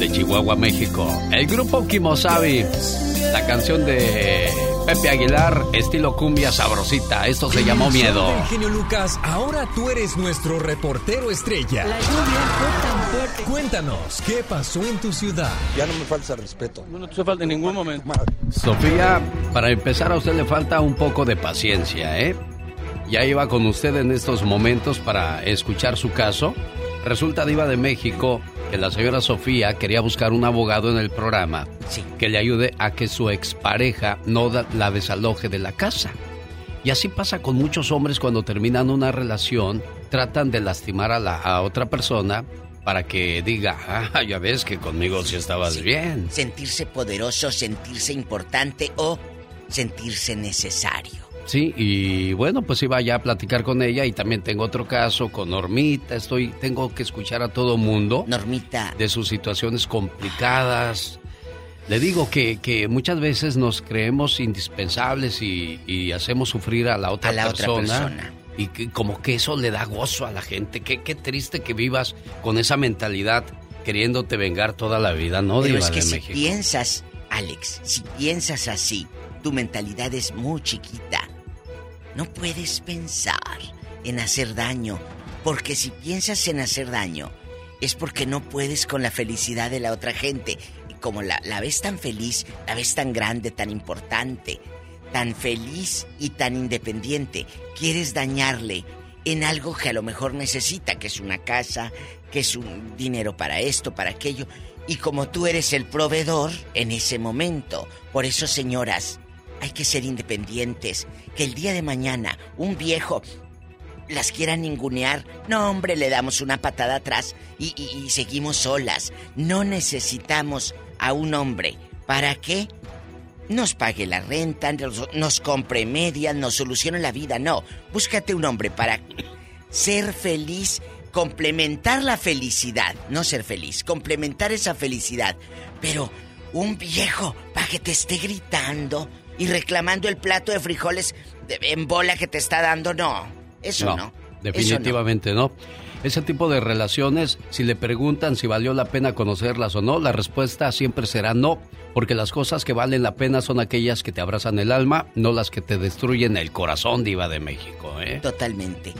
de Chihuahua, México. El grupo Kimosabi, la canción de Pepe Aguilar, estilo cumbia sabrosita. Esto se llamó Miedo. Genio Lucas, ahora tú eres nuestro reportero estrella. La lluvia fue tan fuerte. Cuéntanos, ¿qué pasó en tu ciudad? Ya no me falta respeto. No te falta en ningún momento. Sofía, para empezar a usted le falta un poco de paciencia, ¿eh? Ya iba con usted en estos momentos para escuchar su caso. Resulta, Diva de México, que la señora Sofía quería buscar un abogado en el programa que le ayude a que su expareja no la desaloje de la casa. Y así pasa con muchos hombres cuando terminan una relación, tratan de lastimar a la a otra persona para que diga, ah, ya ves que conmigo sí estabas bien. Sentirse poderoso, sentirse importante o sentirse necesario. Sí, y bueno, pues iba ya a platicar con ella y también tengo otro caso con Normita. Estoy, tengo que escuchar a todo mundo. Normita. De sus situaciones complicadas. Le digo que, que muchas veces nos creemos indispensables y, hacemos sufrir a la otra, persona, Y que, como que eso le da gozo a la gente. Qué, qué triste que vivas con esa mentalidad queriéndote vengar toda la vida, ¿no? Pero es que si piensas, Alex, si piensas así, tu mentalidad es muy chiquita. No puedes pensar en hacer daño, porque si piensas en hacer daño, es porque no puedes con la felicidad de la otra gente. Como la, la ves tan feliz, la ves tan grande, tan importante, tan feliz y tan independiente, quieres dañarle en algo que a lo mejor necesita, que es una casa, que es un dinero para esto, para aquello. Y como tú eres el proveedor en ese momento, por eso señoras, hay que ser independientes. Que el día de mañana un viejo las quiera ningunear, no hombre, le damos una patada atrás y, seguimos solas. No necesitamos a un hombre. ¿Para qué? Nos pague la renta, nos, nos compre medias, nos solucione la vida. No, búscate un hombre para ser feliz, complementar la felicidad. No ser feliz, complementar esa felicidad. Pero un viejo para que te esté gritando, y reclamando el plato de frijoles en bola que te está dando, no. Eso no. definitivamente no. Ese tipo de relaciones, si le preguntan si valió la pena conocerlas o no, la respuesta siempre será no, porque las cosas que valen la pena son aquellas que te abrazan el alma, no las que te destruyen el corazón, diva de México, ¿eh? Totalmente.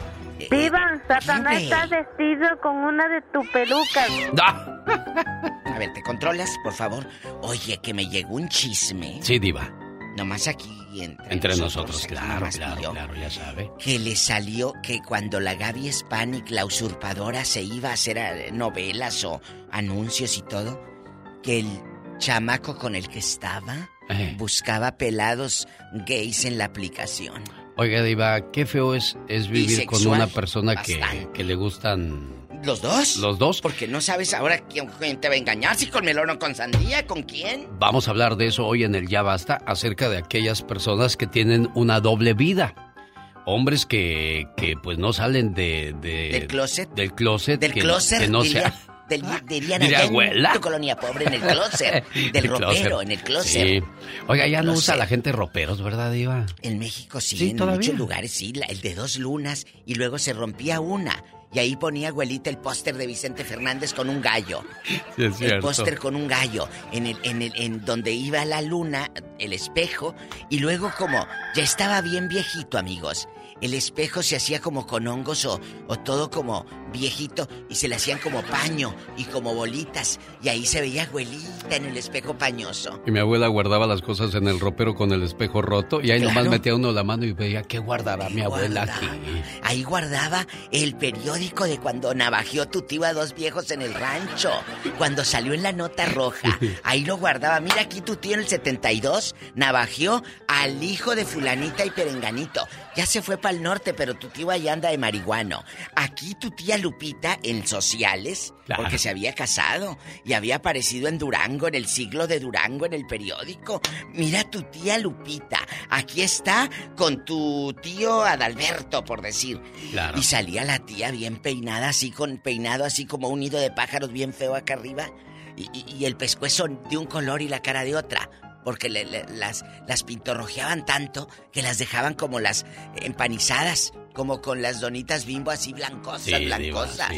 Diva, Satanás está vestido con una de tus pelucas. A ver, ¿te controlas, por favor? Oye, que me llegó un chisme. Sí, diva. Nomás aquí entre, entre nosotros, claro, claro, claro, ya sabe. Que le salió que cuando la Gaby Hispanic, la usurpadora, se iba a hacer eh, novelas o anuncios y todo, que el chamaco con el que estaba eh. buscaba pelados gays en la aplicación. Oiga, Diva, qué feo es, es vivir con una persona que, que le gustan ¿Los dos? ¿Los dos? Porque no sabes ahora quién, te va a engañar, si con melón o con sandía, ¿con quién? Vamos a hablar de eso hoy en el Ya Basta, acerca de aquellas personas que tienen una doble vida. Hombres que, que pues no salen de, ¿Del closet? Del closet. Del closet, no diría, del, dirían allá abuela? en tu colonia pobre, en el closet. Del ropero, en el closet. Sí. Oiga, ya no usa la gente roperos, ¿verdad, Diva? En México sí, en muchos lugares sí, el de dos lunas y luego se rompía una y ahí ponía abuelita el póster de Vicente Fernández con un gallo. Sí, es el póster con un gallo en el, en el, en donde iba la luna, el espejo, y luego como ya estaba bien viejito, amigos el espejo se hacía como con hongos o, o, todo como viejito y se le hacían como paño y como bolitas y ahí se veía abuelita en el espejo pañoso. Y mi abuela guardaba las cosas en el ropero con el espejo roto y ahí nomás metía uno la mano y veía qué guardará mi abuela aquí. Ahí guardaba el periódico de cuando navajeó tu tío a dos viejos en el rancho, cuando salió en la nota roja. Ahí lo guardaba. Mira aquí tu tío en el 72 navajeó al hijo de fulanita y perenganito. Ya se fue para el norte, pero tu tío ahí anda de marihuano. Aquí tu tía Lupita en sociales, porque se había casado y había aparecido en Durango, en el siglo de Durango, en el periódico. Mira tu tía Lupita, aquí está con tu tío Adalberto, por decir. Y salía la tía bien peinada, así con peinado así como un nido de pájaros bien feo acá arriba. Y, y el pescuezo de un color y la cara de otra. Porque las, las pintorrojeaban tanto que las dejaban como las empanizadas, como con las donitas bimbo así blancosas, blancosas.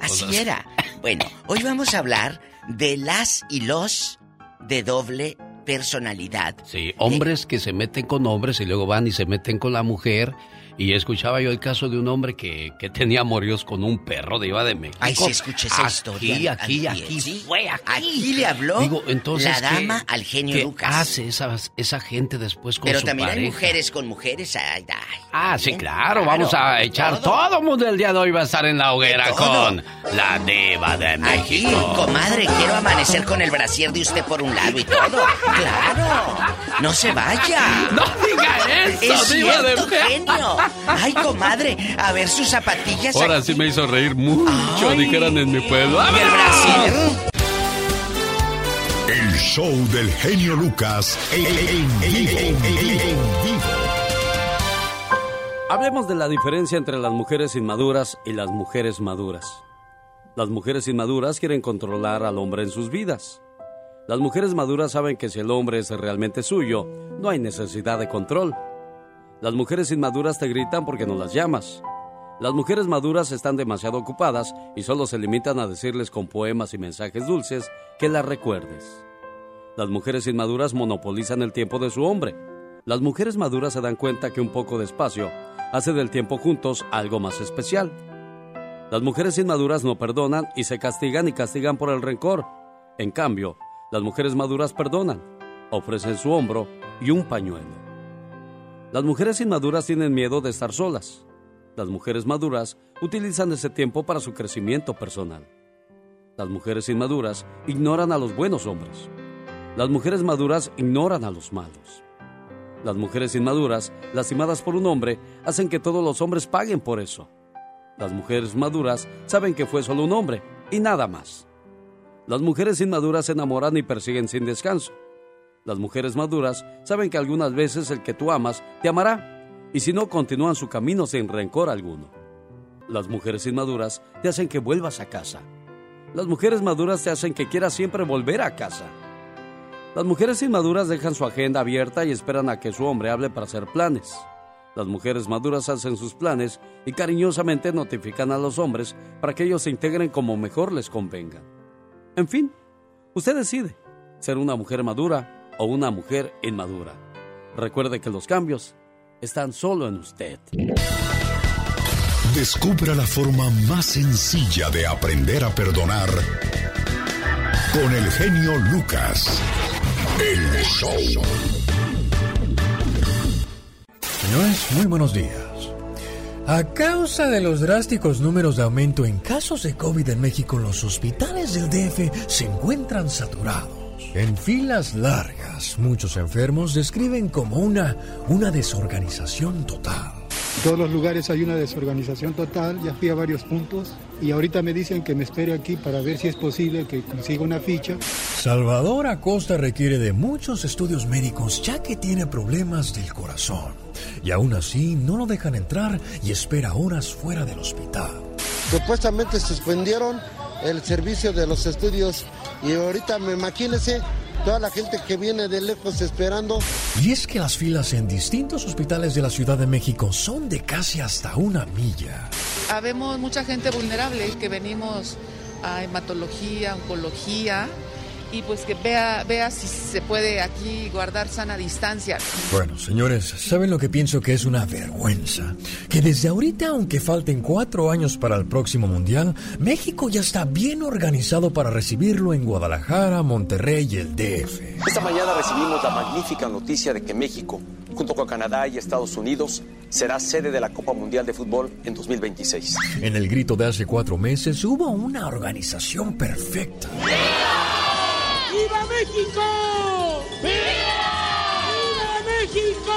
así era. Bueno, hoy vamos a hablar de las y los de doble personalidad. Sí, hombres que se meten con hombres y luego van y se meten con la mujer y escuchaba yo el caso de un hombre que, que tenía amoríos con un perro de Iba de México. Ay, sí, escuché esa historia. Aquí, aquí, aquí, fue aquí. Aquí le habló Digo, entonces, la dama al genio Lucas. hace esa, esa gente después con Pero su también hay mujeres con mujeres. Ay, ay, ah, sí, claro. Vamos a echar todo. mundo el día de hoy va a estar en la hoguera con la diva de México. Aquí, comadre, quiero amanecer con el brasier de usted por un lado y todo. ¡Claro! ¡No se vaya! ¡No diga eso, es diva de genio! Ay, comadre, a ver sus zapatillas. Ahora sí me hizo reír mucho, dijeran en mi pueblo. ¿Y el Brasil? El show del genio Lucas en, vivo. Hablemos de la diferencia entre las mujeres inmaduras y las mujeres maduras. Las mujeres inmaduras quieren controlar al hombre en sus vidas. Las mujeres maduras saben que si el hombre es realmente suyo, no hay necesidad de control. Las mujeres inmaduras te gritan porque no las llamas. Las mujeres maduras están demasiado ocupadas y solo se limitan a decirles con poemas y mensajes dulces que las recuerdes. Las mujeres inmaduras monopolizan el tiempo de su hombre. Las mujeres maduras se dan cuenta que un poco de espacio hace del tiempo juntos algo más especial. Las mujeres inmaduras no perdonan y se castigan y castigan por el rencor. En cambio, las mujeres maduras perdonan, ofrecen su hombro y un pañuelo. Las mujeres inmaduras tienen miedo de estar solas. Las mujeres maduras utilizan ese tiempo para su crecimiento personal. Las mujeres inmaduras ignoran a los buenos hombres. Las mujeres maduras ignoran a los malos. Las mujeres inmaduras, lastimadas por un hombre, hacen que todos los hombres paguen por eso. Las mujeres maduras saben que fue solo un hombre y nada más. Las mujeres inmaduras se enamoran y persiguen sin descanso. Las mujeres maduras saben que algunas veces el que tú amas te amará y si no continúan su camino sin rencor alguno. Las mujeres inmaduras te hacen que vuelvas a casa. Las mujeres maduras te hacen que quieras siempre volver a casa. Las mujeres inmaduras dejan su agenda abierta y esperan a que su hombre hable para hacer planes. Las mujeres maduras hacen sus planes y cariñosamente notifican a los hombres para que ellos se integren como mejor les convenga. En fin, usted decide ser una mujer madura o una mujer inmadura. Recuerde que los cambios están solo en usted. Descubra la forma más sencilla de aprender a perdonar con el genio Lucas. El show. Señores, muy buenos días. A causa de los drásticos números de aumento en casos de COVID en México, los hospitales del DF se encuentran saturados. En filas largas, muchos enfermos describen como una, una desorganización total. En todos los lugares hay una desorganización total, ya fui a varios puntos y ahorita me dicen que me espere aquí para ver si es posible que consiga una ficha. Salvador Acosta requiere de muchos estudios médicos ya que tiene problemas del corazón y aún así no lo dejan entrar y espera horas fuera del hospital. Supuestamente suspendieron el servicio de los estudios y ahorita me imagínese toda la gente que viene de lejos esperando. Y es que las filas en distintos hospitales de la Ciudad de México son de casi hasta una milla. Habemos mucha gente vulnerable que venimos a hematología, oncología, y pues que vea, vea si se puede aquí guardar sana distancia. Bueno, señores, ¿saben lo que pienso que es una vergüenza? Que desde ahorita, aunque falten cuatro años para el próximo Mundial, México ya está bien organizado para recibirlo en Guadalajara, Monterrey y el DF. Esta mañana recibimos la magnífica noticia de que México, junto con Canadá y Estados Unidos, será sede de la Copa Mundial de Fútbol en 2026. En el grito de hace cuatro meses hubo una organización perfecta. ¡Viva México! ¡Viva! México!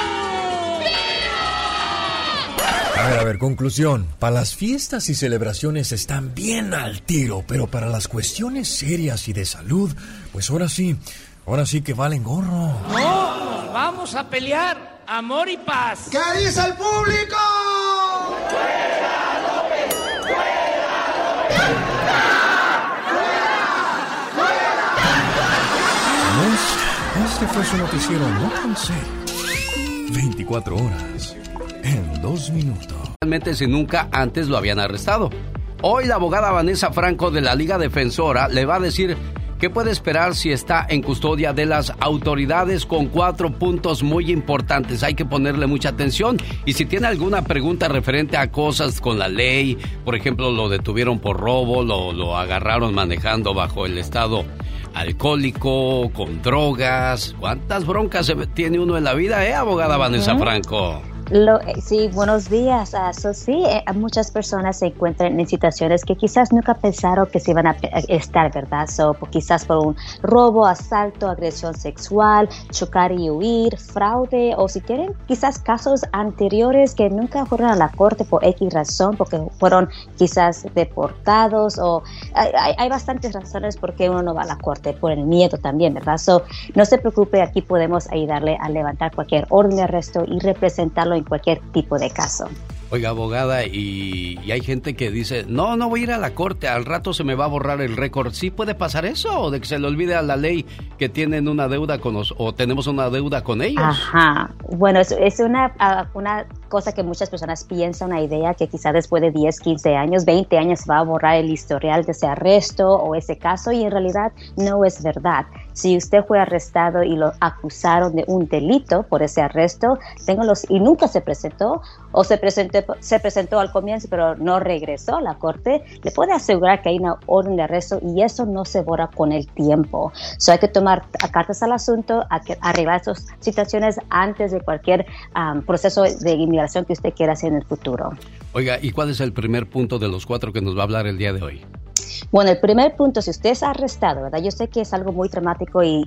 A ver, a ver, conclusión. Para las fiestas y celebraciones están bien al tiro, pero para las cuestiones serias y de salud, pues ahora sí, ahora sí que valen gorro. No, vamos a pelear. Amor y paz. ¿Qué dice el público? Este fue su noticiero No serio. 24 horas en dos minutos. Realmente si nunca antes lo habían arrestado. Hoy la abogada Vanessa Franco de la Liga Defensora le va a decir qué puede esperar si está en custodia de las autoridades con cuatro puntos muy importantes. Hay que ponerle mucha atención y si tiene alguna pregunta referente a cosas con la ley, por ejemplo, lo detuvieron por robo, lo, lo agarraron manejando bajo el estado alcohólico, con drogas. ¿Cuántas broncas tiene uno en la vida, eh, abogada Vanessa Franco? Lo, eh, sí, buenos días. Uh, sí, eh, muchas personas se encuentran en situaciones que quizás nunca pensaron que se iban a estar, ¿verdad? So, quizás por un robo, asalto, agresión sexual, chocar y huir, fraude, o si quieren, quizás casos anteriores que nunca fueron a la corte por X razón, porque fueron quizás deportados, o hay, hay bastantes razones por qué uno no va a la corte, por el miedo también, ¿verdad? So, no se preocupe, aquí podemos ayudarle a levantar cualquier orden de arresto y representarlo en cualquier tipo de caso. Oiga, abogada, y, hay gente que dice, no, no voy a ir a la corte, al rato se me va a borrar el récord. ¿Sí puede pasar eso? ¿O de que se le olvide a la ley que tienen una deuda con o tenemos una deuda con ellos? Ajá. Bueno, es, es una, ah, una cosa que muchas personas piensan, una idea que quizá después de 10, 15 años, 20 años va a borrar el historial de ese arresto o ese caso y en realidad no es verdad. Si usted fue arrestado y lo acusaron de un delito por ese arresto, ténganlos y nunca se presentó o se presentó, se presentó al comienzo pero no regresó a la corte, le puede asegurar que hay una orden de arresto y eso no se borra con el tiempo. So hay que tomar cartas al asunto, arreglar esas situaciones antes de cualquier um, proceso de inmigración que usted quiera hacer en el futuro. Oiga, ¿y cuál es el primer punto de los cuatro que nos va a hablar el día de hoy? Bueno, el primer punto, si usted es arrestado, ¿verdad? Yo sé que es algo muy dramático y,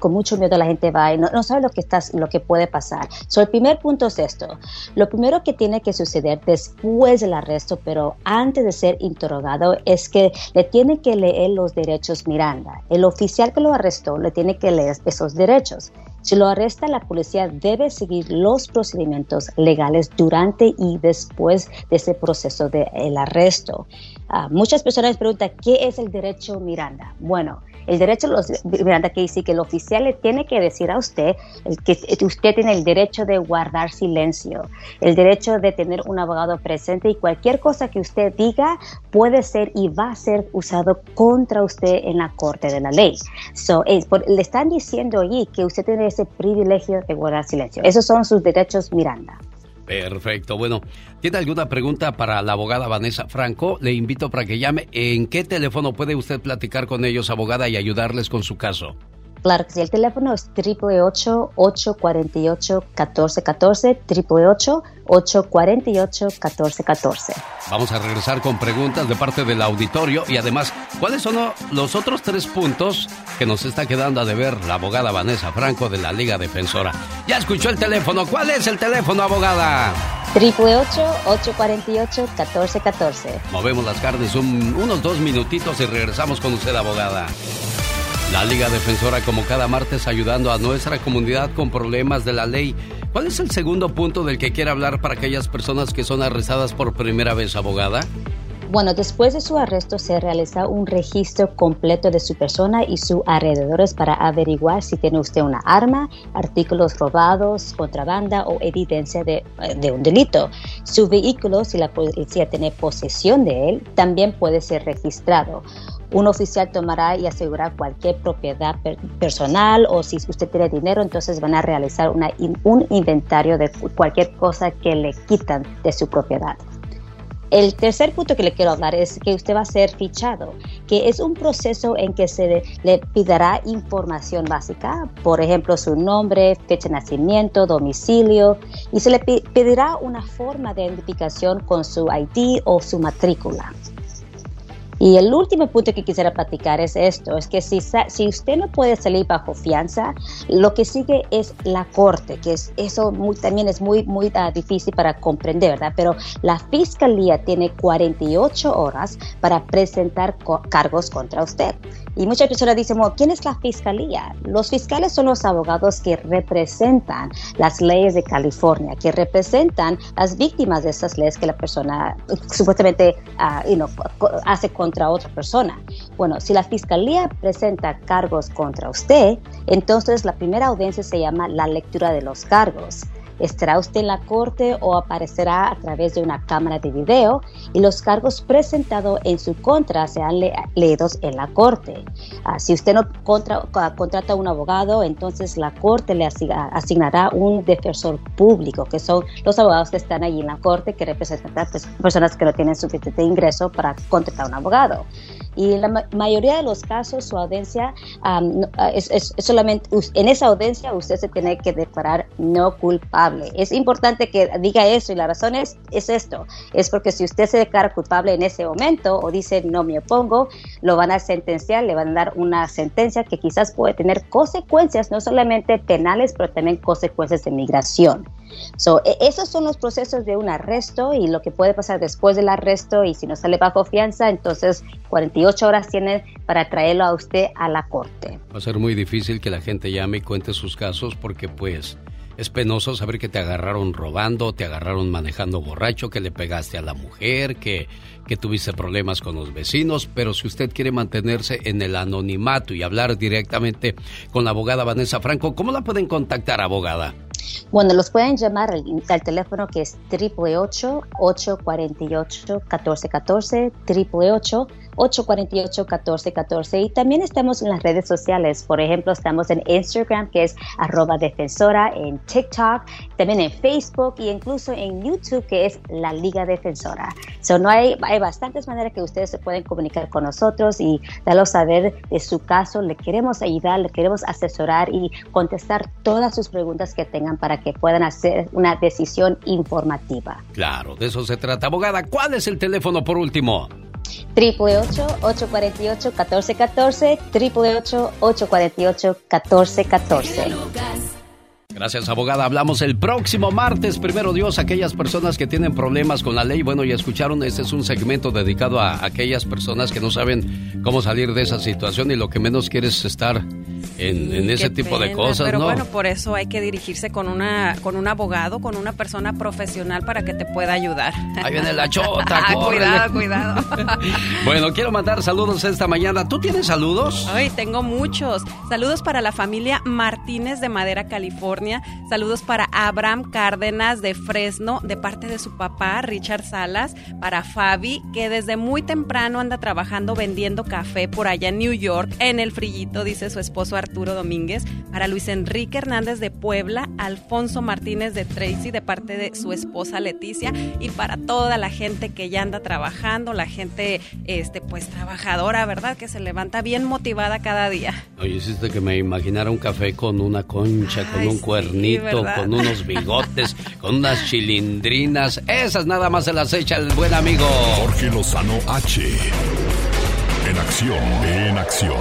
con mucho miedo la gente va y no, sabe lo que, está, lo que puede pasar. So, el primer punto es esto. Lo primero que tiene que suceder después del arresto, pero antes de ser interrogado, es que le tiene que leer los derechos Miranda. El oficial que lo arrestó le tiene que leer esos derechos. Si lo arresta, la policía debe seguir los procedimientos legales durante y después de ese proceso del arresto. Ah, muchas personas preguntan, ¿qué es el derecho Miranda? Bueno, el derecho Miranda que dice que el oficial le tiene que decir a usted que usted tiene el derecho de guardar silencio, el derecho de tener un abogado presente y cualquier cosa que usted diga puede ser y va a ser usado contra usted en la corte de la ley. So, le están diciendo allí que usted tiene ese privilegio de guardar silencio. Esos son sus derechos Miranda. Perfecto. Bueno, ¿tiene alguna pregunta para la abogada Vanessa Franco? Le invito para que llame. ¿En qué teléfono puede usted platicar con ellos, abogada, y ayudarles con su caso? Claro que sí, el teléfono es 888-848-1414, 888-848-1414. Vamos a regresar con preguntas de parte del auditorio y además, ¿cuáles son los otros tres puntos que nos está quedando a deber la abogada Vanessa Franco de la Liga Defensora? Ya escuchó el teléfono, ¿cuál es el teléfono, abogada? 888-848-1414. Movemos las carnes unos dos minutitos y regresamos con usted, abogada. La Liga Defensora como cada martes ayudando a nuestra comunidad con problemas de la ley. ¿Cuál es el segundo punto del que quiere hablar para aquellas personas que son arrestadas por primera vez, abogada? Bueno, después de su arresto se realiza un registro completo de su persona y sus alrededores para averiguar si tiene usted una arma, artículos robados, contrabanda o evidencia de, de, un delito. Su vehículo, si la policía tiene posesión de él, también puede ser registrado. Un oficial tomará y asegurará cualquier propiedad personal o si usted tiene dinero, entonces van a realizar un inventario de cualquier cosa que le quitan de su propiedad. El tercer punto que le quiero hablar es que usted va a ser fichado, que es un proceso en que se le pidará información básica, por ejemplo, su nombre, fecha de nacimiento, domicilio, y se le pedirá una forma de identificación con su ID o su matrícula. Y el último punto que quisiera platicar es esto, es que si, si usted no puede salir bajo fianza, lo que sigue es la corte, que es eso también es muy, muy ah, difícil para comprender, ¿verdad? Pero la fiscalía tiene 48 horas para presentar cargos contra usted. Y muchas personas dicen, bueno, ¿quién es la fiscalía? Los fiscales son los abogados que representan las leyes de California, que representan las víctimas de esas leyes que la persona supuestamente uh, hace contra otra persona. Bueno, si la fiscalía presenta cargos contra usted, entonces la primera audiencia se llama la lectura de los cargos. Estará usted en la corte o aparecerá a través de una cámara de video y los cargos presentados en su contra serán leídos en la corte. Ah, si usted no contrata a un abogado, entonces la corte le asignará un defensor público, que son los abogados que están allí en la corte que representan pues, personas que no tienen suficiente ingreso para contratar a un abogado. Y en la mayoría de los casos su audiencia es, solamente, en esa audiencia usted se tiene que declarar no culpable. Es importante que diga eso y la razón es, es esto. Es porque si usted se declara culpable en ese momento o dice no me opongo, lo van a sentenciar, le van a dar una sentencia que quizás puede tener consecuencias no solamente penales, pero también consecuencias de migración. So, e, esos son los procesos de un arresto y lo que puede pasar después del arresto y si no sale bajo fianza, entonces 48 horas tiene para traerlo a usted a la corte. Va a ser muy difícil que la gente llame y cuente sus casos porque pues es penoso saber que te agarraron robando, te agarraron manejando borracho, que le pegaste a la mujer, que, que tuviste problemas con los vecinos, pero si usted quiere mantenerse en el anonimato y hablar directamente con la abogada Vanessa Franco, ¿cómo la pueden contactar, abogada? Bueno, los pueden llamar al, teléfono que es 888-848-1414, 888 848-1414 y también estamos en las redes sociales. Por ejemplo, estamos en Instagram que es arroba defensora, en TikTok, también en Facebook e incluso en YouTube que es la Liga Defensora. So, no hay, hay bastantes maneras que ustedes se pueden comunicar con nosotros y darlo saber de su caso. Le queremos ayudar, le queremos asesorar y contestar todas sus preguntas que tengan para que puedan hacer una decisión informativa. Claro, de eso se trata. Abogada, ¿cuál es el teléfono por último? 888-848-1414, 888-848-1414. Gracias, abogada. Hablamos el próximo martes. Primero Dios, aquellas personas que tienen problemas con la ley. Bueno, ya escucharon, este es un segmento dedicado a aquellas personas que no saben cómo salir de esa situación y lo que menos quieres estar en, ese tipo de cosas, pero bueno, por eso hay que dirigirse con una con un abogado, con una persona profesional para que te pueda ayudar. Ahí viene la chota. Ah, cuidado, cuidado. bueno, quiero mandar saludos esta mañana. ¿Tú tienes saludos? Ay, tengo muchos. Saludos para la familia Martínez de Madera, California. Saludos para Abraham Cárdenas de Fresno, de parte de su papá, Richard Salas. Para Fabi, que desde muy temprano anda trabajando vendiendo café por allá en New York, en el frillito, dice su esposo Arturo Domínguez, para Luis Enrique Hernández de Puebla, Alfonso Martínez de Tracy de parte de su esposa Leticia y para toda la gente que ya anda trabajando, la gente este pues trabajadora, ¿verdad? Que se levanta bien motivada cada día. Oye, hiciste que me imaginara un café con una concha, con un cuernito, con unos bigotes, con unas chilindrinas. Esas nada más se las echa el buen amigo. Jorge Lozano H. En acción, en acción.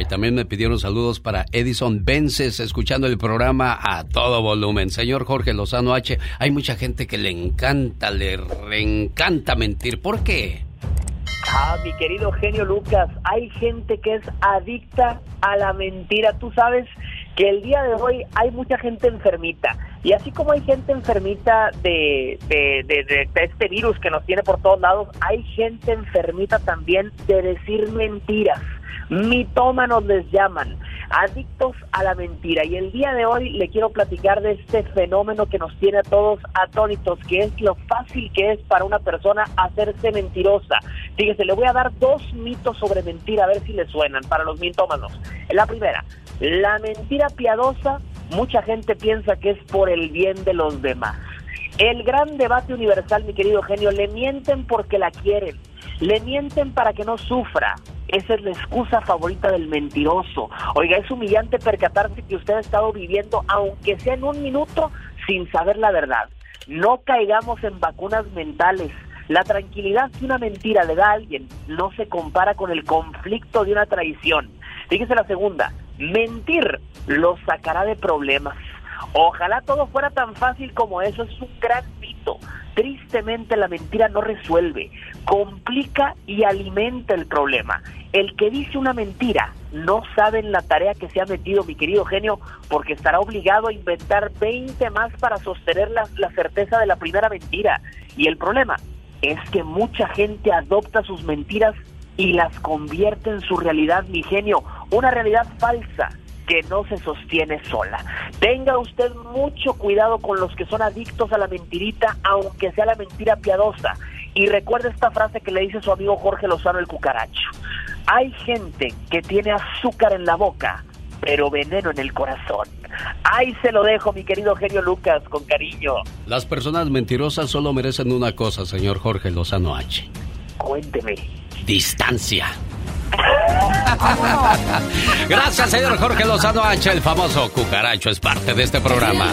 Y también me pidieron saludos para Edison Vences, escuchando el programa a todo volumen. Señor Jorge Lozano H, hay mucha gente que le encanta, le reencanta mentir. ¿Por qué? Ah, mi querido genio Lucas, hay gente que es adicta a la mentira. Tú sabes que el día de hoy hay mucha gente enfermita. Y así como hay gente enfermita de, de, de, este virus que nos tiene por todos lados, hay gente enfermita también de decir mentiras. Mitómanos les llaman, adictos a la mentira. Y el día de hoy le quiero platicar de este fenómeno que nos tiene a todos atónitos, que es lo fácil que es para una persona hacerse mentirosa. Fíjese, le voy a dar dos mitos sobre mentira, a ver si le suenan para los mitómanos. La primera, la mentira piadosa, mucha gente piensa que es por el bien de los demás. El gran debate universal, mi querido genio, le mienten porque la quieren, le mienten para que no sufra, esa es la excusa favorita del mentiroso. Oiga, es humillante percatarse que usted ha estado viviendo, aunque sea en un minuto, sin saber la verdad. No caigamos en vacunas mentales. La tranquilidad que una mentira le da a alguien no se compara con el conflicto de una traición. Fíjese la segunda, mentir lo sacará de problemas. Ojalá todo fuera tan fácil como eso, es un gran mito. Tristemente la mentira no resuelve, complica y alimenta el problema. El que dice una mentira no sabe en la tarea que se ha metido mi querido genio porque estará obligado a inventar 20 más para sostener la, la certeza de la primera mentira. Y el problema es que mucha gente adopta sus mentiras y las convierte en su realidad, mi genio, una realidad falsa que no se sostiene sola. Tenga usted mucho cuidado con los que son adictos a la mentirita, aunque sea la mentira piadosa. Y recuerde esta frase que le dice su amigo Jorge Lozano el cucaracho. Hay gente que tiene azúcar en la boca, pero veneno en el corazón. Ahí se lo dejo, mi querido genio Lucas, con cariño. Las personas mentirosas solo merecen una cosa, señor Jorge Lozano H. Cuénteme. Distancia. Gracias, señor Jorge Lozano H. El famoso cucaracho es parte de este programa.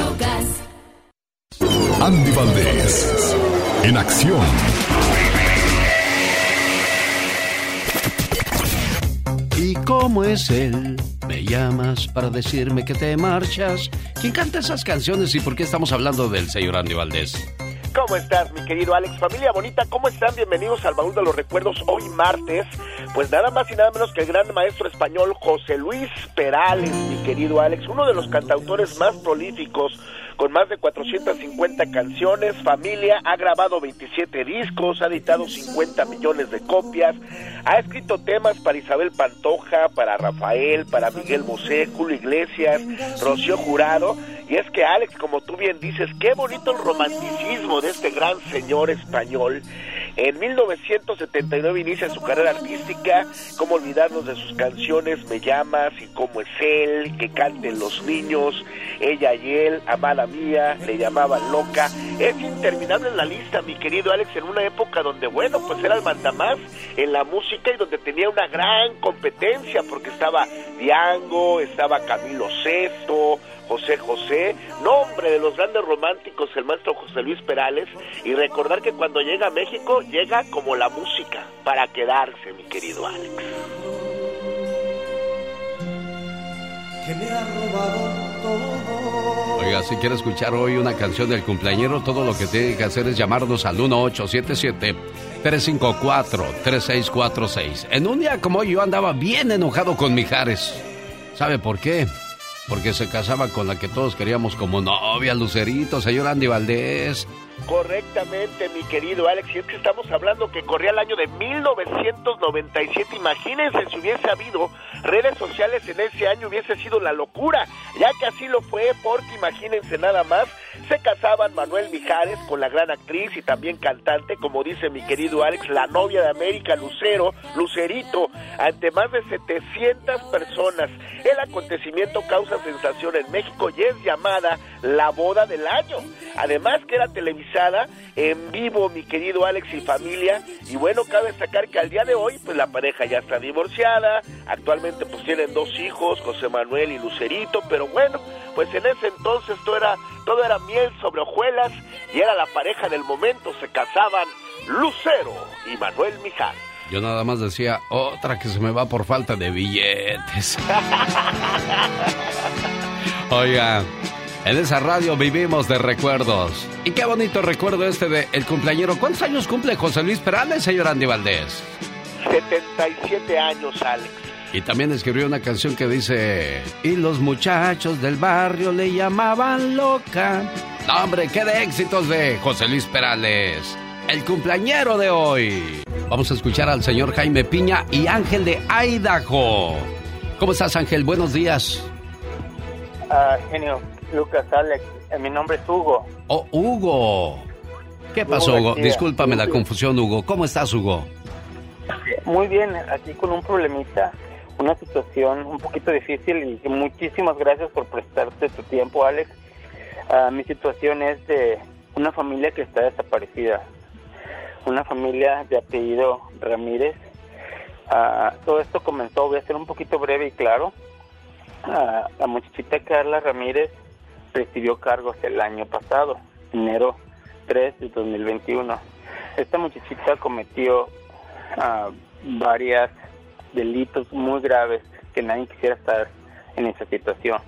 Andy Valdés, en acción. ¿Y cómo es él? Me llamas para decirme que te marchas. ¿Quién canta esas canciones y por qué estamos hablando del señor Andy Valdés? ¿Cómo estás, mi querido Alex? Familia bonita, ¿cómo están? Bienvenidos al Baúl de los Recuerdos hoy martes. Pues nada más y nada menos que el gran maestro español José Luis Perales, mi querido Alex, uno de los cantautores más prolíficos con más de 450 canciones. Familia ha grabado 27 discos, ha editado 50 millones de copias, ha escrito temas para Isabel Pantoja, para Rafael, para Miguel Bosé, Julio Iglesias, Rocío Jurado. Y es que Alex, como tú bien dices, qué bonito el romanticismo de este gran señor español. En 1979 inicia su carrera artística, cómo olvidarnos de sus canciones Me llamas y cómo es él, que canten los niños, ella y él, amada mía, le llamaban loca. Es interminable la lista, mi querido Alex, en una época donde, bueno, pues era el mandamás en la música y donde tenía una gran competencia, porque estaba Diango, estaba Camilo Sesto, José José, nombre de los grandes románticos, el maestro José Luis Perales, y recordar que cuando llega a México, llega como la música, para quedarse, mi querido Alex. Oiga, si quiere escuchar hoy una canción del cumpleañero, todo lo que tiene que hacer es llamarnos al 1877-354-3646. En un día como hoy yo andaba bien enojado con Mijares. ¿Sabe por qué? Porque se casaba con la que todos queríamos como novia, Lucerito, señor Andy Valdés. Correctamente, mi querido Alex, y es que estamos hablando que corría el año de 1997. Imagínense si hubiese habido redes sociales en ese año, hubiese sido la locura, ya que así lo fue, porque imagínense nada más, se casaban Manuel Mijares con la gran actriz y también cantante, como dice mi querido Alex, la novia de América, Lucero, Lucerito, ante más de 700 personas. El acontecimiento causa sensación en México y es llamada la boda del año. Además que era televisada en vivo, mi querido Alex y familia. Y bueno, cabe destacar que al día de hoy, pues la pareja ya está divorciada. Actualmente pues tienen dos hijos, José Manuel y Lucerito. Pero bueno, pues en ese entonces todo era, todo era miel sobre hojuelas y era la pareja del momento. Se casaban Lucero y Manuel Mijal. Yo nada más decía, otra que se me va por falta de billetes. Oiga, en esa radio vivimos de recuerdos. Y qué bonito recuerdo este de el cumpleañero. ¿Cuántos años cumple José Luis Perales, señor Andy Valdés? 77 años, Alex. Y también escribió una canción que dice, y los muchachos del barrio le llamaban loca. No, hombre, qué de éxitos de José Luis Perales, el cumpleañero de hoy. Vamos a escuchar al señor Jaime Piña y Ángel de Idaho. ¿Cómo estás, Ángel? Buenos días. Ah, genio, Lucas, Alex, eh, mi nombre es Hugo. Oh, Hugo. ¿Qué pasó, Hugo? Discúlpame la confusión, Hugo. ¿Cómo estás, Hugo? Muy bien, aquí con un problemita, una situación un poquito difícil y muchísimas gracias por prestarte tu tiempo, Alex. Ah, mi situación es de una familia que está desaparecida, una familia de apellido Ramírez. Ah, todo esto comenzó, voy a ser un poquito breve y claro. Ah, la muchachita Carla Ramírez recibió cargos el año pasado, enero 3 de 2021. Esta muchachita cometió uh, varias delitos muy graves que nadie quisiera estar en esa situación.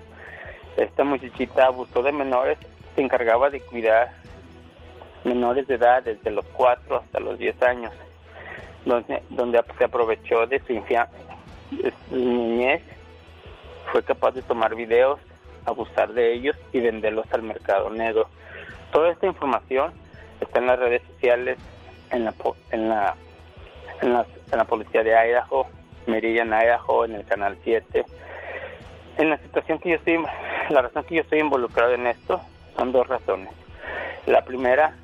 esta muchachita abusó de menores, se encargaba de cuidar menores de edad desde los 4 hasta los 10 años, donde, donde se aprovechó de su, su niñez, fue capaz de tomar videos, abusar de ellos y venderlos al mercado negro. Toda esta información está en las redes sociales, en la, en la, en la, en la policía de Idaho, Meridian Idaho, en el canal 7. En la situación que yo estoy, la razón que yo estoy involucrado en esto son dos razones. La primera,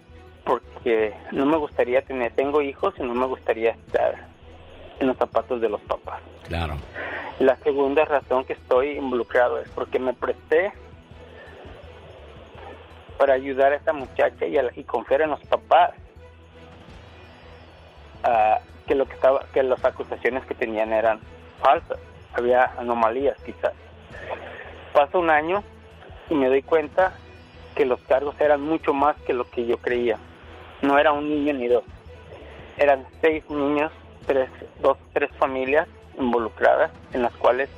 porque no me gustaría tener, tengo hijos y no me gustaría estar en los zapatos de los papás. Claro. La segunda razón que estoy involucrado es porque me presté para ayudar a esta muchacha y, a, y confiar en los papás uh, que lo que estaba que las acusaciones que tenían eran falsas había anomalías quizás pasa un año y me doy cuenta que los cargos eran mucho más que lo que yo creía no era un niño ni dos eran seis niños tres dos tres familias involucradas en las cuales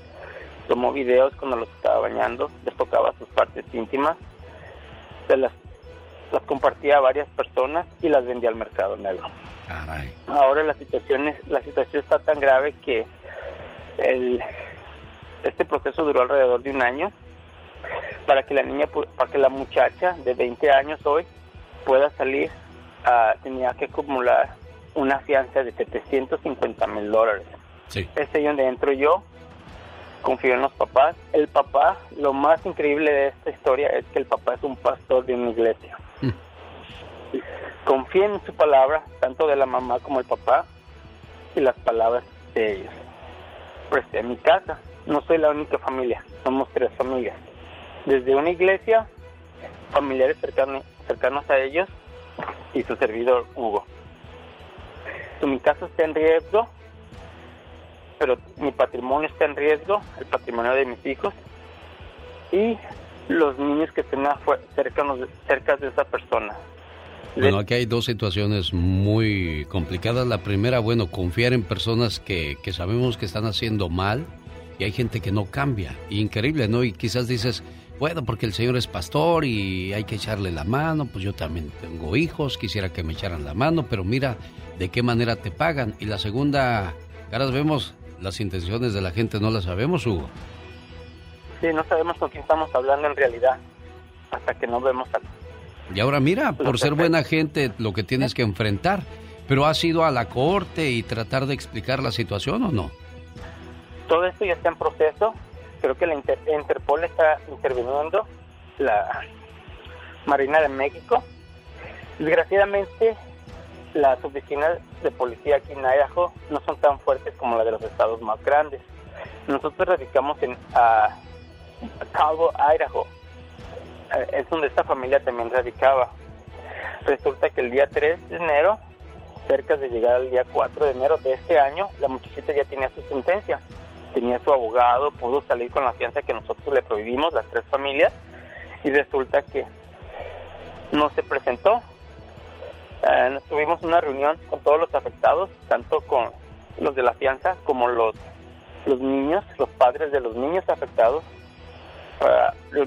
tomó videos cuando los estaba bañando les tocaba sus partes íntimas se las, las compartía a varias personas y las vendía al mercado negro. Ahora la situación, es, la situación está tan grave que el, este proceso duró alrededor de un año para que la niña, para que la muchacha de 20 años hoy pueda salir, uh, tenía que acumular una fianza de 750 mil dólares. Sí. Es ahí donde entro yo, confío en los papás. El papá, lo más increíble de esta historia es que el papá es un pastor de una iglesia. Mm. Confío en su palabra, tanto de la mamá como el papá, y las palabras de ellos. Pues en mi casa no soy la única familia, somos tres familias. Desde una iglesia, familiares cercanos, cercanos a ellos y su servidor Hugo. Mi casa está en riesgo, pero mi patrimonio está en riesgo, el patrimonio de mis hijos y los niños que estén cercanos, cerca de esa persona. Bueno, aquí hay dos situaciones muy complicadas. La primera, bueno, confiar en personas que, que sabemos que están haciendo mal y hay gente que no cambia. Increíble, ¿no? Y quizás dices, bueno, porque el Señor es pastor y hay que echarle la mano, pues yo también tengo hijos, quisiera que me echaran la mano, pero mira de qué manera te pagan. Y la segunda, caras vemos las intenciones de la gente no las sabemos, Hugo. Sí, no sabemos con quién estamos hablando en realidad hasta que no vemos a... Y ahora mira, por ser buena gente lo que tienes que enfrentar, pero ¿has ido a la corte y tratar de explicar la situación o no? Todo esto ya está en proceso, creo que la Interpol está interviniendo, la Marina de México. Desgraciadamente las oficinas de policía aquí en Idaho no son tan fuertes como las de los estados más grandes. Nosotros radicamos en a, Calvo, Idaho. Eh, es donde esta familia también radicaba. Resulta que el día 3 de enero, cerca de llegar al día 4 de enero de este año, la muchachita ya tenía su sentencia. Tenía su abogado, pudo salir con la fianza que nosotros le prohibimos, las tres familias, y resulta que no se presentó eh, tuvimos una reunión con todos los afectados, tanto con los de la fianza como los, los niños, los padres de los niños afectados.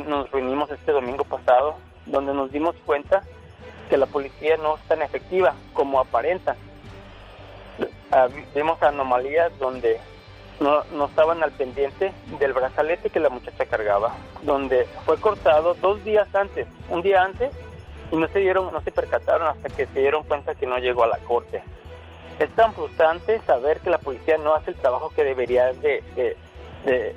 Nos reunimos este domingo pasado, donde nos dimos cuenta que la policía no es tan efectiva como aparenta. Ah, vimos anomalías donde no, no estaban al pendiente del brazalete que la muchacha cargaba, donde fue cortado dos días antes, un día antes y no se dieron, no se percataron hasta que se dieron cuenta que no llegó a la corte. Es tan frustrante saber que la policía no hace el trabajo que debería de, de,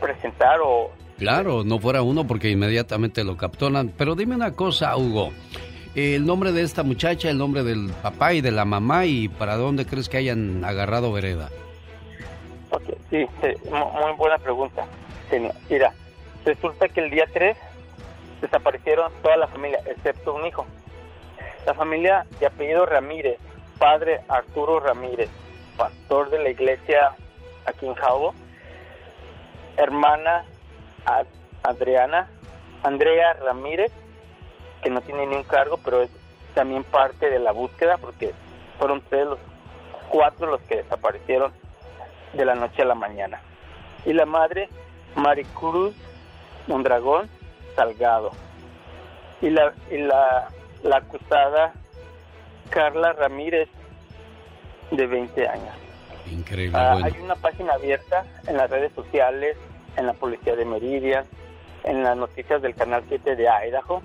presentar o... Claro, no fuera uno porque inmediatamente lo capturan. Pero dime una cosa, Hugo. El nombre de esta muchacha, el nombre del papá y de la mamá y para dónde crees que hayan agarrado vereda. sí, muy buena pregunta. Mira, resulta que el día 3 desaparecieron toda la familia, excepto un hijo. La familia de apellido Ramírez, padre Arturo Ramírez, pastor de la iglesia aquí en Jabo, hermana Adriana, Andrea Ramírez, que no tiene ni un cargo, pero es también parte de la búsqueda, porque fueron tres los cuatro los que desaparecieron de la noche a la mañana. Y la madre, Maricruz Mondragón Salgado. Y la, y la, la acusada Carla Ramírez, de 20 años. Increíble. Ah, Hay una página abierta en las redes sociales, en la policía de Meridian, en las noticias del canal 7 de Idaho,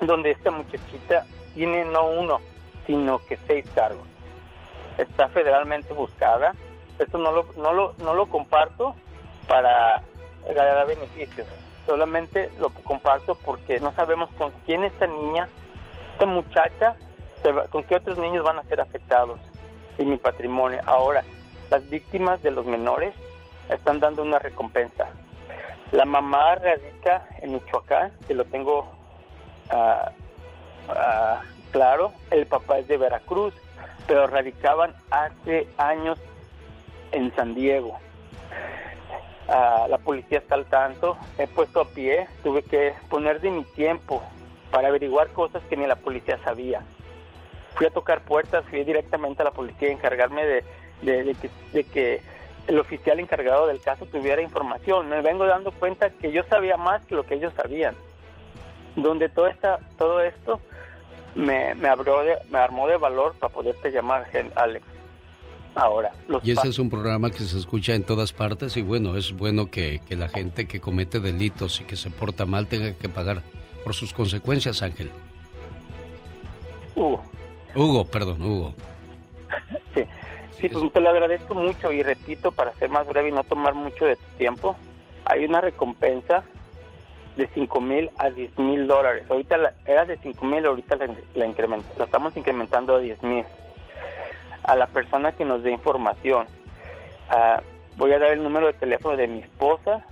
donde esta muchachita tiene no uno, sino que seis cargos. Está federalmente buscada. Esto no lo, no lo, no lo comparto para ganar beneficios. Solamente lo comparto porque no sabemos con quién esta niña, esta muchacha, con qué otros niños van a ser afectados en mi patrimonio. Ahora, las víctimas de los menores están dando una recompensa. La mamá radica en Michoacán, que lo tengo ah, ah, claro, el papá es de Veracruz, pero radicaban hace años en San Diego. Ah, la policía está al tanto, he puesto a pie, tuve que poner de mi tiempo para averiguar cosas que ni la policía sabía. Fui a tocar puertas, fui directamente a la policía a encargarme de, que, de que el oficial encargado del caso tuviera información. Me vengo dando cuenta que yo sabía más que lo que ellos sabían. Donde todo, esta, todo esto me, me, me armó de valor para poderte llamar, Alex. Ahora, y ese es un programa que se escucha en todas partes y bueno, es bueno que, que la gente que comete delitos y que se porta mal tenga que pagar por sus consecuencias, Ángel. Hugo. Hugo, perdón, Hugo. Sí, pues te lo agradezco mucho y repito, para ser más breve y no tomar mucho de tu tiempo, hay una recompensa de 5 mil a 10 mil dólares. Ahorita la, era de 5 mil, ahorita la, la, la estamos incrementando a 10 mil a la persona que nos dé información. Ah, voy a dar el número de teléfono de mi esposa,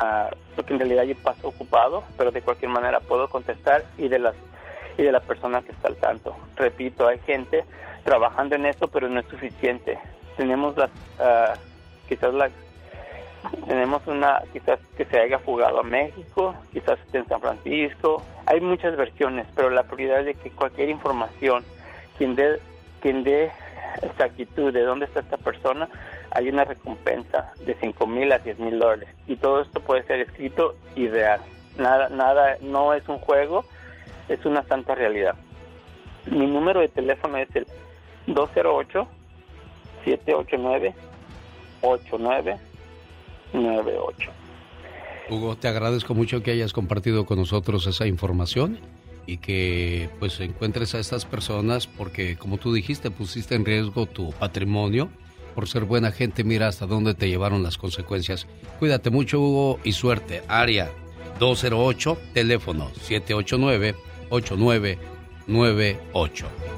uh, porque en realidad yo paso ocupado, pero de cualquier manera puedo contestar y de las y de la persona que está al tanto. Repito, hay gente trabajando en esto, pero no es suficiente. Tenemos las, uh, quizás la, tenemos una, quizás que se haya fugado a México, quizás esté en San Francisco. Hay muchas versiones, pero la prioridad es de que cualquier información, quien dé quien dé exactitud de dónde está esta persona, hay una recompensa de 5 mil a 10 mil dólares. Y todo esto puede ser escrito y real. Nada, nada, no es un juego, es una santa realidad. Mi número de teléfono es el 208-789-8998. Hugo, te agradezco mucho que hayas compartido con nosotros esa información y que pues encuentres a estas personas porque como tú dijiste pusiste en riesgo tu patrimonio por ser buena gente. Mira hasta dónde te llevaron las consecuencias. Cuídate mucho Hugo y suerte. Área 208 teléfono 789 8998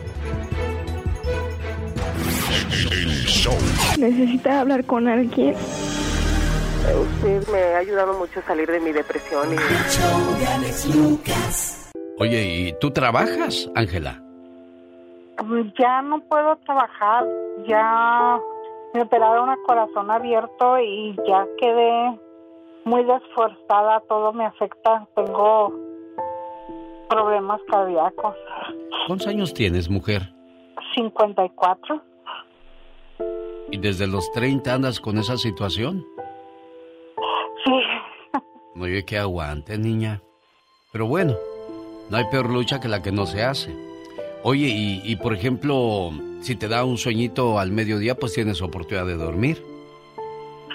Necesita hablar con alguien. Usted me ha ayudado mucho a salir de mi depresión y... Oye, ¿y tú trabajas, Ángela? Pues ya no puedo trabajar, ya me operaron a corazón abierto y ya quedé muy desforzada, todo me afecta, tengo problemas cardíacos. ¿Cuántos años tienes, mujer? 54. ¿Y desde los 30 andas con esa situación? Sí. Oye, que aguante, niña. Pero bueno, no hay peor lucha que la que no se hace. Oye, y, por ejemplo, si te da un sueñito al mediodía, pues tienes oportunidad de dormir.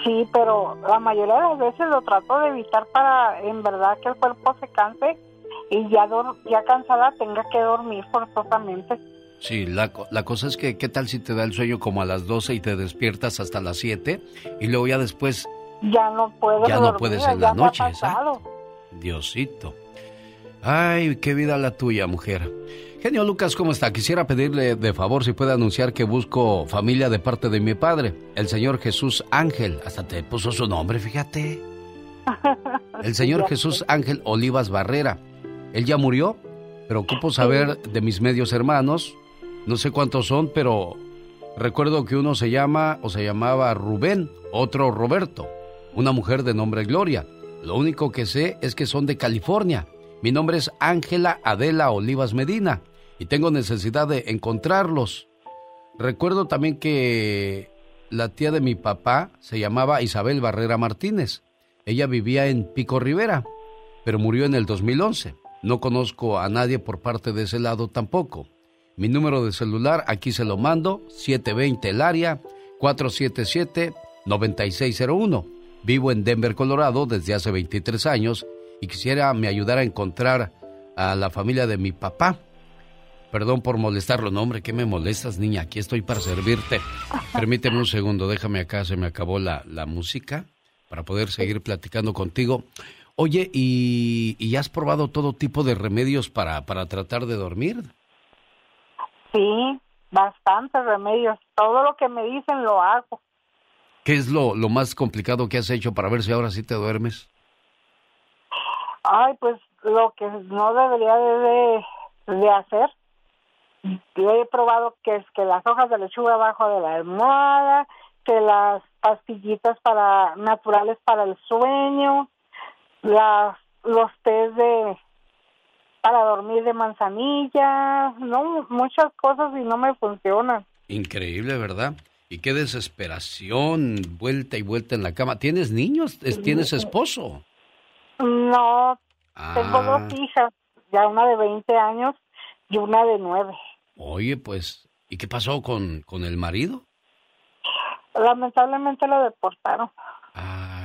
Sí, pero la mayoría de las veces lo trato de evitar para en verdad que el cuerpo se canse y ya, ya cansada tenga que dormir forzosamente. Sí, la, la cosa es que, ¿qué tal si te da el sueño como a las 12 y te despiertas hasta las 7 y luego ya después... Ya no puedes Ya no puedes en la noche, Diosito. Ay, qué vida la tuya, mujer. Genio Lucas, ¿cómo está? Quisiera pedirle de favor si puede anunciar que busco familia de parte de mi padre, el señor Jesús Ángel. Hasta te puso su nombre, fíjate. El señor Jesús Ángel Olivas Barrera. Él ya murió, pero ocupo saber de mis medios hermanos. No sé cuántos son, pero recuerdo que uno se llama o se llamaba Rubén, otro Roberto, una mujer de nombre Gloria. Lo único que sé es que son de California mi nombre es Ángela Adela Olivas Medina y tengo necesidad de encontrarlos. Recuerdo también que la tía de mi papá se llamaba Isabel Barrera Martínez. Ella vivía en Pico Rivera, pero murió en el 2011. No conozco a nadie por parte de ese lado tampoco. Mi número de celular aquí se lo mando, 720 el área, 477-9601. Vivo en Denver, Colorado desde hace 23 años y quisiera me ayudar a encontrar a la familia de mi papá. Perdón por molestarlo, no hombre, ¿qué me molestas, niña? Aquí estoy para servirte. Permíteme un segundo, déjame acá, se me acabó la, la música para poder seguir platicando contigo. Oye, ¿y, ¿y, has probado todo tipo de remedios para, para tratar de dormir? Sí, bastantes remedios. Todo lo que me dicen lo hago. ¿Qué es lo, lo más complicado que has hecho para ver si ahora sí te duermes? Ay, pues lo que no debería de, de hacer. Yo he probado que es que las hojas de lechuga abajo de la almohada, que las pastillitas para naturales para el sueño, las los tés de para dormir de manzanilla, no muchas cosas y no me funcionan. Increíble, ¿verdad? Y qué desesperación, vuelta y vuelta en la cama. ¿Tienes niños? ¿Tienes esposo? No, tengo dos ah. hijas, ya una de 20 años y una de 9. Oye, pues, ¿y qué pasó con, con el marido? Lamentablemente lo deportaron. Dios.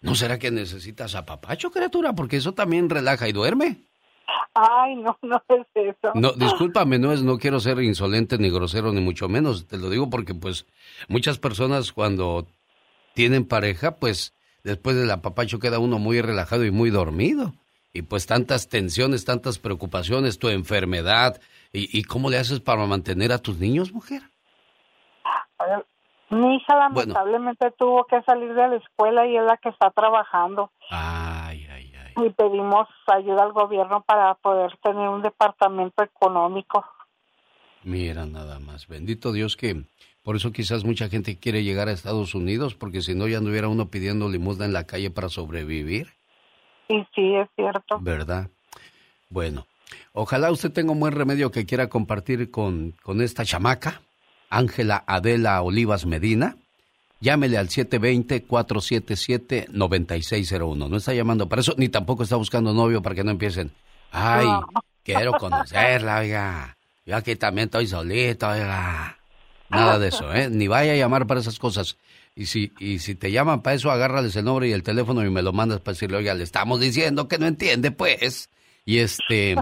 ¿No será que necesitas a papacho, criatura? Porque eso también relaja y duerme. Ay, no, no es eso. No, discúlpame, no es, no quiero ser insolente ni grosero ni mucho menos. Te lo digo porque, pues, muchas personas cuando tienen pareja, pues, después del apapacho queda uno muy relajado y muy dormido. Y pues tantas tensiones, tantas preocupaciones, tu enfermedad. ¿Y, y cómo le haces para mantener a tus niños, mujer? Mi hija lamentablemente tuvo que salir de la escuela y es la que está trabajando. Ay, ay, ay. Y pedimos ayuda al gobierno para poder tener un departamento económico. Mira nada más, bendito Dios que por eso quizás mucha gente quiere llegar a Estados Unidos porque si no ya anduviera uno pidiendo limosna en la calle para sobrevivir. Y sí, es cierto. ¿Verdad? Bueno, ojalá usted tenga un buen remedio que quiera compartir con, con esta chamaca Ángela Adela Olivas Medina. Llámele al 720-477-9601. No está llamando para eso, ni tampoco está buscando novio para que no empiecen. Ay, quiero conocerla, oiga. Yo aquí también estoy solito, oiga. Nada de eso, ¿eh? Ni vaya a llamar para esas cosas. Y si, y si te llaman para eso, agárrales el nombre y el teléfono y me lo mandas para decirle, oiga, le estamos diciendo que no entiende, pues. Y este,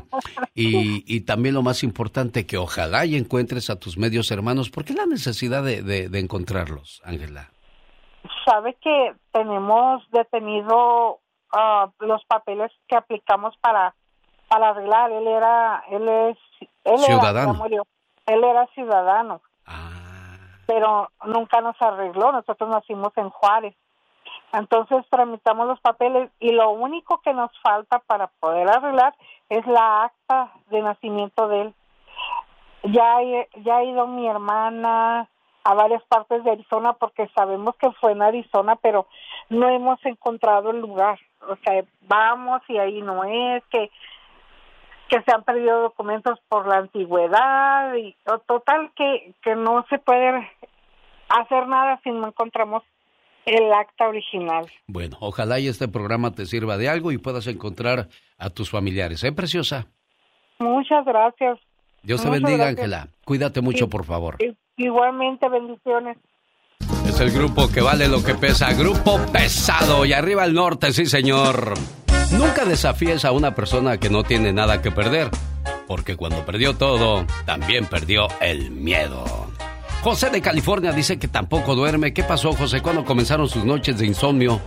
y, también lo más importante, que ojalá y encuentres a tus medios hermanos. ¿Por qué la necesidad de, de, encontrarlos, Ángela? Sabe que tenemos detenido ah, los papeles que aplicamos para, para arreglar. Él era, él es, él ciudadano. Era, él era ciudadano. Ah. Pero nunca nos arregló. Nosotros nacimos en Juárez. Entonces tramitamos los papeles y lo único que nos falta para poder arreglar es la acta de nacimiento de él. Ya, ya ha ido mi hermana a varias partes de Arizona porque sabemos que fue en Arizona, pero no hemos encontrado el lugar. O sea, vamos y ahí no es, que, que se han perdido documentos por la antigüedad y total que, que no se puede hacer nada si no encontramos el acta original. Bueno, ojalá y este programa te sirva de algo y puedas encontrar a tus familiares. ¿Eh, preciosa? Muchas gracias. Dios te bendiga, Ángela. Cuídate mucho, por favor. Igualmente, bendiciones. Es el grupo que vale lo que pesa. Grupo pesado. Y arriba al norte, sí, señor. Nunca desafíes a una persona que no tiene nada que perder. Porque cuando perdió todo, también perdió el miedo. José de California dice que tampoco duerme. ¿Qué pasó, José? ¿Cuándo comenzaron sus noches de insomnio?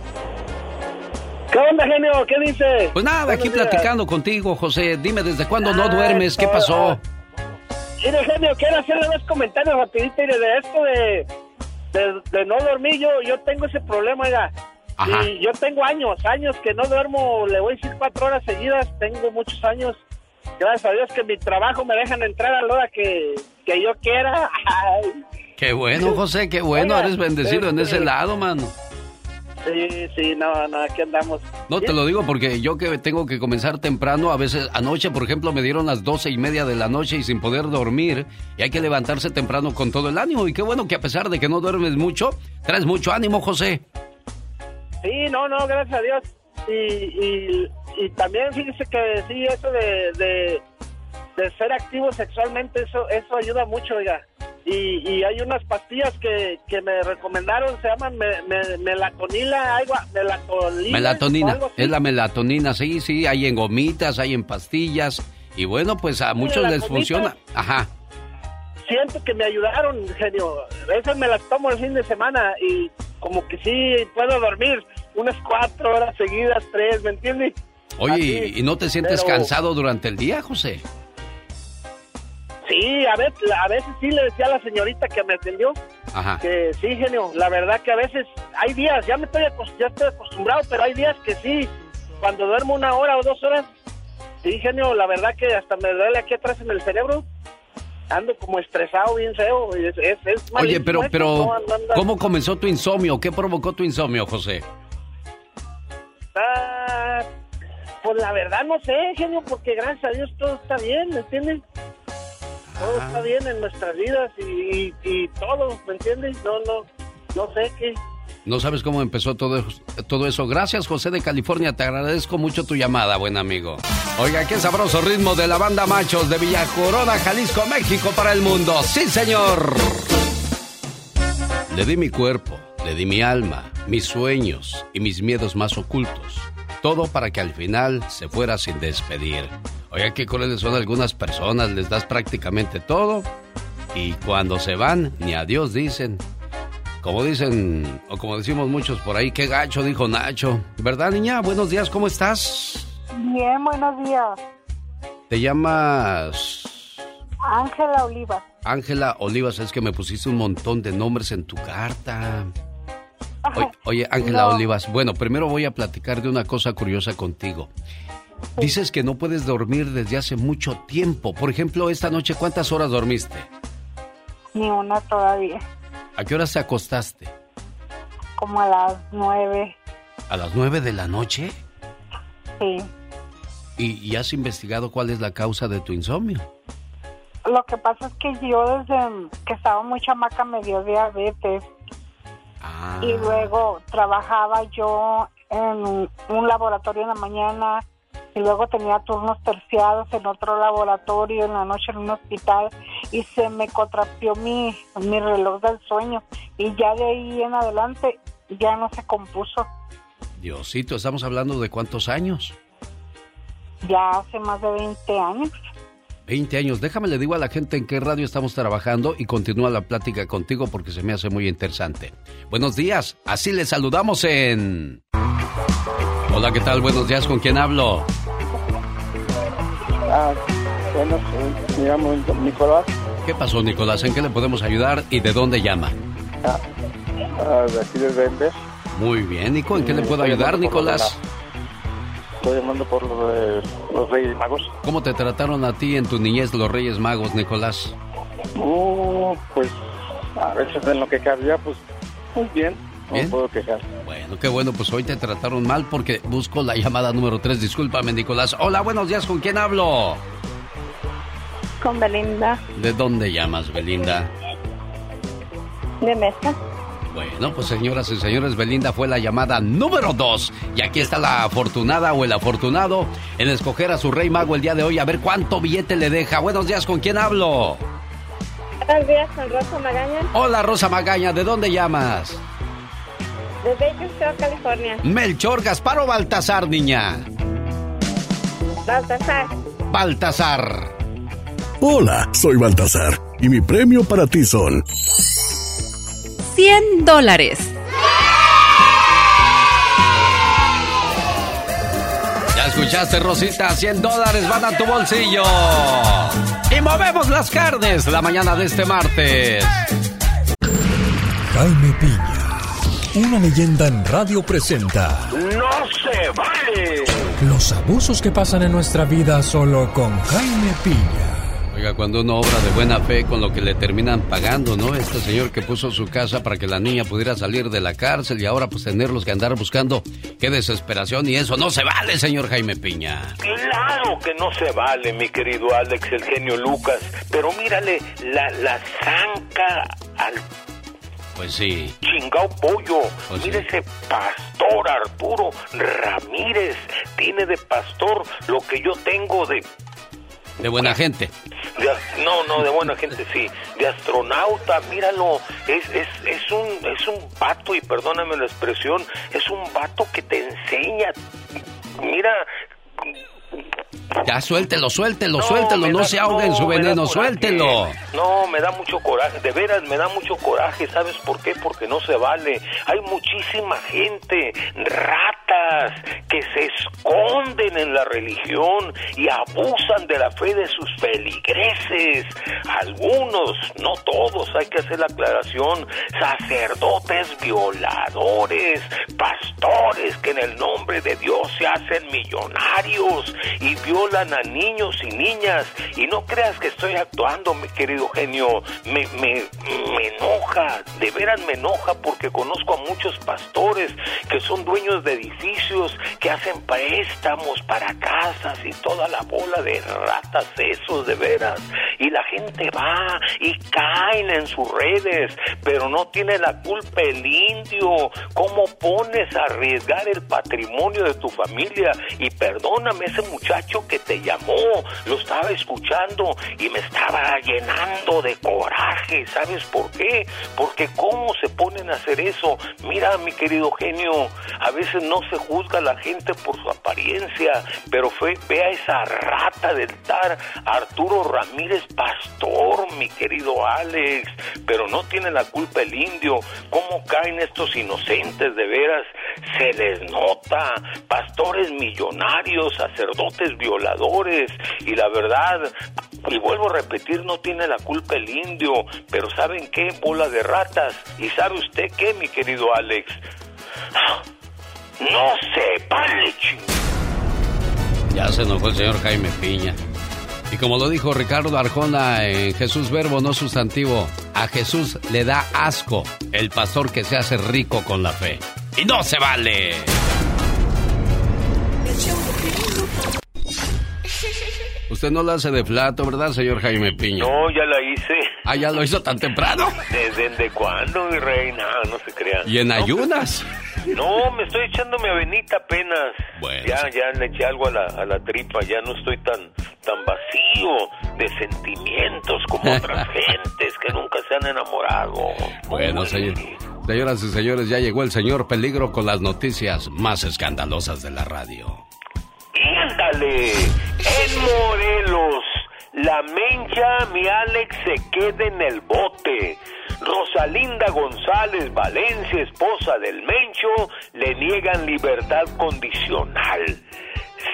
¿Qué onda, genio? ¿Qué dice? Pues nada, aquí platicando contigo, José. Dime, ¿desde cuándo no duermes? ¿Qué pasó? Mire, genio, quiero hacerle dos comentarios rapidito de esto de, de, no dormir. Yo, yo tengo ese problema, ya. Y yo tengo años, años que no duermo, le voy a decir cuatro horas seguidas, tengo muchos años gracias a Dios que mi trabajo me dejan entrar a la hora que, yo quiera. Qué bueno, José, qué bueno, eres bendecido en ese lado, mano. Sí, sí, no, no, aquí andamos. No, te lo digo porque yo que tengo que comenzar temprano, a veces anoche, por ejemplo, me dieron las doce y media de la noche y sin poder dormir, y hay que levantarse temprano con todo el ánimo, y qué bueno que a pesar de que no duermes mucho, traes mucho ánimo, José. Sí, no, no, gracias a Dios. Y, y, también fíjese que sí, eso de, de, ser activo sexualmente, eso, eso ayuda mucho, oiga. Y, y hay unas pastillas que, que me recomendaron, se llaman melatonina, algo, melatonina. Melatonina, es la melatonina, sí, sí, hay en gomitas, hay en pastillas. Y bueno, pues a muchos les funciona. Ajá siento que me ayudaron, genio. Esas me las tomo el fin de semana y como que sí puedo dormir unas cuatro horas seguidas, tres, ¿me entiendes? Oye, ¿y no te sientes cansado durante el día, José? Sí, a veces, a veces sí le decía a la señorita que me atendió Ajá. que sí, genio. La verdad que a veces hay días, ya me estoy, ya estoy acostumbrado, pero hay días que sí, cuando duermo una hora o dos horas, sí, genio, la verdad que hasta me duele aquí atrás en el cerebro ando como estresado, bien feo. Es, es, Oye, pero, pero, ¿cómo comenzó tu insomnio? ¿Qué provocó tu insomnio, José? Ah, pues la verdad no sé, genio, porque gracias a Dios todo está bien, ¿me entiendes? Todo está bien en nuestras vidas y, y, todo, ¿me entiendes? No, no, no sé qué. No sabes cómo empezó todo, todo eso. Gracias, José de California. Te agradezco mucho tu llamada, buen amigo. Oiga, qué sabroso ritmo de la banda Machos de Villa Corona, Jalisco, México para el mundo. ¡Sí, señor! Le di mi cuerpo, le di mi alma, mis sueños y mis miedos más ocultos. Todo para que al final se fuera sin despedir. Oiga, qué crueles son algunas personas, les das prácticamente todo y cuando se van, ni adiós dicen. Como dicen, o como decimos muchos por ahí, qué gacho, dijo Nacho. ¿Verdad, niña? Buenos días, ¿cómo estás? Bien, buenos días. ¿Te llamas? Ángela Olivas. Ángela Olivas, es que me pusiste un montón de nombres en tu carta. Oye, Ángela Olivas, bueno, primero voy a platicar de una cosa curiosa contigo. Dices que no puedes dormir desde hace mucho tiempo. Por ejemplo, esta noche, ¿cuántas horas dormiste? Ni una todavía. ¿A qué hora te acostaste? Como a las nueve. ¿A las nueve de la noche? Sí. ¿Y, has investigado cuál es la causa de tu insomnio? Lo que pasa es que yo desde que estaba muy chamaca me dio diabetes. Ah. Y luego trabajaba yo en un laboratorio en la mañana y luego tenía turnos terciados en otro laboratorio, en la noche en un hospital y se me contrapió mi, mi reloj del sueño y ya de ahí en adelante ya no se compuso. Diosito, ¿estamos hablando de cuántos años? Ya hace más de 20 años. 20 años. Déjame le digo a la gente en qué radio estamos trabajando y continúa la plática contigo porque se me hace muy interesante. Buenos días, así le saludamos en... Hola, ¿qué tal? Buenos días, ¿con quién hablo? Ah, bueno, me llamo Nicolás. ¿Qué pasó, Nicolás? ¿En qué le podemos ayudar y de dónde llama? Ah, ah de aquí de Denver. Muy bien, Nico. ¿En qué le puedo ayudar, Nicolás? Estoy llamando por los Reyes Magos. ¿Cómo te trataron a ti en tu niñez los Reyes Magos, Nicolás? Uh, pues a veces en lo que cabía, pues muy bien. No puedo quejar. Bueno, qué bueno, pues hoy te trataron mal porque busco la llamada número 3. Discúlpame, Nicolás. Hola, buenos días, ¿con quién hablo? Con Belinda. ¿De dónde llamas, Belinda? De Mesa. Bueno, pues señoras y señores, Belinda fue la llamada número 2. Y aquí está la afortunada o el afortunado en escoger a su rey mago el día de hoy. A ver cuánto billete le deja. Buenos días, ¿con quién hablo? Buenos días, con Rosa Magaña. Hola, Rosa Magaña, ¿de dónde llamas? De Bakersfield, California. Melchor, Gaspar o Baltasar, niña. Baltasar. Baltasar. Hola, soy Baltasar y mi premio para ti son 100 dólares. Ya escuchaste, Rosita, 100 dólares van a tu bolsillo. Y movemos las carnes la mañana de este martes. Jaime Piña una leyenda en radio presenta. ¡No se vale! Los abusos que pasan en nuestra vida solo con Jaime Piña. Oiga, cuando uno obra de buena fe con lo que le terminan pagando, ¿no? Este señor que puso su casa para que la niña pudiera salir de la cárcel y ahora pues tenerlos que andar buscando. ¡Qué desesperación! Y eso no se vale, señor Jaime Piña. Claro que no se vale, mi querido Alex, el genio Lucas. Pero mírale, la, la zanca al Pues sí. Chingao pollo. Pues Mire ese pastor Arturo Ramírez. Tiene de pastor lo que yo tengo de de buena gente. no, no, de buena gente, sí. De astronauta, míralo. Es, es, es, un, es un vato, y perdóname la expresión, es un vato que te enseña. Mira, ya suéltelo, suéltelo, suéltelo, no se ahogue en su veneno, suéltelo. No, me da mucho coraje, de veras me da mucho coraje, ¿sabes por qué? Porque no se vale. Hay muchísima gente, ratas, que se esconden en la religión y abusan de la fe de sus feligreses. Algunos, no todos, hay que hacer la aclaración, sacerdotes violadores, pastores que en el nombre de Dios se hacen millonarios y violan a niños y niñas. Y no creas que estoy actuando, mi querido genio. Me, me, me enoja, de veras me enoja porque conozco a muchos pastores que son dueños de edificios, que hacen préstamos para casas y toda la bola de ratas esos, de veras. Y la gente va y caen en sus redes, pero no tiene la culpa el indio. ¿Cómo pones a arriesgar el patrimonio de tu familia? Y perdóname, ese muchacho que te llamó, lo estaba escuchando y me estaba llenando de coraje. ¿Sabes por qué? Porque cómo se ponen a hacer eso. Mira, mi querido genio, a veces no se juzga a la gente por su apariencia, pero fue, ve a esa rata del tar Arturo Ramírez Pastor, mi querido Alex, pero no tiene la culpa el indio. ¿Cómo caen estos inocentes de veras? Se les nota. Pastores millonarios, sacerdotes violadores y la verdad, y vuelvo a repetir, no tiene la culpa el indio, pero ¿saben qué? Bola de ratas. ¿Y sabe usted qué, mi querido Alex? No se vale, Ya se enojó el señor Jaime Piña. Y como lo dijo Ricardo Arjona en Jesús Verbo, no sustantivo, a Jesús le da asco el pastor que se hace rico con la fe. Y no se vale. Usted no la hace de flato, ¿verdad, señor Jaime Piña? No, ya la hice. ¿Ah, ya lo hizo tan temprano? ¿Desde, cuándo, mi reina? No se crea. ¿Y en ayunas? No, me estoy echando mi avenita apenas. Bueno. Ya, ya le eché algo a la, a la tripa, ya no estoy tan, tan vacío de sentimientos como otras gentes que nunca se han enamorado. Bueno, señor. Señoras y señores, ya llegó el señor Peligro con las noticias más escandalosas de la radio. ¡Ándale! En Morelos, la mencha, mi Alex, se queda en el bote. Rosalinda González Valencia, esposa del Mencho, le niegan libertad condicional.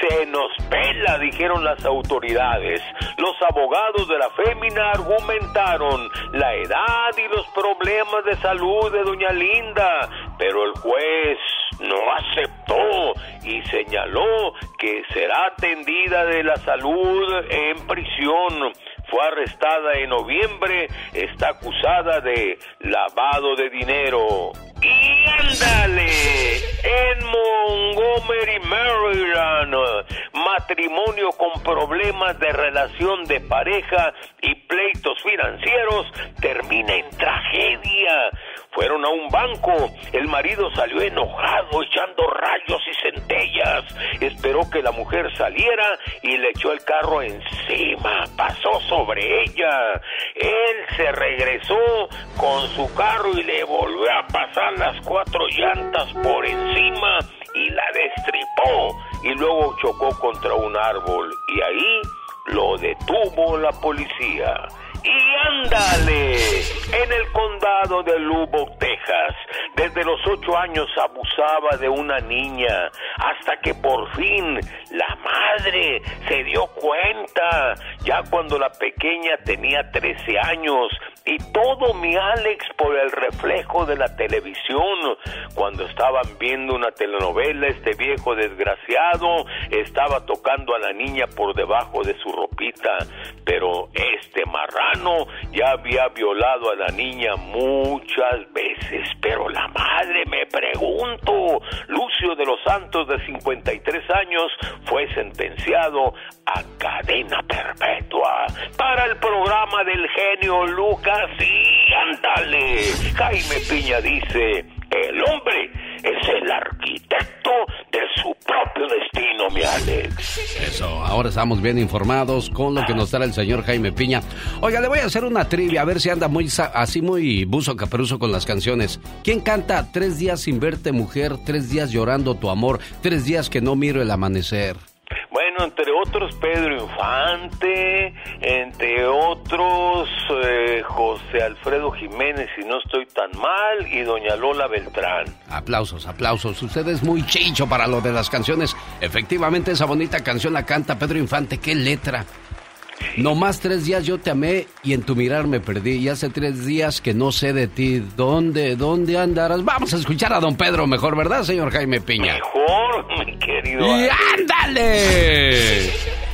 Se nos pela, dijeron las autoridades. Los abogados de la fémina argumentaron la edad y los problemas de salud de doña Linda, pero el juez no aceptó y señaló que será atendida de la salud en prisión. Fue arrestada en noviembre, está acusada de lavado de dinero. Y ándale, en Montgomery, Maryland, matrimonio con problemas de relación de pareja y pleitos financieros termina en tragedia. Fueron a un banco, el marido salió enojado, echando rayos y centellas. Esperó que la mujer saliera y le echó el carro encima, pasó sobre ella. Él se regresó con su carro y le volvió a pasar las cuatro llantas por encima y la destripó y luego chocó contra un árbol y ahí lo detuvo la policía. Y ándale, en el condado de Lubbock, Texas, desde los ocho años abusaba de una niña, hasta que por fin la madre se dio cuenta, ya cuando la pequeña tenía 13 años, y todo mi Alex por el reflejo de la televisión, cuando estaban viendo una telenovela, este viejo desgraciado estaba tocando a la niña por debajo de su ropita, pero este marrano ya había violado a la niña muchas veces, pero la madre, me pregunto, Lucio de los Santos, de 53 años, fue sentenciado a cadena perpetua para el programa del genio Lucas y ándale. Jaime Piña dice, el hombre es el arquitecto de su propio destino, mi Alex. Eso, ahora estamos bien informados con lo que nos trae el señor Jaime Piña. Oiga, le voy a hacer una trivia, a ver si anda muy así muy buzo caperuso con las canciones. ¿Quién canta Tres días sin verte, mujer, tres días llorando tu amor, tres días que no miro el amanecer? Bueno, entre otros Pedro Infante, entre otros eh, José Alfredo Jiménez, si no estoy tan mal, y doña Lola Beltrán. Aplausos, aplausos. Usted es muy chicho para lo de las canciones. Efectivamente, esa bonita canción la canta Pedro Infante. ¡Qué letra! No más tres días yo te amé y en tu mirar me perdí. Y hace tres días que no sé de ti. ¿Dónde, dónde andarás? Vamos a escuchar a don Pedro mejor, ¿verdad, señor Jaime Piña? Mejor, mi querido. ¡Y ándale!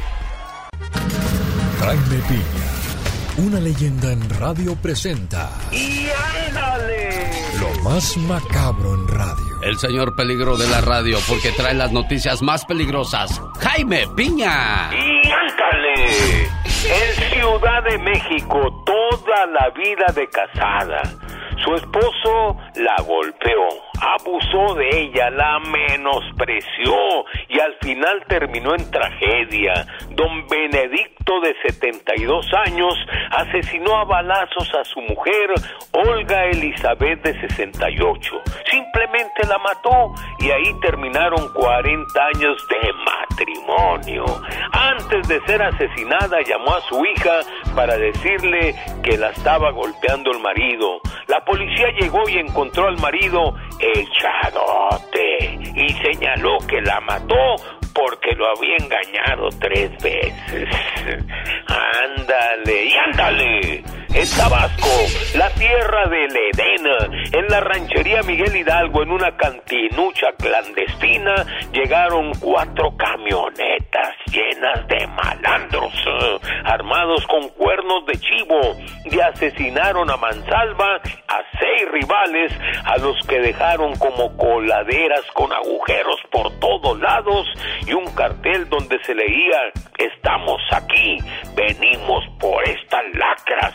Jaime Piña, una leyenda en radio presenta. ¡Y ándale! Lo más macabro en radio. El señor peligro de la radio, porque trae las noticias más peligrosas. Jaime Piña. ¡Y ándale! En Ciudad de México, toda la vida de casada. Su esposo la golpeó, abusó de ella, la menospreció y al final terminó en tragedia. Don Benedicto, de 72 años, asesinó a balazos a su mujer, Olga Elizabeth, de 68. Simplemente la mató y ahí terminaron 40 años de matrimonio. Antes de ser asesinada, llamó a su hija para decirle que la estaba golpeando el marido. La policía llegó y encontró al marido echadote y señaló que la mató porque lo había engañado tres veces. Ándale, y ándale. En Tabasco, la tierra del Edén, en la ranchería Miguel Hidalgo, en una cantinucha clandestina, llegaron cuatro camionetas llenas de malandros, armados con cuernos de chivo, y asesinaron a mansalva a seis rivales, a los que dejaron como coladeras con agujeros por todos lados y un cartel donde se leía, estamos aquí, venimos por estas lacras.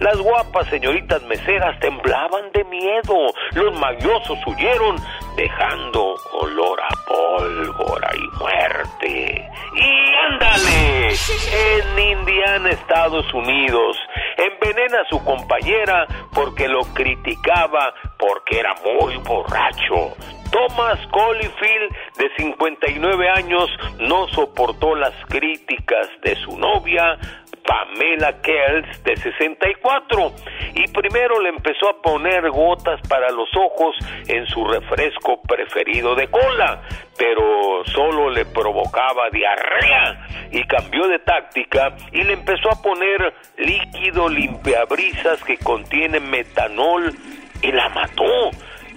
Las guapas señoritas meseras temblaban de miedo, los mañosos huyeron, dejando olor a pólvora y muerte. Y ándale, en Indiana, Estados Unidos, envenena a su compañera porque lo criticaba porque era muy borracho. Thomas Colifield, de 59 años, no soportó las críticas de su novia, Pamela Kells, de 64, y primero le empezó a poner gotas para los ojos en su refresco preferido de cola, pero solo le provocaba diarrea y cambió de táctica y le empezó a poner líquido limpiabrisas que contiene metanol y la mató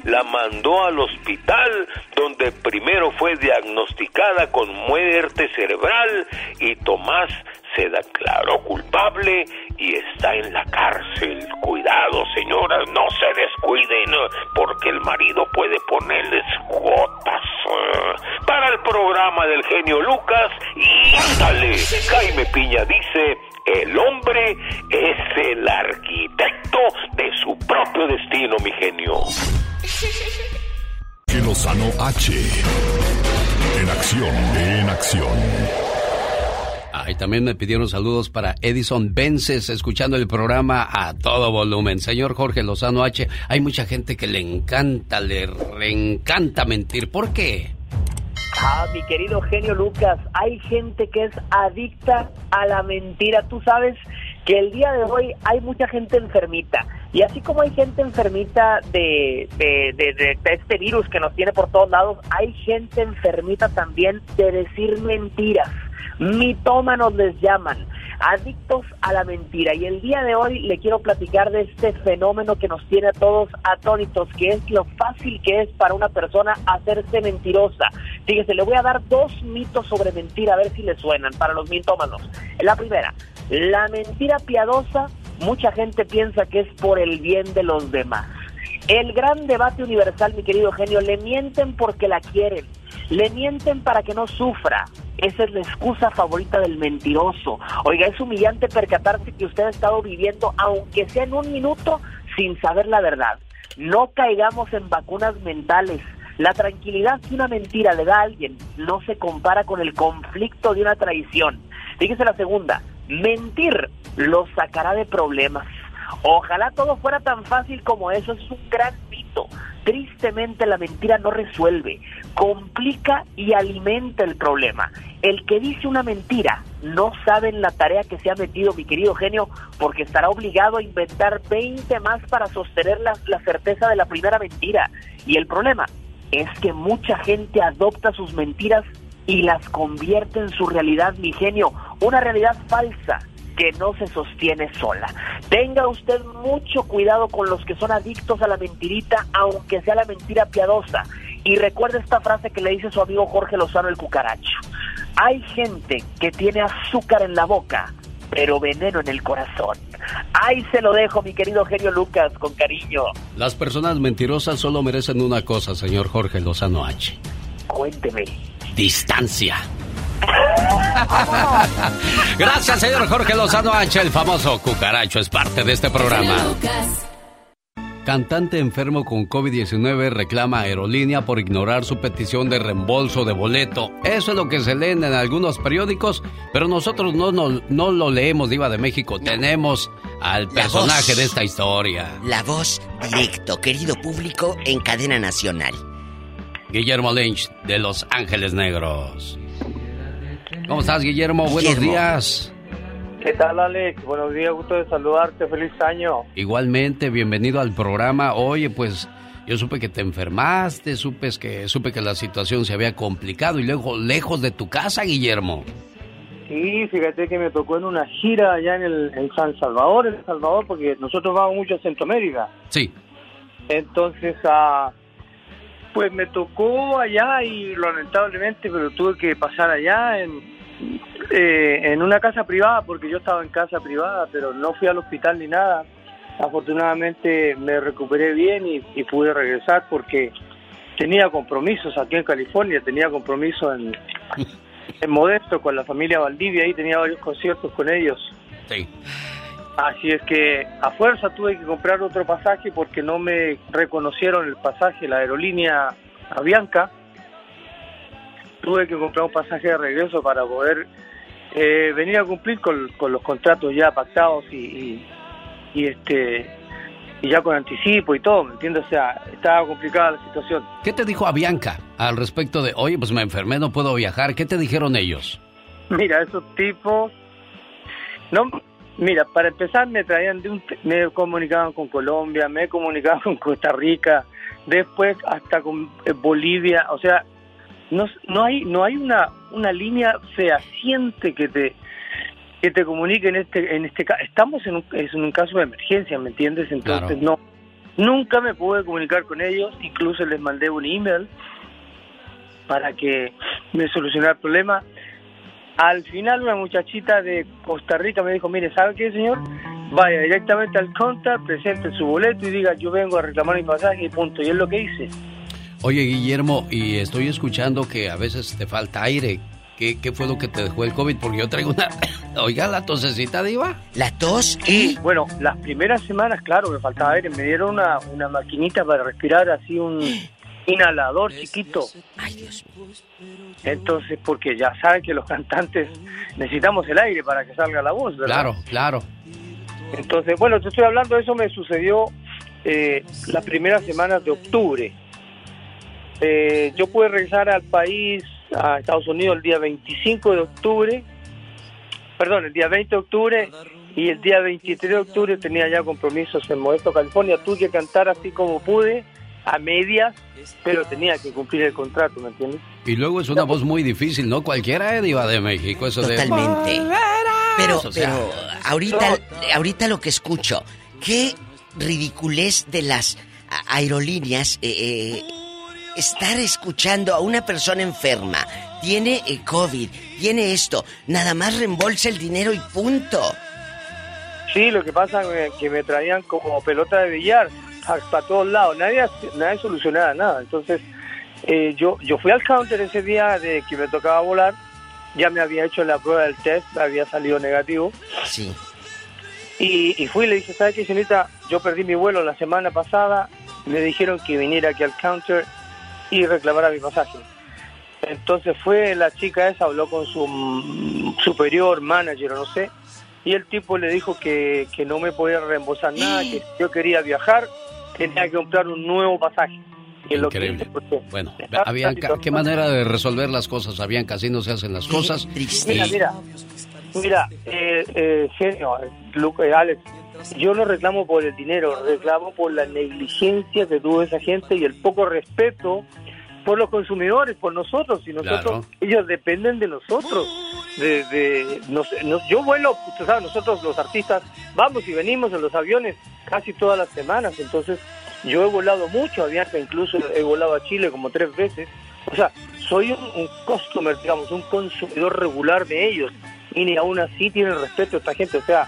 la mandó al hospital donde primero fue diagnosticada con muerte cerebral y Tomás se declaró culpable y está en la cárcel. Cuidado, señoras, no se descuiden porque el marido puede ponerles gotas. Para el programa del genio Lucas, y ándale, Jaime Piña dice, el hombre es el arquitecto de su propio destino, mi genio. Que Lozano H. En acción, en acción. Ah, y también me pidieron saludos para Edison Vences, escuchando el programa a todo volumen. Señor Jorge Lozano H, hay mucha gente que le encanta, le reencanta mentir. ¿Por qué? Ah, mi querido genio Lucas, hay gente que es adicta a la mentira. Tú sabes que el día de hoy hay mucha gente enfermita. Y así como hay gente enfermita de, de, de, este virus que nos tiene por todos lados, hay gente enfermita también de decir mentiras. Mitómanos les llaman, adictos a la mentira. Y el día de hoy le quiero platicar de este fenómeno que nos tiene a todos atónitos, que es lo fácil que es para una persona hacerse mentirosa. Fíjese, le voy a dar dos mitos sobre mentira, a ver si le suenan para los mitómanos. La primera, la mentira piadosa, mucha gente piensa que es por el bien de los demás. El gran debate universal, mi querido genio, le mienten porque la quieren, le mienten para que no sufra. Esa es la excusa favorita del mentiroso. Oiga, es humillante percatarse que usted ha estado viviendo, aunque sea en un minuto, sin saber la verdad. No caigamos en vacunas mentales. La tranquilidad que una mentira le da a alguien no se compara con el conflicto de una traición. Fíjese la segunda, mentir lo sacará de problemas. Ojalá todo fuera tan fácil como eso, es un gran Tristemente la mentira no resuelve, complica y alimenta el problema. El que dice una mentira no sabe en la tarea que se ha metido mi querido genio porque estará obligado a inventar 20 más para sostener la certeza de la primera mentira. Y el problema es que mucha gente adopta sus mentiras y las convierte en su realidad, mi genio, una realidad falsa que no se sostiene sola. Tenga usted mucho cuidado con los que son adictos a la mentirita, aunque sea la mentira piadosa. Y recuerde esta frase que le dice su amigo Jorge Lozano el cucaracho. Hay gente que tiene azúcar en la boca, pero veneno en el corazón. Ahí se lo dejo, mi querido genio Lucas, con cariño. Las personas mentirosas solo merecen una cosa, señor Jorge Lozano H. Cuénteme. Distancia. Gracias, señor Jorge Lozano H. El famoso cucaracho es parte de este programa. Cantante enfermo con COVID-19 reclama aerolínea por ignorar su petición de reembolso de boleto. Eso es lo que se lee en algunos periódicos, pero nosotros no, no, lo leemos, Diva de México. Tenemos al personaje de esta historia. La voz directo, querido público, en cadena nacional. Guillermo Lynch, de Los Ángeles Negros. ¿Cómo estás, Guillermo? Buenos días. ¿Qué tal, Alex? Buenos días, gusto de saludarte. Feliz año. Igualmente, bienvenido al programa. Oye, pues yo supe que te enfermaste, supe que, supe que la situación se había complicado y luego lejos de tu casa, Guillermo. Sí, fíjate que me tocó en una gira allá en, el, en San Salvador, en El Salvador, porque nosotros vamos mucho a Centroamérica. Sí. Entonces, uh, pues me tocó allá y lamentablemente, pero tuve que pasar allá en, eh, en una casa privada, porque yo estaba en casa privada, pero no fui al hospital ni nada. Afortunadamente me recuperé bien y, pude regresar porque tenía compromisos aquí en California, tenía compromisos en, en Modesto con la familia Valdivia, y tenía varios conciertos con ellos. Sí. Así es que a fuerza tuve que comprar otro pasaje porque no me reconocieron el pasaje, la aerolínea Avianca. Tuve que comprar un pasaje de regreso para poder eh, venir a cumplir con, los contratos ya pactados y, y, este y ya con anticipo y todo, ¿me entiendes? O sea, estaba complicada la situación. ¿Qué te dijo Avianca al respecto de, oye, pues me enfermé, no puedo viajar? ¿Qué te dijeron ellos? Mira, esos tipos no Mira, para empezar me traían de un, me comunicaban con Colombia, me comunicaban con Costa Rica, después hasta con eh, Bolivia, o sea, no, no hay no hay una una línea fehaciente que te que te comunique en este en este caso estamos en un, es un caso de emergencia, ¿me entiendes? Entonces no nunca me pude comunicar con ellos, incluso les mandé un email para que me solucionara el problema al final una muchachita de Costa Rica me dijo, mire, ¿sabe qué, señor? Vaya directamente al counter, presente su boleto y diga, yo vengo a reclamar mi pasaje y punto. Y es lo que hice. Oye, Guillermo, y estoy escuchando que a veces te falta aire. ¿Qué, ¿Qué, fue lo que te dejó el COVID? Porque yo traigo una... Oiga, la tosecita, Diva. ¿La tos? Y bueno, las primeras semanas, claro, me faltaba aire. Me dieron una, una maquinita para respirar, así un inhalador chiquito. Ay, Dios. Entonces, porque ya saben que los cantantes necesitamos el aire para que salga la voz, ¿verdad? Claro, claro. Entonces, bueno, te estoy hablando, eso me sucedió eh, las primeras semanas de octubre. Eh, yo pude regresar al país, a Estados Unidos, el día 25 de octubre, perdón, el día 20 de octubre, y el día 23 de octubre tenía ya compromisos en Modesto, California. Tuve que cantar así como pude a medias, pero tenía que cumplir el contrato, ¿me entiendes? Y luego es una voz muy difícil, ¿no? Cualquiera es diva de México, eso Totalmente. Pero, pero ahorita, ahorita lo que escucho, qué ridiculez de las aerolíneas eh, eh, estar escuchando a una persona enferma, tiene eh, COVID, tiene esto, nada más reembolsa el dinero y punto. Sí, lo que pasa es que me traían como pelota de billar para todos lados, nadie, nadie solucionaba nada. Entonces, eh, yo, yo fui al counter ese día de que me tocaba volar, ya me había hecho la prueba del test, había salido negativo. Sí. Y, fui y le dije, ¿sabe qué, señorita? Yo perdí mi vuelo la semana pasada, me dijeron que viniera aquí al counter y reclamara mi pasaje. Entonces fue la chica esa, habló con su superior, manager o no sé, y el tipo le dijo que, que no me podía reembolsar nada, que si yo quería viajar, tenía que comprar un nuevo pasaje. Increíble. bueno, había, ¿qué manera de resolver las cosas? Habían casi no se hacen las cosas. Mira, mira, mira, eh, eh, genio, eh, Alex, yo no reclamo por el dinero, reclamo por la negligencia que tuvo esa gente y el poco respeto por los consumidores, por nosotros, y nosotros, ellos dependen de nosotros. De, de yo vuelo, nosotros los artistas vamos y venimos en los aviones casi todas las semanas, entonces yo he volado mucho, Avianca incluso he volado a Chile como tres veces, o sea, soy un, un customer, digamos, un consumidor regular de ellos, y ni aún así tienen respeto a esta gente, o sea,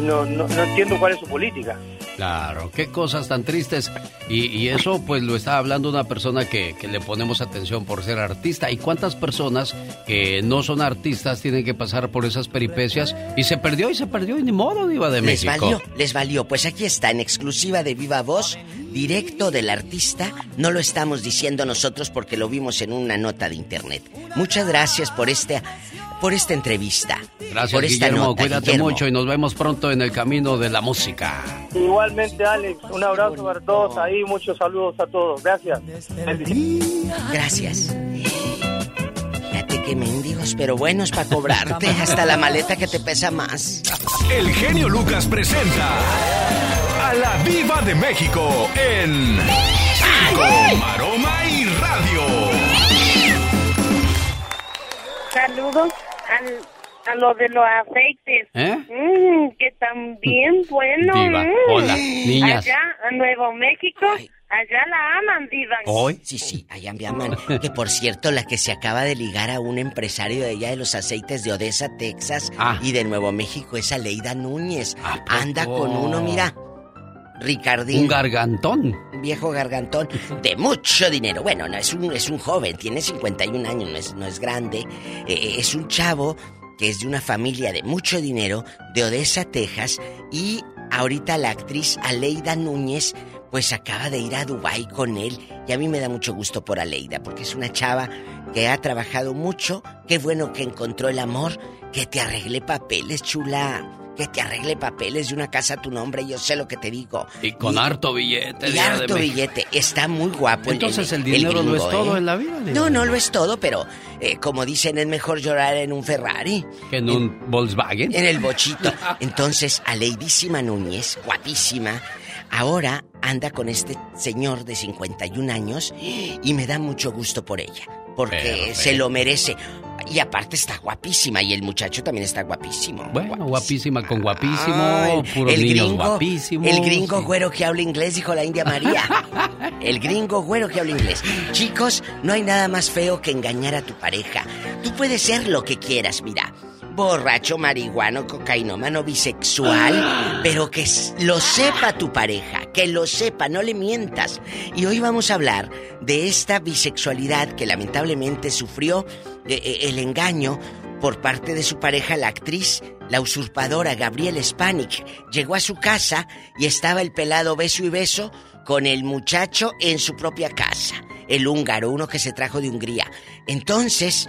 no, no, no entiendo cuál es su política. Claro, qué cosas tan tristes. Y, eso pues lo está hablando una persona que, le ponemos atención por ser artista. ¿Y cuántas personas que no son artistas tienen que pasar por esas peripecias? Y se perdió y se perdió y ni modo, Viva de les México. Les valió, les valió. Pues aquí está, en exclusiva de Viva Voz, directo del artista. No lo estamos diciendo nosotros porque lo vimos en una nota de internet. Muchas gracias por este por esta entrevista. Gracias, por esta Guillermo. Cuídate mucho y nos vemos pronto en el camino de la música. Igualmente, Alex. Un abrazo para todos ahí. Muchos saludos a todos. Gracias. Gracias. Fíjate qué mendigos, pero buenos para cobrarte. Hasta la maleta que te pesa más. El genio Lucas presenta a la Viva de México en Circo, Maroma y Radio. Saludos a lo de los aceites. ¿Eh? Mm, que también bueno. Diva. Mm. Hola, niñas. Allá, a Nuevo México. Allá la aman, Diva. ¿Hoy? Sí, sí, allá me aman. que por cierto, la que se acaba de ligar a un empresario de allá de los aceites de Odessa, Texas ah. y de Nuevo México es Aleida Núñez. Anda con uno, mira. Ricardín. Un gargantón. Un viejo gargantón de mucho dinero. Bueno, no es un, es un joven, tiene 51 años, no es, no es grande. Eh, eh, es un chavo que es de una familia de mucho dinero, de Odessa, Texas, y ahorita la actriz Aleida Núñez, pues acaba de ir a Dubai con él, y a mí me da mucho gusto por Aleida, porque es una chava que ha trabajado mucho, qué bueno que encontró el amor, que te arregle papeles, chula que te arregle papeles de una casa a tu nombre, yo sé lo que te digo. Y con harto billete. Y harto billete, está muy guapo. Entonces el, dinero no es todo ¿eh? en la vida. No, no lo es todo, pero eh, como dicen, es mejor llorar en un Ferrari. Que en, un Volkswagen. En el bochito. Entonces, a Leidísima Núñez, guapísima, ahora anda con este señor de 51 años y me da mucho gusto por ella, porque se lo merece. Y aparte está guapísima y el muchacho también está guapísimo. Bueno, guapísima con guapísimo, el gringo, guapísimo. El gringo güero que habla inglés, dijo la India María. el gringo güero que habla inglés. Chicos, no hay nada más feo que engañar a tu pareja. Tú puedes ser lo que quieras, mira borracho, marihuano, cocainómano, bisexual, pero que lo sepa tu pareja, que lo sepa, no le mientas. Y hoy vamos a hablar de esta bisexualidad que lamentablemente sufrió eh, eh, el engaño por parte de su pareja, la actriz, la usurpadora Gabriel Spanik. Llegó a su casa y estaba el pelado beso y beso con el muchacho en su propia casa, el húngaro, uno que se trajo de Hungría. Entonces,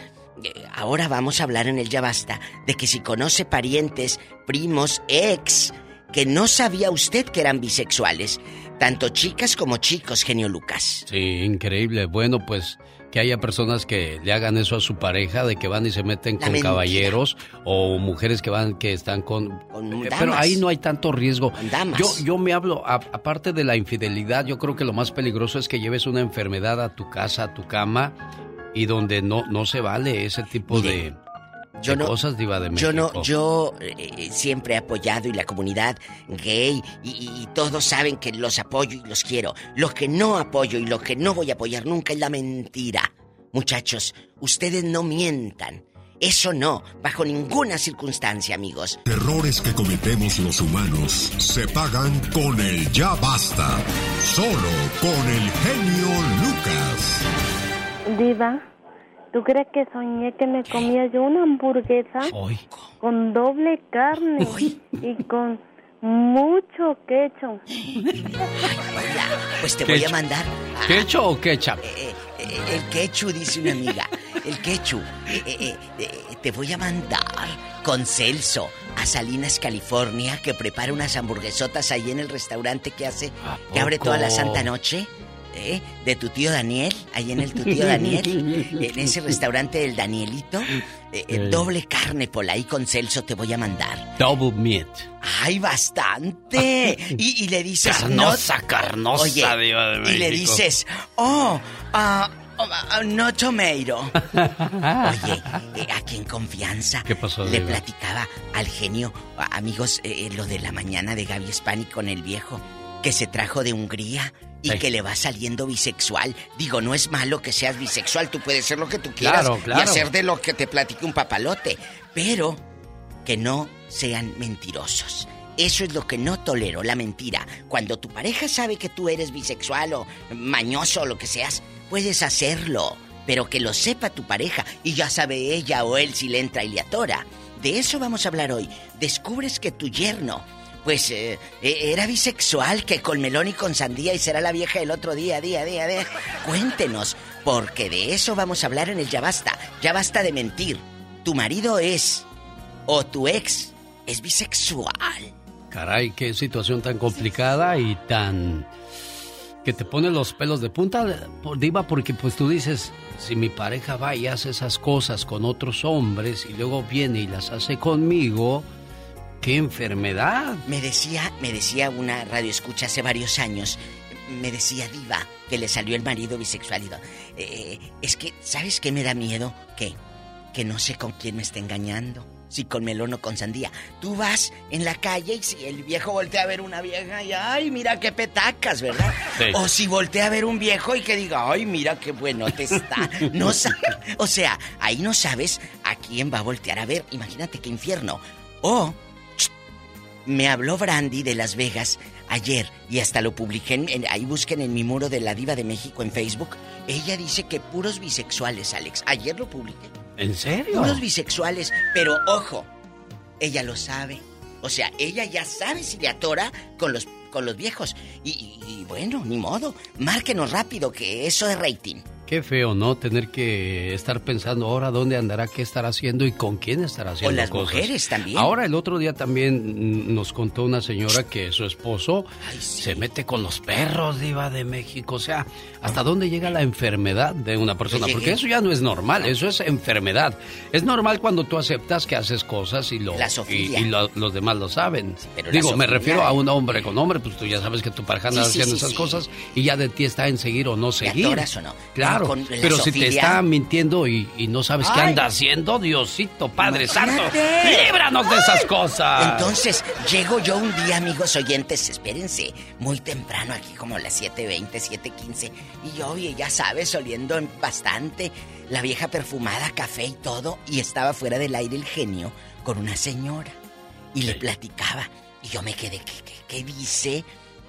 ahora vamos a hablar en el Ya Basta de que si conoce parientes, primos, ex, que no sabía usted que eran bisexuales, tanto chicas como chicos, genio Lucas. Sí, increíble. Bueno, pues que haya personas que le hagan eso a su pareja, de que van y se meten con caballeros o mujeres que van, que están con... Eh, pero ahí no hay tanto riesgo. Damas. Yo, yo me hablo, aparte de la infidelidad, yo creo que lo más peligroso es que lleves una enfermedad a tu casa, a tu cama y donde no, no se vale ese tipo de, yo cosas, Diva de México. Yo no, yo eh, siempre he apoyado y la comunidad gay y, todos saben que los apoyo y los quiero. Lo que no apoyo y lo que no voy a apoyar nunca es la mentira. Muchachos, ustedes no mientan. Eso no, bajo ninguna circunstancia, amigos. Errores que cometemos los humanos se pagan con el ya basta. Solo con el genio Lucas. Diva, ¿tú crees que soñé que me comía yo una hamburguesa con doble carne y con mucho quecho? Pues te voy a mandar. ¿Quecho o ketchup? Eh, eh, el quechu, dice una amiga. El quechu. Eh, te voy a mandar con Celso a Salinas, California, que prepara unas hamburguesotas ahí en el restaurante que hace, que abre toda la santa noche. ¿Eh? De tu tío Daniel, ahí en el tu tío Daniel, en ese restaurante del Danielito, eh, eh, doble carne por ahí con Celso te voy a mandar. Double meat. ¡Ay, bastante! Y, y le dices... Carnosa, carnosa, Oye, diva de Y le dices, oh, ah, ah, no tomato. Oye, eh, aquí en confianza ¿Qué pasó, le platicaba al genio, amigos, eh, lo de la mañana de Gaby Spani con el viejo, que se trajo de Hungría y Sí. que le va saliendo bisexual. Digo, no es malo que seas bisexual, tú puedes ser lo que tú quieras Claro, claro. y hacer de lo que te platique un papalote, pero que no sean mentirosos. Eso es lo que no tolero, la mentira. Cuando tu pareja sabe que tú eres bisexual o mañoso o lo que seas, puedes hacerlo. Pero que lo sepa tu pareja y ya sabe ella o él si le entra y le atora. De eso vamos a hablar hoy. Descubres que tu yerno, pues, eh, eh, era bisexual, que con melón y con sandía y será la vieja el otro día, día, día, día. Cuéntenos, porque de eso vamos a hablar en el Ya Basta. Ya basta de mentir. Tu marido es, o tu ex, es bisexual. Caray, qué situación tan complicada y tan... que te pone los pelos de punta, Diva, porque pues tú dices, si mi pareja va y hace esas cosas con otros hombres y luego viene y las hace conmigo, qué enfermedad. Me decía, me decía una radio escucha hace varios años, me decía Diva que le salió el marido bisexual y todo. Eh, es que, ¿sabes qué me da miedo? ¿Qué? Que no sé con quién me está engañando. Si con melón o con sandía. Tú vas en la calle y si el viejo voltea a ver una vieja y ay, mira qué petacas, ¿verdad? Sí. O si voltea a ver un viejo y que diga, ay, mira qué bueno te está. No O sea, ahí no sabes a quién va a voltear a ver. Imagínate qué infierno. O me habló Brandy de Las Vegas ayer y hasta lo publiqué, en, en- ahí busquen en mi muro de la Diva de México en Facebook. Ella dice que puros bisexuales, Alex. Ayer lo publiqué. ¿En serio? Puros bisexuales, pero ojo, ella lo sabe. O sea, ella ya sabe si le atora con los, con los viejos. Y, y- y bueno, ni modo. Márquenos rápido que eso es rating. Qué feo, ¿no? Tener que estar pensando ahora dónde andará, qué estará haciendo y con quién estará haciendo las cosas. mujeres también. Ahora el otro día también nos contó una señora que su esposo se mete con los perros, diva de México. O sea, ¿hasta dónde llega la enfermedad de una persona? Porque eso ya no es normal, eso es enfermedad. Es normal cuando tú aceptas que haces cosas y, lo, La y, zoofilia. y lo- los demás lo saben. pero Digo, me refiero a un hombre con hombre, pues tú ya sabes que tu pareja anda Sí, haciendo esas cosas y ya de ti está en seguir o no ¿Te seguir. atoras o no? Claro, Con la pero si te está mintiendo y, y no sabes qué anda haciendo, Diosito Padre Santo, líbranos de esas cosas. Entonces, llego yo un día, amigos oyentes, espérense, muy temprano aquí, como las 7.20, 7.15, y yo, oye, ya sabes, oliendo en bastante, la vieja perfumada, café y todo, y estaba fuera del aire el genio con una señora, y le platicaba, y yo me quedé, ¿qué, qué, qué dice?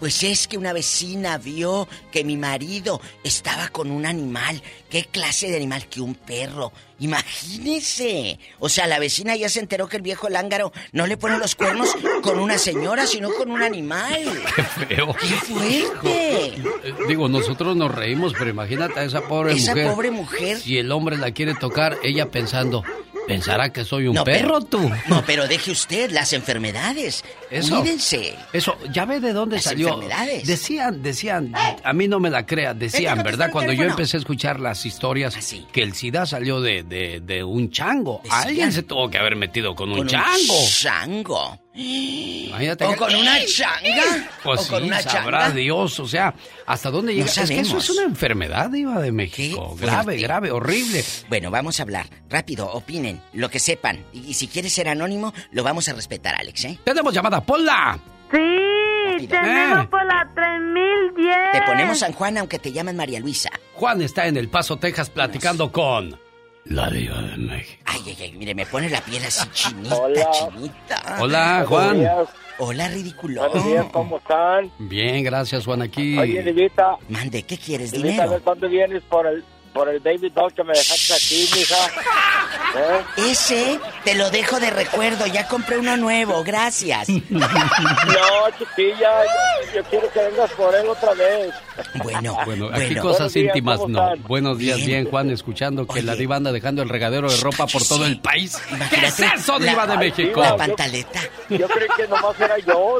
Pues es que una vecina vio que mi marido estaba con un animal. ¿Qué clase de animal? Que un perro. Imagínese. O sea, la vecina ya se enteró que el viejo lángaro no le pone los cuernos con una señora, sino con un animal. Qué feo. ¡Qué fuerte! Digo, nosotros nos reímos, pero imagínate a esa pobre Esa mujer. pobre mujer. Si el hombre la quiere tocar, ella pensando, pensará que soy un No, perro pero- tú. No, pero deje usted las enfermedades. Eso. Cuídense. Eso, ya ve de dónde Las salió. enfermedades. Decían, decían, a mí no me la crea, decían, Vete a ¿verdad? Cuando yo empecé a escuchar las historias Ah, que el SIDA salió de, de, de un chango. Decían. Alguien se tuvo que haber metido con un Con chango. un chango. Imagínate O que- con una changa. Pues o con sí, una sabrá changa. Dios, o sea, ¿hasta dónde No llega? es que eso es una enfermedad, Iba de México. Qué Grave, grave, horrible. Bueno, vamos a hablar. Rápido, opinen, lo que sepan. Y, y si quieres ser anónimo, lo vamos a respetar, Alex, ¿eh? Tenemos llamada, ponla. Sí, tenemos Eh. por la 3010. Te ponemos San Juan aunque te llaman María Luisa. Juan está en El Paso, Texas, platicando con... La diva de México. Ay, ay, ay, mire, me pone la piel así chinita, Hola. chinita. Hola, Juan. Hola, ridículo. Buenos días, ¿cómo están? Bien, gracias, Juan. Aquí. Oye, Divita. Mande, ¿qué quieres? Divita, Dinero. cuándo vienes por el, por el Baby Doll que me dejaste aquí, mija. ¿Eh? Ese te lo dejo de recuerdo, ya compré uno nuevo, gracias. No, chiquilla, yo, yo quiero que vengas por él otra vez. Bueno, Bueno, aquí bueno. cosas días, íntimas ¿cómo no. están? Buenos días, bien, Juan, escuchando que la diva anda dejando el regadero de ropa por todo el país. ¿Qué es eso, la- diva de México? la pantaleta. Yo creí que nomás era yo,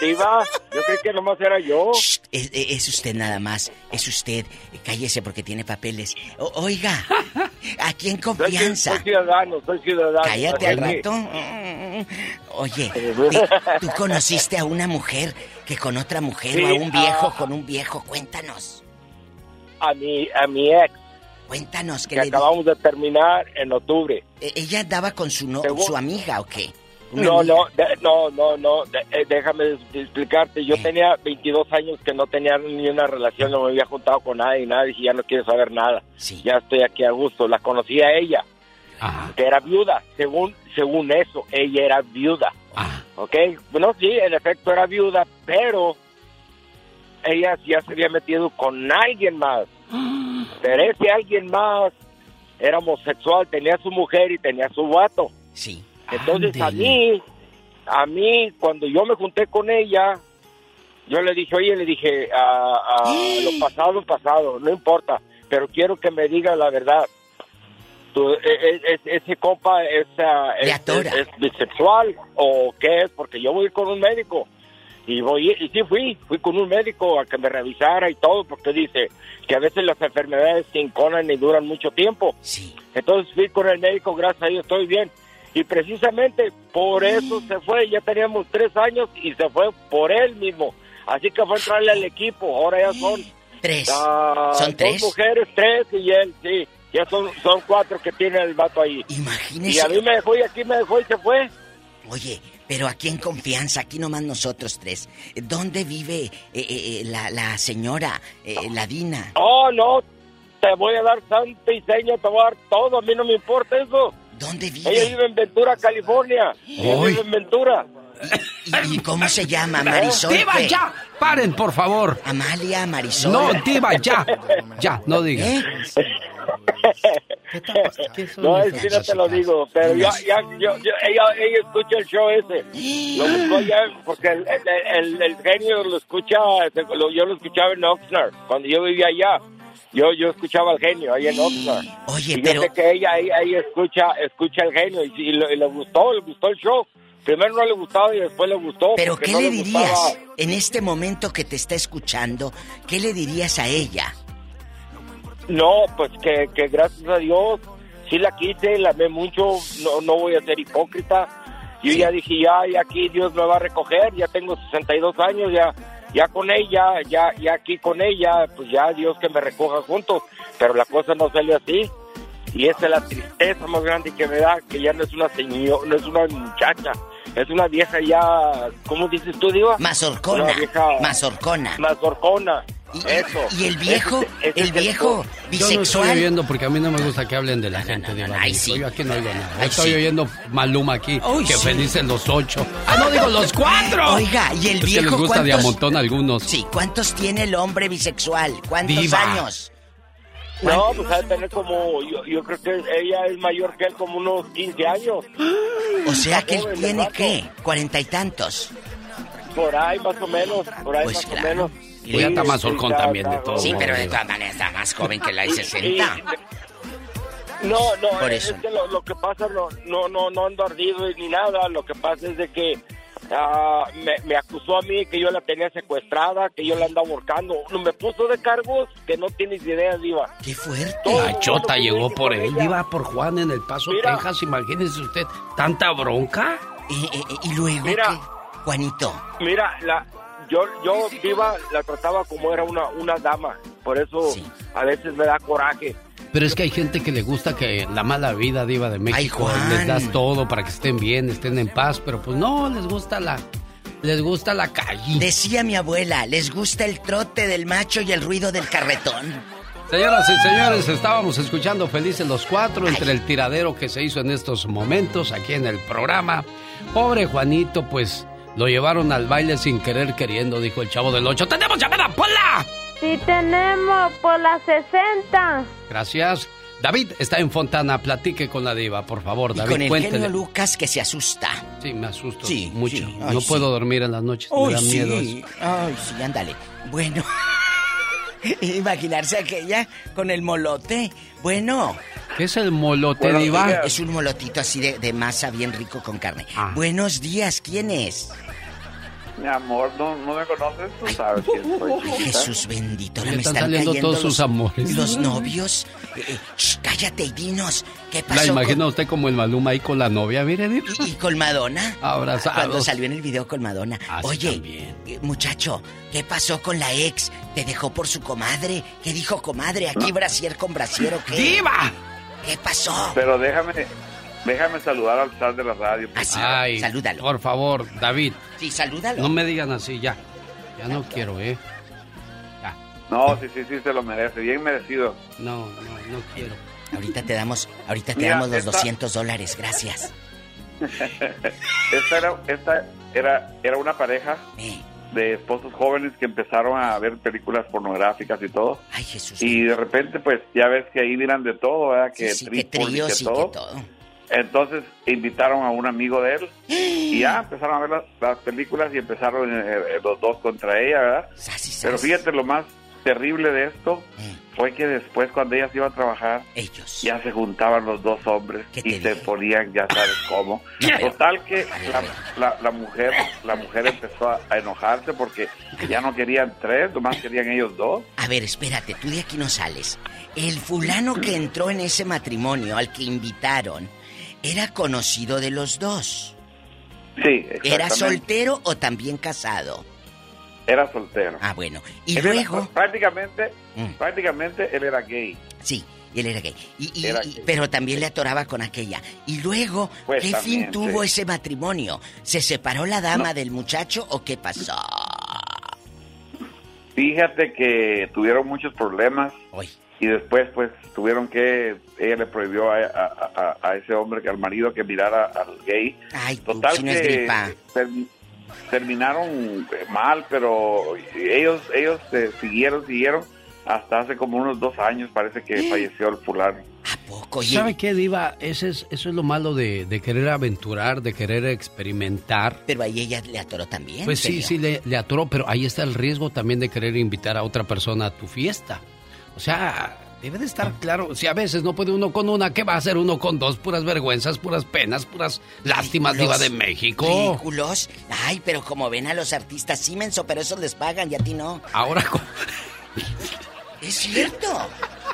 Diva. Yo creí que nomás era yo. Es, es usted nada más, es usted. Cállese porque tiene papeles. O- oiga, aquí en Soy, confianza. soy ciudadano, soy ciudadano. Cállate al rato. Oye, ¿tú- ¿tú conociste a una mujer que con otra mujer Sí, o a un viejo ah. con un viejo? Cuéntanos. A mi, a mi ex, Cuéntanos que que le acabamos de terminar en octubre. E- ¿Ella andaba con su no, Según- su amiga o qué? No, no, de- no, no, no, de- eh, déjame explicarte. Yo tenía 22 años que no tenía ni una relación, no me había juntado con nadie, nada, dije, ya no quiero saber nada. Ya estoy aquí a gusto. La conocí a ella, que era viuda, según según eso, ella era viuda. ¿Ok? Bueno, sí, en efecto era viuda, pero ella ya se había metido con alguien más. Pero ese alguien más era homosexual, tenía su mujer y tenía su vato. Sí. Entonces a mí, a mí, cuando yo me junté con ella, yo le dije, oye, le dije, a, a lo pasado, pasado, no importa, pero quiero que me diga la verdad. Tú, e- e- e- ese compa es, ah, es, es- es bisexual o qué es, porque yo voy con un médico. Y voy y sí fui, fui con un médico a que me revisara y todo, porque dice que a veces las enfermedades se inconan y duran mucho tiempo. Sí. Entonces fui con el médico, gracias a Dios estoy bien. Y precisamente por eso se fue, ya teníamos tres años y se fue por él mismo. Así que fue a entrarle al equipo, ahora ya son... Tres. ah, ¿Son tres? mujeres, tres y él, sí. Ya son, son cuatro que tiene el vato ahí. Imagínese. Y a mí me dejó y aquí me dejó y se fue. Oye, pero aquí en confianza, aquí nomás nosotros tres. ¿Dónde vive eh, eh, eh, la, la señora, eh, la Dina? Oh, no, te voy a dar santa y seña, te voy a dar todo, a mí no me importa eso. ¿Dónde vive? Ella vive en Ventura, California. Ella vive en Ventura. ¿Y, y cómo se llama? ¿Marisol? ¡Diva, qué? ya! ¡Paren, por favor! Amalia, Marisol. No, Diva, ya. Ya, no diga. ¿Eh? No, es que no te lo digo, pero ya, ya, yo, yo- ella, ella escucha el show ese. Lo buscó ya, porque el, el, el- el genio lo escucha, yo lo escuchaba en Oxnard, cuando yo vivía allá. Yo, yo escuchaba al genio ahí en Oxnard. Oye, y pero- yo sé que ella, ella escucha, escucha el genio y, y le, y le gustó, le gustó el show. Primero no le gustaba y después le gustó. Pero ¿qué no le dirías en este momento que te está escuchando? ¿Qué le dirías a ella? No, pues que, que gracias a Dios sí la quise, la amé mucho, no, no voy a ser hipócrita. Yo ya dije, ya, ya aquí Dios me va a recoger, ya tengo 62 años, ya ya con ella, ya ya aquí con ella, pues ya Dios que me recoja juntos. Pero la cosa no salió así. Y esa es la tristeza más grande que me da, que ya no es una señora, no es una muchacha, es una vieja ya, ¿cómo dices tú, Diva? Mazorcona. Una vieja... Mazorcona. Mazorcona. Eso. ¿Y el viejo? Ese- ese el es viejo Yo no bisexual. estoy oyendo porque a mí no me gusta que hablen de la gente, Diva. de ay, sí. Yo aquí no oigo nada. Ay, estoy sí. oyendo Maluma aquí, Ay, que sí. felices los ocho. ¡Ah, no, digo los cuatro! Oiga, ¿y el es que viejo les gusta de a cuántos- montón algunos. Sí, ¿cuántos tiene el hombre bisexual? ¿Cuántos Diva. años? No, pues ha de tener como, yo, yo creo que ella es mayor que él como unos 15 años. O sea que él joven, tiene qué? Cuarenta y tantos. Por ahí más o menos, por ahí Pues más claro. o menos. Y ya está más horcón también de está- todo. Sí, pero de todas maneras está más joven que la de Y- 60. No, no, Por es eso. que lo, lo que pasa, no, no, no, no ando ardido ni nada, lo que pasa es de que ah, me, me acusó a mí que yo la tenía secuestrada, que yo la andaba ahorcando, No, me puso de cargos que no tienes idea, Diva. ¡Qué fuerte! La chota llegó por él, iba por Juan en El Paso, Mira. Texas. Imagínese usted, tanta bronca. Y, y- y luego, Mira. ¿qué? Juanito, Mira, la, yo, yo, Diva, la trataba como era una, una dama, por eso a veces me da coraje. Pero es que hay gente que le gusta que la mala vida diva de México les das todo para que estén bien, estén en paz, pero pues no, les gusta la les gusta la calle. decía mi abuela, les gusta el trote del macho y el ruido del carretón. Señoras y señores, estábamos escuchando felices los cuatro entre el tiradero que se hizo en estos momentos aquí en el programa. Pobre Juanito, pues lo llevaron al baile sin querer queriendo, dijo el chavo del 8. ¡Tenemos llamada, Pola! Sí, tenemos por la 60. Gracias. David está en Fontana, platique con la diva, por favor, David. Y con el genio Lucas que se asusta. Sí, me asusto sí, mucho. no puedo dormir en las noches, me dan miedo. Ay, sí, ándale. Bueno, imaginarse aquella con el molote. Bueno. ¿Qué es el molote, diva? Es un molotito así de, masa bien rico con carne. Ah. Buenos días, ¿quién es? Mi amor, ¿no, no me conoces? Tú sabes quién soy. Jesús bendito, me están, saliendo todos sus amores. Los novios. Eh, cállate y dinos, ¿qué pasó? La imagina usted como el Maluma ahí con la novia, mire. ¿Y, con Madonna? Abrazados. Cuando salió en el video con Madonna. Oye, eh, muchacho, ¿qué pasó con la ex? ¿Te dejó por su comadre? ¿Qué dijo comadre? ¿Aquí brasier con brasier o qué? ¡Diva! ¿Qué pasó? Pero déjame, Déjame saludar al star de la radio. Ay, salúdalo. Por favor, David. Sí, salúdalo. No me digan así, ya. Ya no quiero, ¿eh? Ya. No, sí, sí, sí, se lo merece. Bien merecido. No, no, no quiero. Ahorita te damos, ahorita te damos los 200 dólares, gracias. esta era, esta era, era una pareja de esposos jóvenes que empezaron a ver películas pornográficas y todo. Ay, Jesús. Y de repente, pues, ya ves que ahí miran de todo, ¿verdad? Que sí, que tríos y que todo. Entonces invitaron a un amigo de él y ya empezaron a ver las, películas y empezaron eh, eh, los dos contra ella, ¿verdad? Pero fíjate lo más terrible de esto eh. fue que después cuando ella se iba a trabajar, ellos ya se juntaban los dos hombres y se ponían, ya sabes cómo. Total que la, mujer la mujer empezó a, a, enojarse porque ya no querían tres, nomás querían ellos dos. A ver, espérate, tú de aquí no sales. El fulano que entró en ese matrimonio al que invitaron ¿Era conocido de los dos? Sí, ¿Era soltero o también casado? Era soltero. Ah, bueno. Y luego... prácticamente, mm. prácticamente él era gay. Sí, él era gay. Y, Pero también le atoraba con aquella. Y luego, pues ¿qué fin tuvo ese matrimonio? ¿Se separó la dama del muchacho o qué pasó? Fíjate que tuvieron muchos problemas. Hoy y después pues tuvieron que ella le prohibió a, ese hombre que al marido que mirara al gay Ay, total que terminaron eh, mal pero ellos ellos se siguieron siguieron hasta hace como unos dos años parece que ¿Eh? falleció el fulano ¿A poco? ¿Sabe qué, Diva? Eso es, eso es lo malo de, querer aventurar, de querer experimentar. Pero ahí ella le atoró también. Pues sí, sí, le, le atoró, pero ahí está el riesgo también de querer invitar a otra persona a tu fiesta. O sea, debe de estar claro. Si a veces no puede uno con una, ¿qué va a hacer uno con dos? Puras vergüenzas, puras penas, puras lástimas, Diva de México. Ridículos. Ay, pero como ven a los artistas, sí, menso, pero esos les pagan y a ti no. Ahora. Es cierto.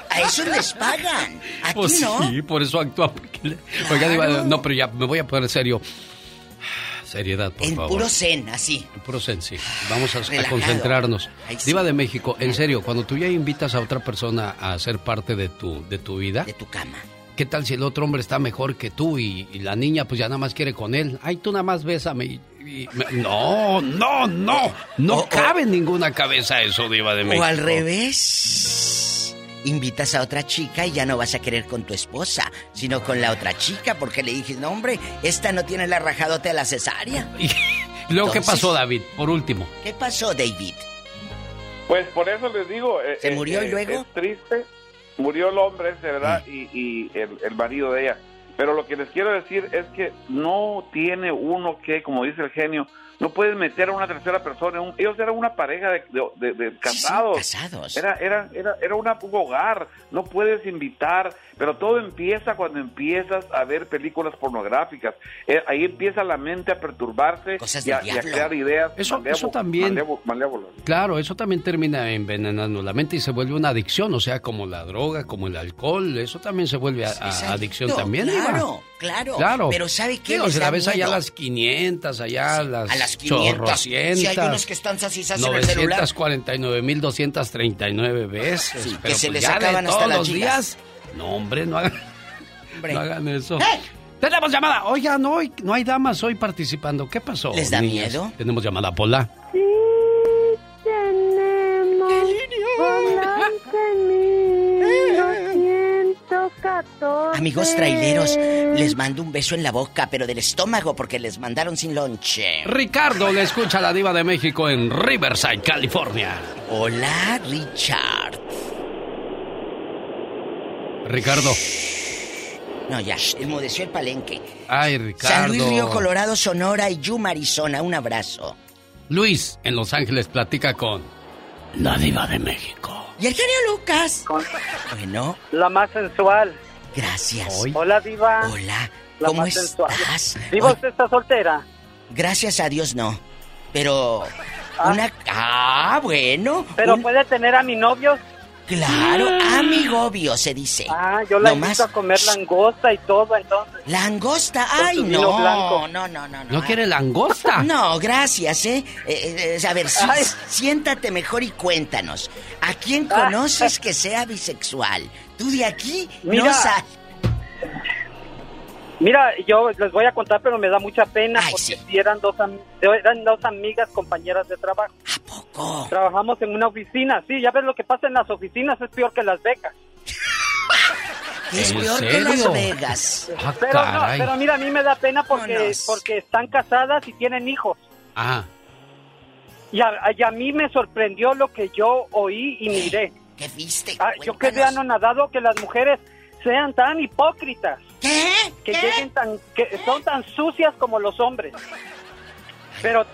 A esos les pagan. A pues ti no. Sí, por eso actúa. Oiga, Diva, no, pero ya me voy a poner serio. Seriedad, por en favor. puro zen, así. En puro zen, sí. Vamos a, concentrarnos. Diva de México, en serio, cuando tú ya invitas a otra persona a ser parte de tu, de tu vida. De tu cama. ¿Qué tal si el otro hombre está mejor que tú y, la niña pues ya nada más quiere con él? Ay, tú nada más bésame. Y, no, no, no. No cabe en ninguna cabeza eso, Diva de México. O al revés invitas a otra chica y ya no vas a querer con tu esposa, sino con la otra chica, porque le dije, no hombre, esta no tiene la rajadote a la cesárea. ¿Y luego qué pasó, David? Por último. ¿Qué pasó, David? Pues por eso les digo... Eh, ¿Se murió y eh, luego? Es triste. Murió el hombre, de verdad, mm. y, el, el marido de ella. Pero lo que les quiero decir es que no tiene uno que, como dice el genio, no puedes meter a una tercera persona. ellos eran una pareja de, casados. casados. Era, era, era, era un hogar. No puedes invitar. Pero todo empieza cuando empiezas a ver películas pornográficas. Eh, ahí empieza la mente a perturbarse y a, crear ideas. Eso, eso también. claro, eso también termina envenenando la mente y se vuelve una adicción. O sea, como la droga, como el alcohol. Eso también se vuelve a, adicción también. Claro, claro. Claro. Pero ¿sabe qué? o sea, la ves allá a las 500, allá a las, a las 500. Si hay unos que están así, en el celular. 949.239 veces. Sí, que se pues les acaban hasta las días no, hombre, no hagan, no hagan eso. Tenemos llamada. Oiga, no, no hay damas hoy participando. ¿Qué pasó? ¿Les da miedo? Tenemos llamada, Pola. Sí, tenemos. Hola, Amigos traileros, les mando un beso en la boca, pero del estómago porque les mandaron sin lonche. Ricardo le escucha a la diva de México en Riverside, California. Hola, Richard. Ricardo. No, ya, enmudeció el palenque. Ay, Ricardo. San Luis Río Colorado, Sonora y Yuma, Arizona. Un abrazo. Luis, en Los Ángeles, platica con la diva de México. ¿Y el genio Lucas? Bueno. La más sensual. Gracias. Hola, diva. Hola. La ¿Cómo más sensual. estás? Diva, ¿usted está soltera? Gracias a Dios no. Pero... Una... Ah, bueno. ¿Pero un- puede tener a mi novio? Claro, amigobio se dice. Ah, yo la No invito más- a comer langosta y todo, entonces. Langosta, ay no, blanco. no, no, no, no. ¿No quiere langosta? No, gracias, ¿eh? Eh, eh, a ver, sí, siéntate mejor y cuéntanos. ¿A quién Ah. conoces que sea bisexual? Tú de aquí Mira. no Mira, yo les voy a contar, pero me da mucha pena porque sí. eran dos, eran dos amigas, compañeras de trabajo. ¿A poco? Trabajamos en una oficina, sí, ya ves lo que pasa en las oficinas, es peor que las becas. Es ¿En peor que Las? Vegas. Ah, Pero, no, pero mira, a mí me da pena porque, porque están casadas y tienen hijos. Ajá. Y a, y a mí me sorprendió lo que yo oí y miré. ¿Qué viste? Ah, yo quedé anonadado que las mujeres sean tan hipócritas. ¿Qué? Que lleguen tan, que son tan sucias como los hombres. Pero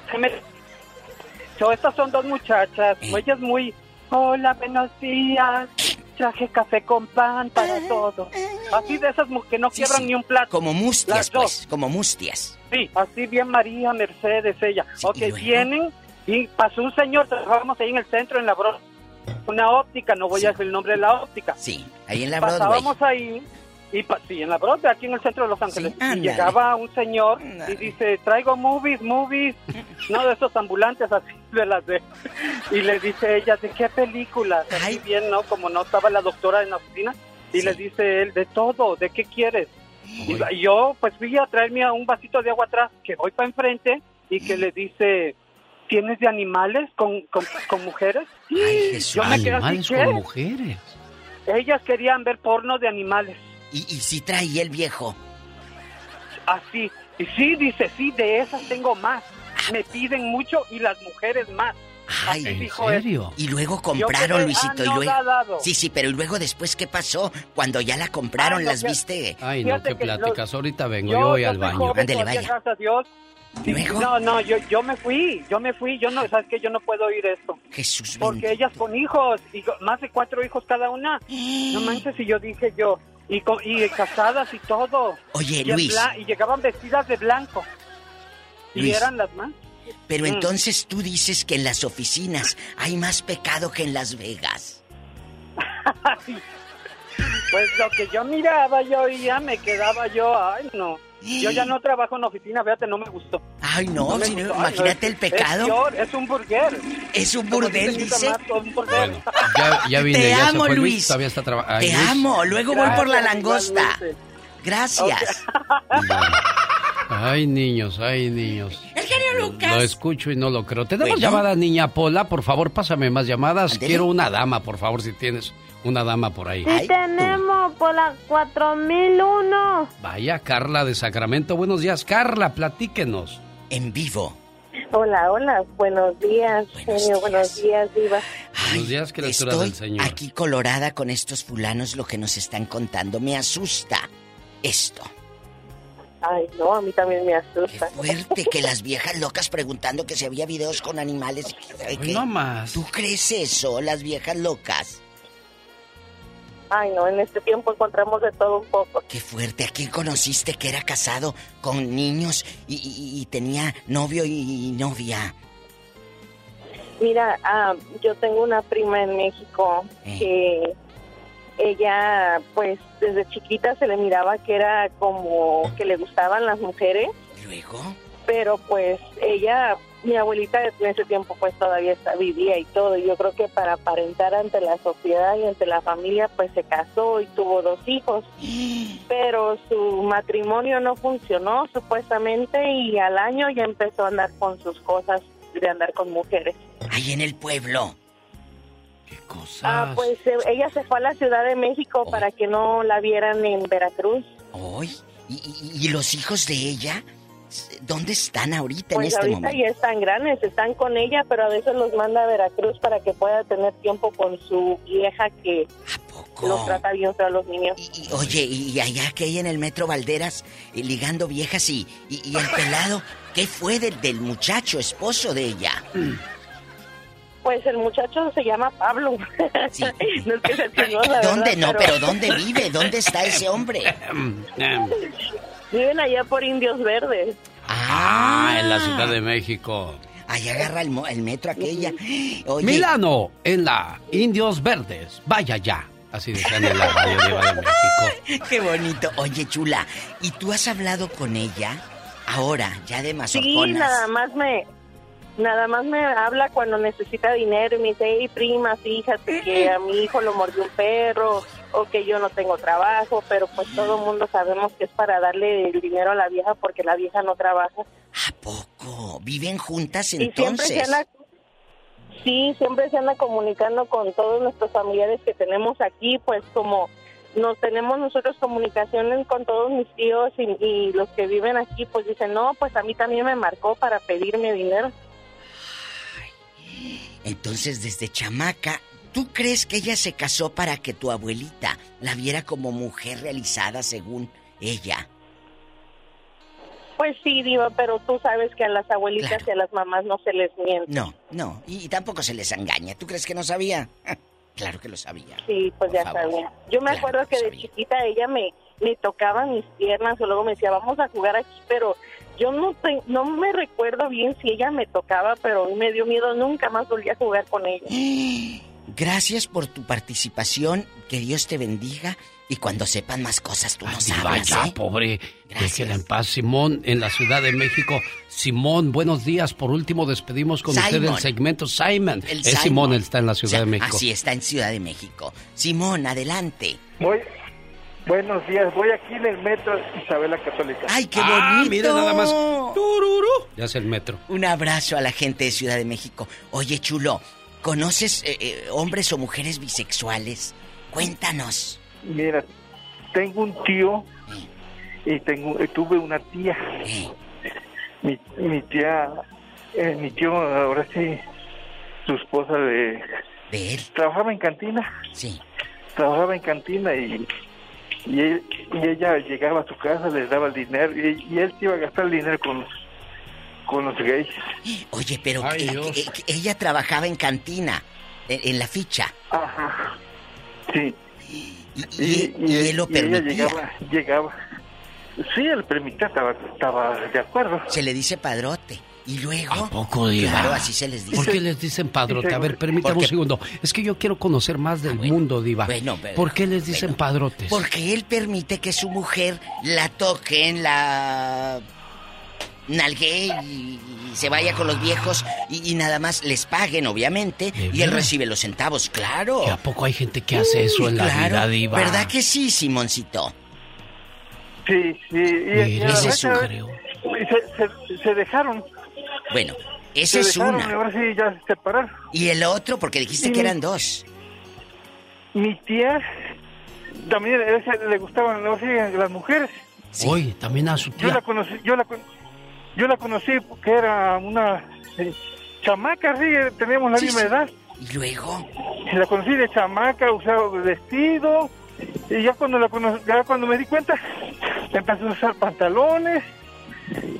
so, estas son dos muchachas, ellas muy, hola, buenos días, traje café con pan para todos. Así de esas que no Sí, quiebran sí. ni un plato. Como mustias, pues, como mustias. Sí, así bien María Mercedes, ella. ok, ¿y vienen y pasó un señor, trabajamos ahí en el centro, en la Bro una óptica, no voy a decir el nombre de la óptica. Sí, ahí en la Broadway. Pasábamos ahí, y pa- sí, en la Broadway, aquí en el centro de Los Ángeles. y ándale. llegaba un señor y dice, traigo movies, movies, no de esos ambulantes así de las de... Y le dice ella, ¿de qué películas? Así bien, ¿no? Como no estaba la doctora en la oficina. Y le dice él, de todo, ¿de qué quieres? Y y yo, pues fui a traerme a un vasito de agua atrás, que voy para enfrente, y que le dice, ¿tienes de animales con, con, con mujeres? yo me quedé así, Animales ¿qué? con mujeres. Ellas querían ver porno de animales. Y, y si traía el viejo. Así. Y sí, dice, sí, de esas tengo más. Me piden mucho y las mujeres más. Ay, dijo él. Y luego compraron, quedé Luisito. Y luego... Sí, sí, pero ¿y luego después qué pasó? Cuando ya la compraron, Ay, no, ¿las que- viste? Ay, no, qué que pláticas. Ahorita vengo, Yo, yo voy yo al baño. Ándele, vaya. Gracias a Dios. Sí, No, no, yo, yo me fui, yo me fui, yo no, sabes que yo no puedo oír esto. Jesús Porque ellas con hijos, y más de cuatro hijos cada una. No manches, y yo dije yo, y, y casadas y todo. Oye, y Luis. y llegaban vestidas de blanco. Y eran las más. Pero Mm. entonces tú dices que en las oficinas hay más pecado que en Las Vegas. Pues lo que yo miraba, yo oía, me quedaba yo, ay no. Yo ya no trabajo en oficina, fíjate, no me gustó. Ay, no, si no, gustó. Ay, imagínate es- el pecado. Es, peor, es un burger. Es un burdel, dice. Un burger. Ya, ya vine, Te ya amo, se fue Luis. Todavía está trabajando. Te amo. Luego voy por la Gracias, langosta. Gracias. Ay, niños, ay, niños. El genio Lucas. Lo escucho y no lo creo. ¿Tenemos Bueno. llamada, niña Pola? Por favor, pásame más llamadas. Quiero una dama, por favor, si tienes una dama por ahí. Sí tenemos por la 4001. Vaya, Carla de Sacramento. Buenos días, Carla, platíquenos. En vivo. Hola, hola, buenos días, genio, buenos días, Diva. Buenos días, criaturas Estoy del Señor. aquí colorada con estos fulanos lo que nos están contando. Me asusta esto. Ay, no, a mí también me asusta. Fuerte que las viejas locas preguntando que si había videos con animales. qué. no más. ¿Tú crees eso, las viejas locas? Ay, no, en este tiempo encontramos de todo un poco. Qué fuerte. ¿A quién conociste que era casado con niños y, y- y tenía novio y novia? Mira, ah, yo tengo una prima en México Eh. que ella, pues, desde chiquita se le miraba que era como que le gustaban las mujeres. ¿Luego? Pero pues ella, mi abuelita en ese tiempo pues todavía está, vivía y todo. Y yo creo que para aparentar ante la sociedad y ante la familia pues se casó y tuvo dos hijos. Pero su matrimonio no funcionó supuestamente y al año ya empezó a andar con sus cosas de andar con mujeres. Ahí en el pueblo. ¿Qué cosas? Ah, pues eh, ella se fue a la Ciudad de México para que no la vieran en Veracruz. ¿Hoy? ¿Y, los hijos de ella? ¿Dónde están ahorita pues en este ahorita ya están grandes, están con ella, pero a veces los manda a Veracruz para que pueda tener tiempo con su vieja que los trata bien a los niños. oye, y allá que hay en el Metro Valderas, eh, ligando viejas y, y, el pelado, ¿qué fue del muchacho, esposo de ella? Pues el muchacho se llama Pablo. no es que se ¿Dónde no? Pero... ¿dónde vive? ¿Dónde está ese hombre? Viven allá por Indios Verdes. Ah, en la Ciudad de México. Ahí agarra el, metro aquella. Milano, en la Indios Verdes. Vaya ya. Así decían en la radio de México. Qué bonito. Oye, chula, ¿y tú has hablado con ella? Ahora, ya de más Sí, nada más me, Nada más me habla cuando necesita dinero y me dice, hey prima, fíjate que a mi hijo lo mordió un perro o que yo no tengo trabajo, pero pues todo el mundo sabemos que es para darle el dinero a la vieja porque la vieja no trabaja. ¿A poco? ¿Viven juntas entonces? Y siempre se anda, sí, siempre se anda comunicando con todos nuestros familiares que tenemos aquí, pues como nos tenemos nosotros comunicaciones con todos mis tíos y, y los que viven aquí, pues dicen, no, pues a mí también me marcó para pedirme dinero. Entonces, desde chamaca, ¿tú crees que ella se casó para que tu abuelita la viera como mujer realizada según ella? Pues sí, Diva, pero tú sabes que a las abuelitas y a las mamás no se les miente. No, no, y, tampoco se les engaña. ¿Tú crees que no sabía? claro que lo sabía. Sí, pues ya sabía. Yo me acuerdo que de chiquita ella me, me tocaba mis piernas o luego me decía, vamos a jugar aquí, pero yo no, no me recuerdo bien si ella me tocaba, pero me dio miedo, nunca más volví a jugar con ella. Gracias por tu participación, que Dios te bendiga y cuando sepan más cosas tú nos hablas, Vaya, ¿eh? pobre, déjela en paz. Simón, en la Ciudad de México. Simón, buenos días. Por último, despedimos con usted el segmento Simon. El es Simón, él está en la Ciudad de México. Así está en Ciudad de México. Simón, adelante. Voy, Buenos días, voy aquí en el metro Isabela Católica. ¡Ay, qué ah, bonito! mira nada más. Tururú. Ya es el metro. Un abrazo a la gente de Ciudad de México. Oye, chulo, ¿conoces eh, eh, hombres o mujeres bisexuales? Cuéntanos. Mira, tengo un tío y tengo tuve una tía. Mi, mi tía, eh, mi tío ahora sí, su esposa de... ¿De él? Trabajaba en cantina. Sí. Trabajaba en cantina y y, ella llegaba a su casa, les daba el dinero y, él iba a gastar el dinero con, con los gays. Oye, pero ella trabajaba en cantina, en, la ficha. Ajá, sí. Y, él lo permitía. llegaba, llegaba. Sí, él permitía, estaba, estaba de acuerdo. Se le dice padrote. Y luego. ¿A poco, Diva? Claro, así se les dice. ¿Por qué les dicen padrote? A ver, permítame un segundo. Es que yo quiero conocer más del ah, mundo, Diva. Bueno, ¿Por qué les dicen padrotes? Porque él permite que su mujer la toque en la. nalgue y, se vaya con los viejos y, nada más les paguen, obviamente, y él recibe los centavos, claro. ¿Y a poco hay gente que hace eso en la vida, Diva? ¿Verdad que sí, Simoncito? Sí, sí. Y, Ese es un creo. se dejaron. Bueno, esa es una. Ahora sí ya se separaron. ¿Y el otro? Porque dijiste que eran dos. Mi tía también le gustaban las mujeres. Sí. también a su tía. Yo la conocí, yo la, yo la conocí porque era una eh, chamaca, sí, teníamos la misma edad. ¿Y luego? La conocí de chamaca, usaba vestido, y ya cuando la conocí, ya cuando me di cuenta, empezó a usar pantalones,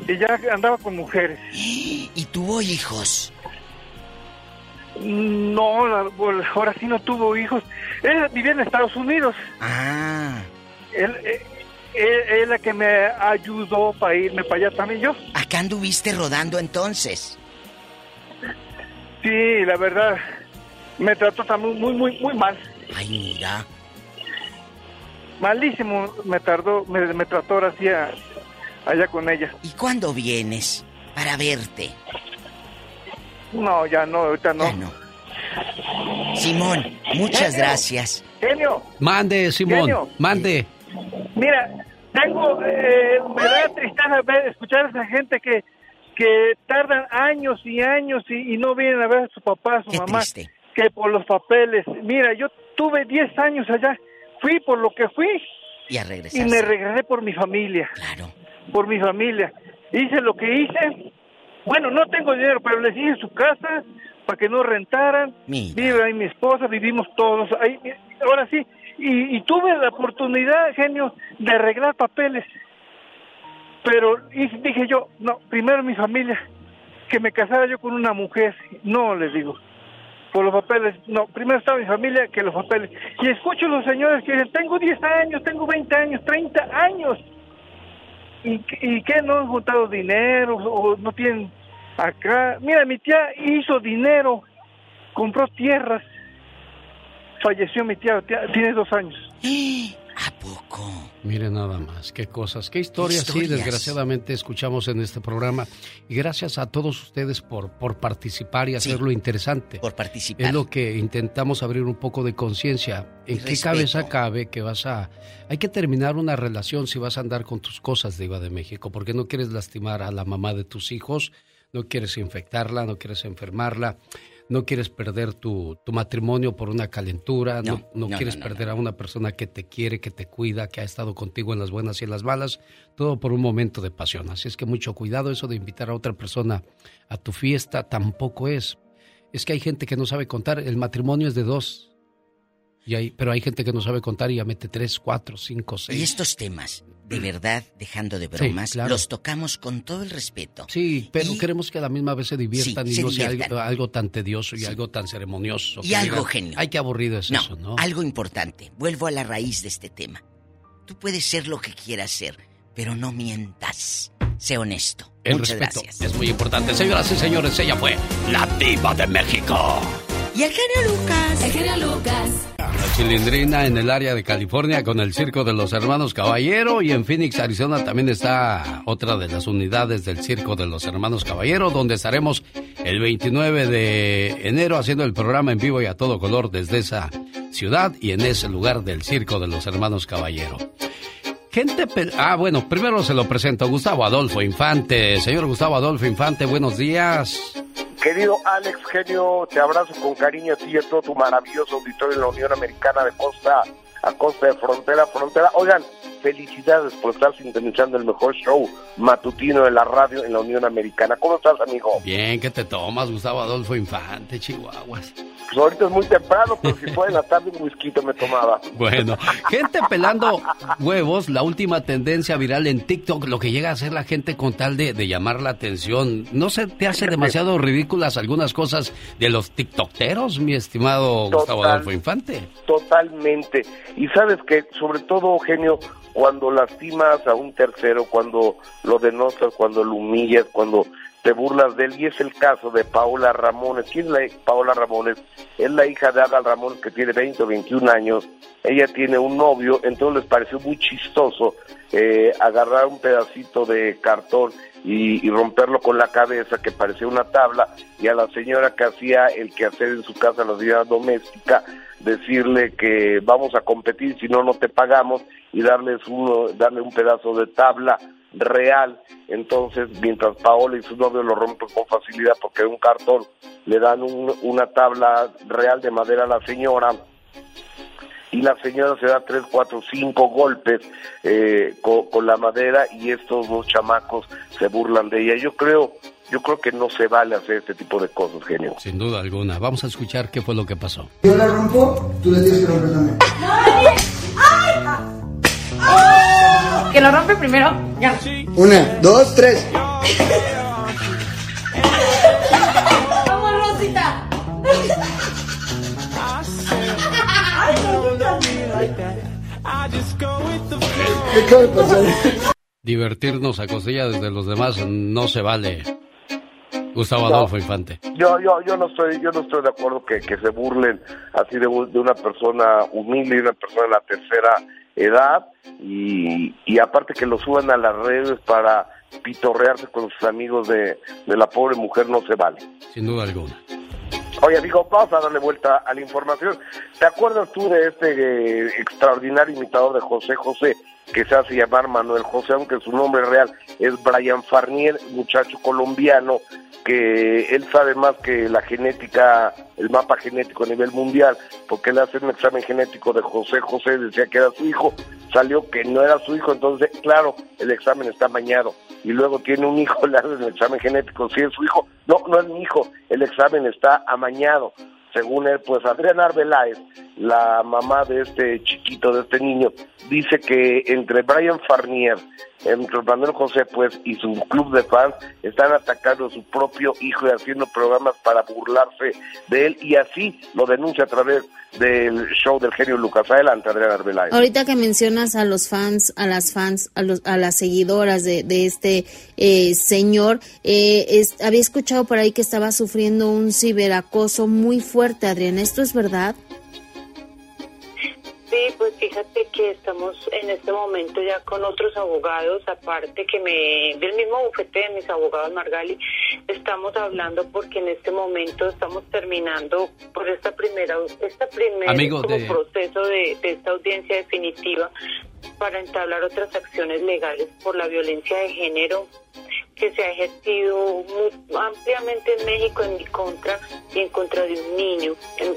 y ya andaba con mujeres. ¿Y tuvo hijos? No, ahora sí no tuvo hijos. Él vivía en Estados Unidos. Ah. Él, eh, él, es la que me ayudó para irme para allá también yo. ¿Acá anduviste rodando entonces? Sí, la verdad, me trató también muy, muy, muy mal. Ay, mira. Malísimo, me tardó, me, me trató ahora sí a, allá con ella. ¿Y cuándo vienes para verte? No, ya no, ahorita no. Simón, muchas gracias. Genio. Mande, Simón, mande. Mira, tengo, eh, me da tristeza ver, escuchar a esa gente que, que tardan años y años y, no vienen a ver a su papá, a su mamá. Que que por los papeles. Mira, yo tuve 10 años allá, fui por lo que fui. Y a regresar. Y me regresé por mi familia. Claro. Por mi familia. Hice lo que hice. Bueno, no tengo dinero, pero les hice su casa para que no rentaran. Vive ahí mi esposa, vivimos todos ahí. Ahora sí, y, tuve la oportunidad, genio, de arreglar papeles. Pero dije yo, no, primero mi familia, que me casara yo con una mujer. No, les digo, por los papeles. No, primero estaba mi familia que los papeles. Y escucho a los señores que dicen, tengo 10 años, tengo 20 años, 30 años. ¿Y, y qué? ¿No han juntado dinero o no tienen acá? Mira, mi tía hizo dinero, compró tierras falleció mi tía, tiene dos años. ¿A poco? Mire nada más, qué cosas, qué historias, sí, desgraciadamente escuchamos en este programa. Y gracias a todos ustedes por, por participar y hacerlo interesante. Por participar. Es lo que intentamos abrir un poco de conciencia. ¿En qué cabeza cabe que vas a... Hay que terminar una relación si vas a andar con tus cosas de Iba de México, porque no quieres lastimar a la mamá de tus hijos, no quieres infectarla, no quieres enfermarla no quieres perder tu, matrimonio por una calentura, no, no, quieres perder a una persona que te quiere, que te cuida, que ha estado contigo en las buenas y en las malas, todo por un momento de pasión. Así es que mucho cuidado, eso de invitar a otra persona a tu fiesta tampoco es. Es que hay gente que no sabe contar, el matrimonio es de dos, y hay, pero hay gente que no sabe contar y ya mete tres, cuatro, cinco, seis. Y estos temas, de verdad, dejando de bromas, los tocamos con todo el respeto. Sí, pero queremos que a la misma vez se diviertan y no sea algo, tan tedioso y algo tan ceremonioso. Y algo genio. Ay, qué aburrido es eso, ¿no? Algo importante. Vuelvo a la raíz de este tema. Tú puedes ser lo que quieras ser, pero no mientas. Sé honesto. El respeto es muy importante. Señoras y señores, ella fue la diva de México. Y el genio Lucas. El genio Lucas. La chilindrina en el área de California con el Circo de los Hermanos Caballero y en Phoenix, Arizona también está otra de las unidades del Circo de los Hermanos Caballero donde estaremos el 29 de enero haciendo el programa en vivo y a todo color desde esa ciudad y en ese lugar del Circo de los Hermanos Caballero. Gente, ah, bueno, primero se lo presento, Gustavo Adolfo Infante. Señor Gustavo Adolfo Infante, buenos días. Querido Alex Genio, te abrazo con cariño a ti y a todo tu maravilloso auditorio en la Unión Americana de costa a costa de frontera a frontera. Oigan, felicidades por estar sintonizando el mejor show matutino de la radio en la Unión Americana. ¿Cómo estás, amigo? Bien, ¿qué te tomas, Gustavo Adolfo Infante, Chihuahuas? Pues ahorita es muy temprano, pero si fue en la tarde un whisky me tomaba. Bueno, gente pelando huevos, la última tendencia viral en TikTok, lo que llega a hacer la gente con tal de, de llamar la atención. ¿No se te hace demasiado ridículas algunas cosas de los TikTokeros, mi estimado Gustavo Adolfo Infante? Totalmente. Y sabes que, sobre todo, genio, cuando lastimas a un tercero, cuando lo denostas, cuando lo humillas, cuando te burlas de él, y es el caso de Paola Ramones. ¿Quién es la Paola Ramones? Es la hija de Adal Ramón, que tiene 20 o 21 años. Ella tiene un novio, entonces les pareció muy chistoso eh, agarrar un pedacito de cartón y, romperlo con la cabeza, que parecía una tabla, y a la señora que hacía el quehacer en su casa, la vida doméstica, decirle que vamos a competir, si no, no te pagamos, y darles uno, darle un pedazo de tabla real. Entonces, mientras Paola y su novio lo rompen con facilidad porque un cartón le dan una tabla real de madera a la señora y la señora se da tres, cuatro, cinco golpes eh, con, la madera y estos dos chamacos se burlan de ella. Yo creo, yo creo que no se vale hacer este tipo de cosas, genio. Sin duda alguna. Vamos a escuchar qué fue lo que pasó. Yo la rompo, tú le tienes que romper también. Que lo rompe primero. Ya. Una, dos, tres. Vamos, Rosita. ¿Qué acaba de pasar? Divertirnos a cosillas de los demás no se vale. Gustavo Adolfo Infante. Yo, yo, yo no estoy, yo no estoy de acuerdo que, que se burlen así de, de, una persona humilde y una persona de la tercera edad y, y aparte que lo suban a las redes para pitorrearse con sus amigos de, de la pobre mujer no se vale. Sin duda alguna. Oye, amigo, vamos a darle vuelta a la información. ¿Te acuerdas tú de este eh, extraordinario imitador de José José que se hace llamar Manuel José, aunque su nombre real es Brian Farnier, muchacho colombiano, que él sabe más que la genética, el mapa genético a nivel mundial, porque él hace un examen genético de José José, decía que era su hijo, salió que no era su hijo, entonces, claro, el examen está mañado, y luego tiene un hijo, le hacen el examen genético, si es su hijo, no, no es mi hijo, el examen está amañado, según él, pues Adriana Arbeláez, la mamá de este chiquito, de este niño, dice que entre Brian Farnier, entre Manuel José, pues, y su club de fans, están atacando a su propio hijo y haciendo programas para burlarse de él, y así lo denuncia a través del show del genio Lucas. Adelante, Adriana Arbeláez. Ahorita que mencionas a los fans, a las fans, a, los, a las seguidoras de, de este eh, señor, eh, había escuchado por ahí que estaba sufriendo un ciberacoso muy fuerte, Adriana. ¿Esto es verdad? Sí, pues fíjate que estamos en este momento ya con otros abogados, aparte que me del mismo bufete de mis abogados Margali, estamos hablando porque en este momento estamos terminando por esta primera esta primer proceso de, de esta audiencia definitiva para entablar otras acciones legales por la violencia de género que se ha ejercido ampliamente en México en mi contra y en contra de un niño.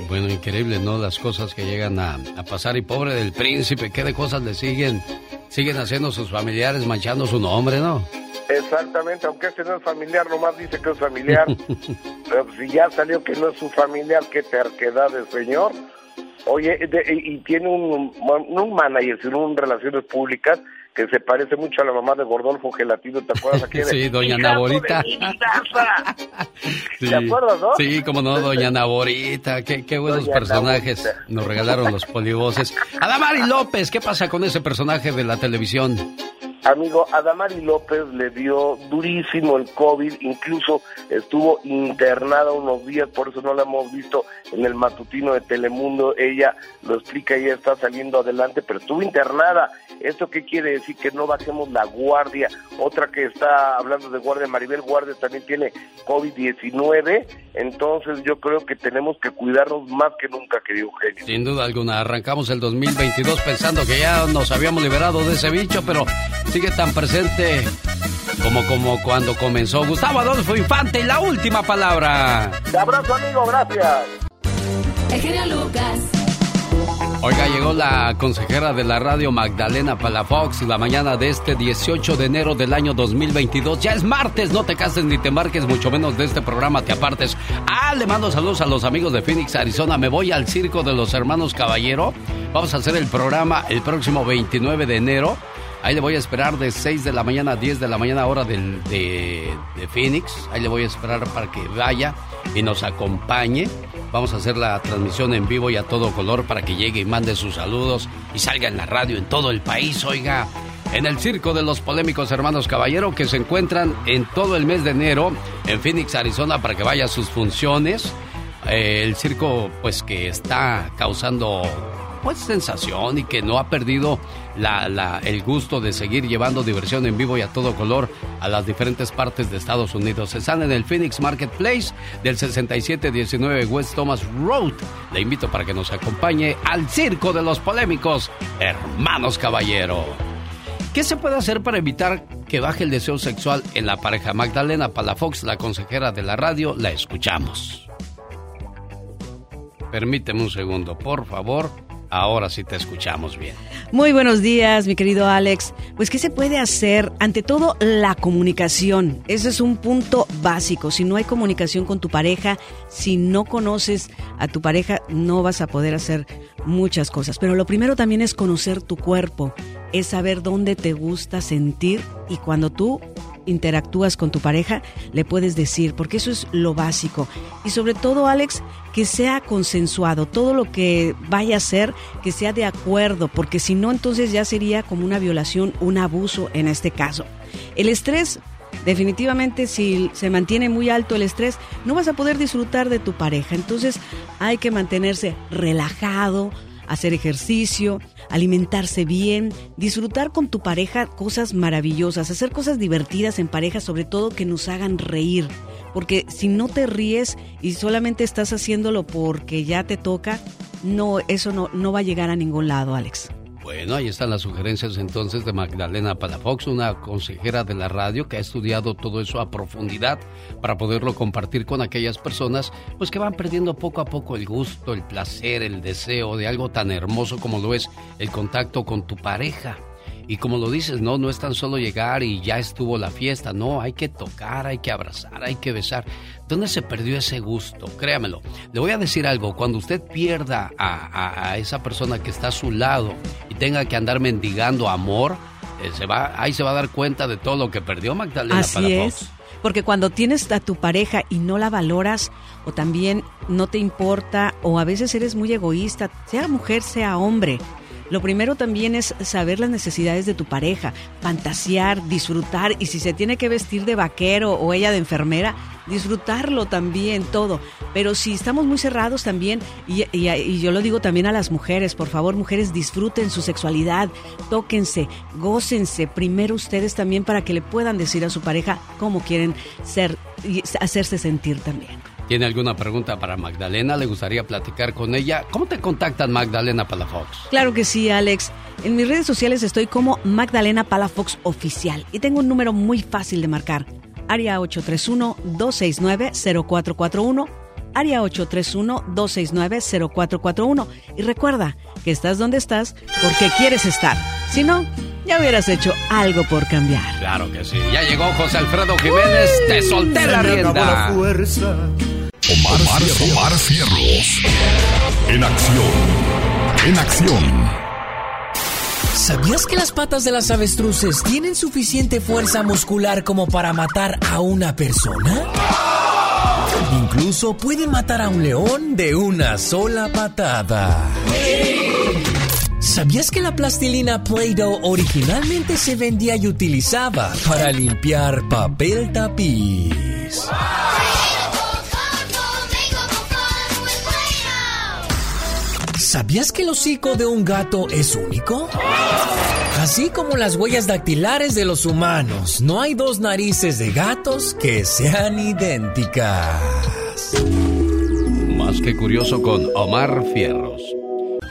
Bueno, increíble, ¿no? Las cosas que llegan a, pasar y pobre del príncipe, ¿qué de cosas le siguen? Siguen haciendo sus familiares, manchando su nombre, ¿no? Exactamente, aunque este no es familiar, nomás dice que es familiar. pero si ya salió que no es su familiar, qué terquedad del señor. Oye, y tiene un, un manager, sino un relaciones públicas que se parece mucho a la mamá de Gordolfo Gelatino, ¿te acuerdas aquí? sí, doña Naborita. ¿Te acuerdas, no? Sí, como no, doña Naborita, qué, qué buenos personajes nos regalaron los polivoces. Adamari López, ¿qué pasa con ese personaje de la televisión? Amigo, Adamari López le dio durísimo el COVID, incluso estuvo internada unos días, por eso no la hemos visto en el matutino de Telemundo. Ella lo explica, ella está saliendo adelante, pero estuvo internada. ¿Esto qué quiere decir? Que no bajemos la guardia. Otra que está hablando de guardia, Maribel Guardia también tiene COVID-19, entonces yo creo que tenemos que cuidarnos más que nunca, querido Eugenio. Sin duda alguna, arrancamos el 2022 pensando que ya nos habíamos liberado de ese bicho, pero sigue tan presente como, como cuando comenzó Gustavo Adolfo Infante y la última palabra. Te abrazo, amigo, gracias. El Lucas. Oiga, llegó la consejera de la radio Magdalena Palafox la mañana de este 18 de enero del año 2022. Ya es martes, no te cases ni te marques, mucho menos de este programa te apartes. Ah, le mando saludos a los amigos de Phoenix, Arizona. Me voy al circo de los hermanos Caballero. Vamos a hacer el programa el próximo 29 de enero Ahí le voy a esperar de 6 de la mañana a 10 de la mañana hora de, de, Phoenix. Ahí le voy a esperar para que vaya y nos acompañe. Vamos a hacer la transmisión en vivo y a todo color para que llegue y mande sus saludos y salga en la radio en todo el país, oiga. En el circo de los polémicos hermanos Caballero que se encuentran en todo el mes de enero en Phoenix, Arizona para que vaya a sus funciones. Eh, el circo pues que está causando pues sensación y que no ha perdido el gusto de seguir llevando diversión en vivo y a todo color a las diferentes partes de Estados Unidos. Están en el Phoenix Marketplace del 6719 West Thomas Road. Le invito para que nos acompañe al Circo de los Polémicos, Hermanos Caballero. ¿Qué se puede hacer para evitar que baje el deseo sexual en la pareja? Magdalena Palafox, la consejera de la radio, la escuchamos. Permíteme un segundo, por favor. Ahora sí te escuchamos bien. Muy buenos días, mi querido Alex. Pues, ¿qué se puede hacer? Ante todo, la comunicación. Ese es un punto básico. Si no hay comunicación con tu pareja, si no conoces a tu pareja, no vas a poder hacer muchas cosas. Pero lo primero también es conocer tu cuerpo, es saber dónde te gusta sentir y cuando tú interactúas con tu pareja, le puedes decir, porque eso es lo básico. Y sobre todo, Alex, que sea consensuado, todo lo que vaya a ser, que sea de acuerdo, porque si no, entonces ya sería como una violación, un abuso en este caso. El estrés definitivamente si se mantiene muy alto el estrés, no vas a poder disfrutar de tu pareja. Entonces hay que mantenerse relajado, hacer ejercicio, alimentarse bien, disfrutar con tu pareja cosas maravillosas, hacer cosas divertidas en pareja, sobre todo que nos hagan reír. Porque si no te ríes y solamente estás haciéndolo porque ya te toca, no, eso no, no va a llegar a ningún lado, Alex. Bueno, ahí están las sugerencias entonces de Magdalena Palafox, una consejera de la radio que ha estudiado todo eso a profundidad para poderlo compartir con aquellas personas pues que van perdiendo poco a poco el gusto, el placer, el deseo de algo tan hermoso como lo es el contacto con tu pareja. Y como lo dices, no, no es tan solo llegar y ya estuvo la fiesta, no, hay que tocar, hay que abrazar, hay que besar. ¿Dónde se perdió ese gusto? Créamelo. Le voy a decir algo, cuando usted pierda a, esa persona que está a su lado y tenga que andar mendigando amor, eh, se va, ahí se va a dar cuenta de todo lo que perdió Magdalena Así es. Porque cuando tienes a tu pareja y no la valoras, o también no te importa, o a veces eres muy egoísta, sea mujer, sea hombre, lo primero también es saber las necesidades de tu pareja, fantasear, disfrutar y si se tiene que vestir de vaquero o ella de enfermera, disfrutarlo también, todo. Pero si estamos muy cerrados también, y, yo lo digo también a las mujeres, por favor, mujeres, disfruten su sexualidad, tóquense, gócense primero ustedes también para que le puedan decir a su pareja cómo quieren ser y hacerse sentir también. ¿Tiene alguna pregunta para Magdalena? ¿Le gustaría platicar con ella? ¿Cómo te contactan Magdalena Palafox? Claro que sí, Alex. En mis redes sociales estoy como Magdalena Palafox Oficial y tengo un número muy fácil de marcar. Área 831-269-0441. Área 831-269-0441. Y recuerda que estás donde estás porque quieres estar. Si no, ya hubieras hecho algo por cambiar. Claro que sí. Ya llegó José Alfredo Jiménez. Te solté la rienda. Omar, Omar, Fierros. En acción. En acción. ¿Sabías que las patas de las avestruces tienen suficiente fuerza muscular como para matar a una persona? Incluso pueden matar a un león de una sola patada. ¿Sabías que la plastilina Play-Doh originalmente se vendía y utilizaba para limpiar papel tapiz? ¿Sabías que el hocico de un gato es único? Así como las huellas dactilares de los humanos, no hay dos narices de gatos que sean idénticas. Más que curioso con Omar Fierros.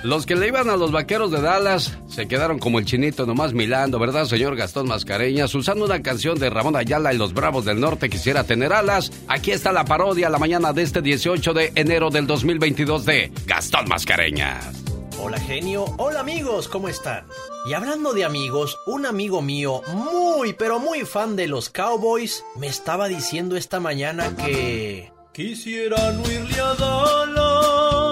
Los que le iban a los vaqueros de Dallas se quedaron como el chinito nomás milando, ¿verdad, señor Gastón Mascareñas? Usando una canción de Ramón Ayala y los Bravos del Norte quisiera tener alas. Aquí está la parodia la mañana de este 18 de enero del 2022 de Gastón Mascareñas. Hola genio, hola amigos, ¿cómo están? Y hablando de amigos, un amigo mío muy pero muy fan de los Cowboys me estaba diciendo esta mañana que... Quisiera no irle a Dallas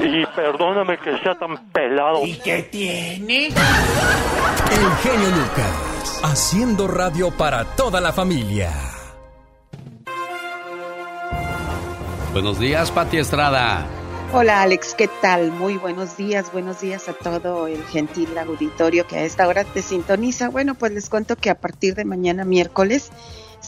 Y perdóname que sea tan pelado. ¿Y qué tiene? El genio Lucas, haciendo radio para toda la familia. Buenos días, Pati Estrada. Hola Alex, ¿qué tal? Muy buenos días, buenos días a todo el gentil auditorio que a esta hora te sintoniza. Bueno, pues les cuento que a partir de mañana miércoles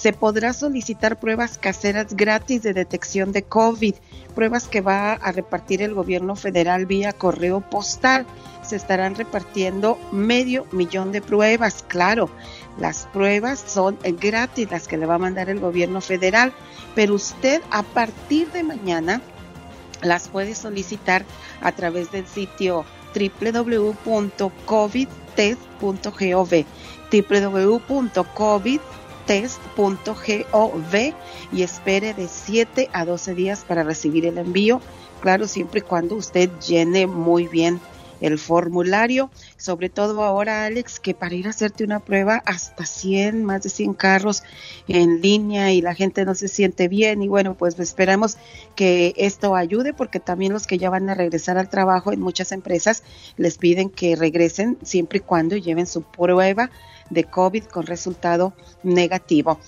se podrá solicitar pruebas caseras gratis de detección de COVID, pruebas que va a repartir el gobierno federal vía correo postal. Se estarán repartiendo medio millón de pruebas, claro. Las pruebas son gratis las que le va a mandar el gobierno federal, pero usted a partir de mañana las puede solicitar a través del sitio www.covidtest.gov www.covidtest.gov y espere de 7 a 12 días para recibir el envío. Claro, siempre y cuando usted llene muy bien el formulario, sobre todo ahora, Alex, que para ir a hacerte una prueba hasta 100, más de 100 carros en línea y la gente no se siente bien y bueno, pues esperamos que esto ayude porque también los que ya van a regresar al trabajo en muchas empresas les piden que regresen siempre y cuando lleven su prueba de COVID con resultado negativo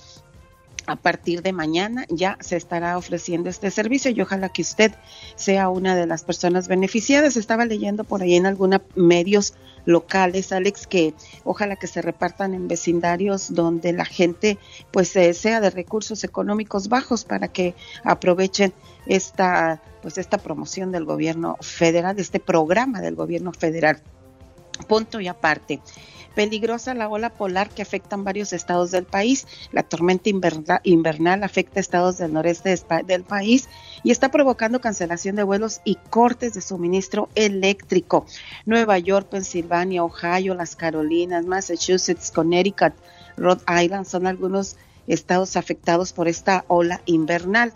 a partir de mañana ya se estará ofreciendo este servicio y ojalá que usted sea una de las personas beneficiadas. Estaba leyendo por ahí en algunos medios locales, Alex, que ojalá que se repartan en vecindarios donde la gente pues eh, sea de recursos económicos bajos para que aprovechen esta pues esta promoción del gobierno federal, este programa del gobierno federal. Punto y aparte. Peligrosa la ola polar que afectan varios estados del país. La tormenta invernal afecta estados del noreste del país y está provocando cancelación de vuelos y cortes de suministro eléctrico. Nueva York, Pensilvania, Ohio, las Carolinas, Massachusetts, Connecticut, Rhode Island son algunos estados afectados por esta ola invernal.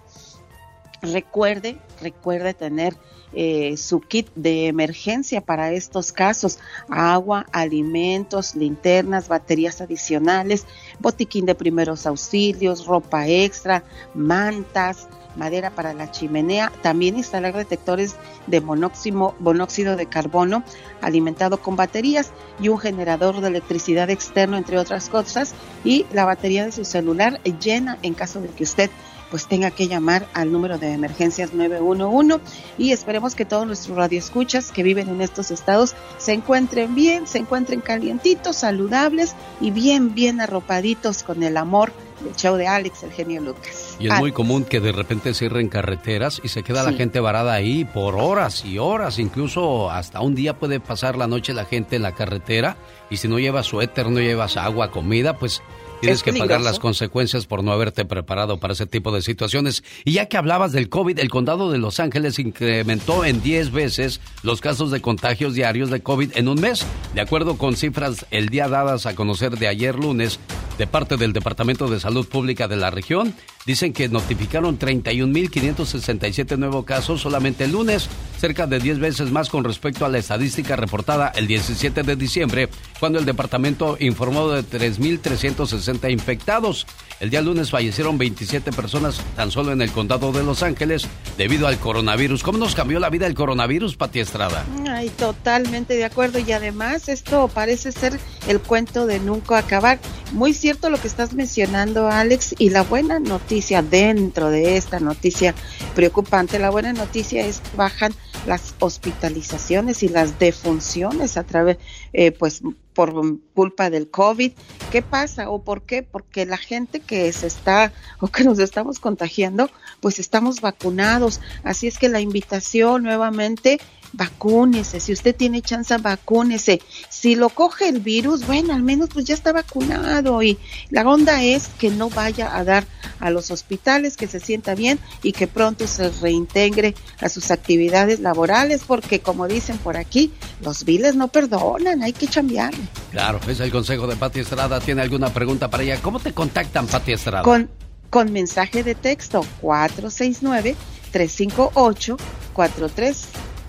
Recuerde, recuerde tener eh, su kit de emergencia para estos casos, agua, alimentos, linternas, baterías adicionales, botiquín de primeros auxilios, ropa extra, mantas, madera para la chimenea, también instalar detectores de monóxido de carbono alimentado con baterías y un generador de electricidad externo, entre otras cosas, y la batería de su celular llena en caso de que usted pues tenga que llamar al número de emergencias 911 y esperemos que todos nuestros radioescuchas que viven en estos estados se encuentren bien, se encuentren calientitos, saludables y bien, bien arropaditos con el amor del show de Alex, el genio Lucas. Y es muy común que de repente cierren carreteras y se queda la gente varada ahí por horas y horas, incluso hasta un día puede pasar la noche la gente en la carretera y si no llevas suéter, no llevas agua, comida, pues Tienes que pagar las consecuencias por no haberte preparado para ese tipo de situaciones. Y ya que hablabas del COVID, el condado de Los Ángeles incrementó en 10 veces los casos de contagios diarios de COVID en un mes. De acuerdo con cifras el día dadas a conocer de ayer lunes de parte del Departamento de Salud Pública de la región, dicen que notificaron 31.567 nuevos casos solamente el lunes, cerca de 10 veces más con respecto a la estadística reportada el 17 de diciembre, cuando el departamento informó de 3.360 infectados. El día lunes fallecieron 27 personas tan solo en el condado de Los Ángeles debido al coronavirus. ¿Cómo nos cambió la vida el coronavirus, Pati Estrada? Ay, totalmente de acuerdo. Y además esto parece ser el cuento de nunca acabar. Muy cierto lo que estás mencionando, Alex. Y la buena noticia dentro de esta noticia preocupante, la buena noticia es que bajan las hospitalizaciones y las defunciones a través, eh, pues por culpa del COVID. ¿Qué pasa o por qué? Porque la gente que se está o que nos estamos contagiando, pues estamos vacunados. Así es que la invitación nuevamente vacúnese, si usted tiene chance, vacúnese. Si lo coge el virus, bueno, al menos pues ya está vacunado y la onda es que no vaya a dar a los hospitales, que se sienta bien y que pronto se reintegre a sus actividades laborales, porque como dicen por aquí, los viles no perdonan, hay que cambiarle. Claro, es el consejo de Pati Estrada. ¿Tiene alguna pregunta para ella? ¿Cómo te contactan, Pati Estrada? Con, con mensaje de texto 469 358 43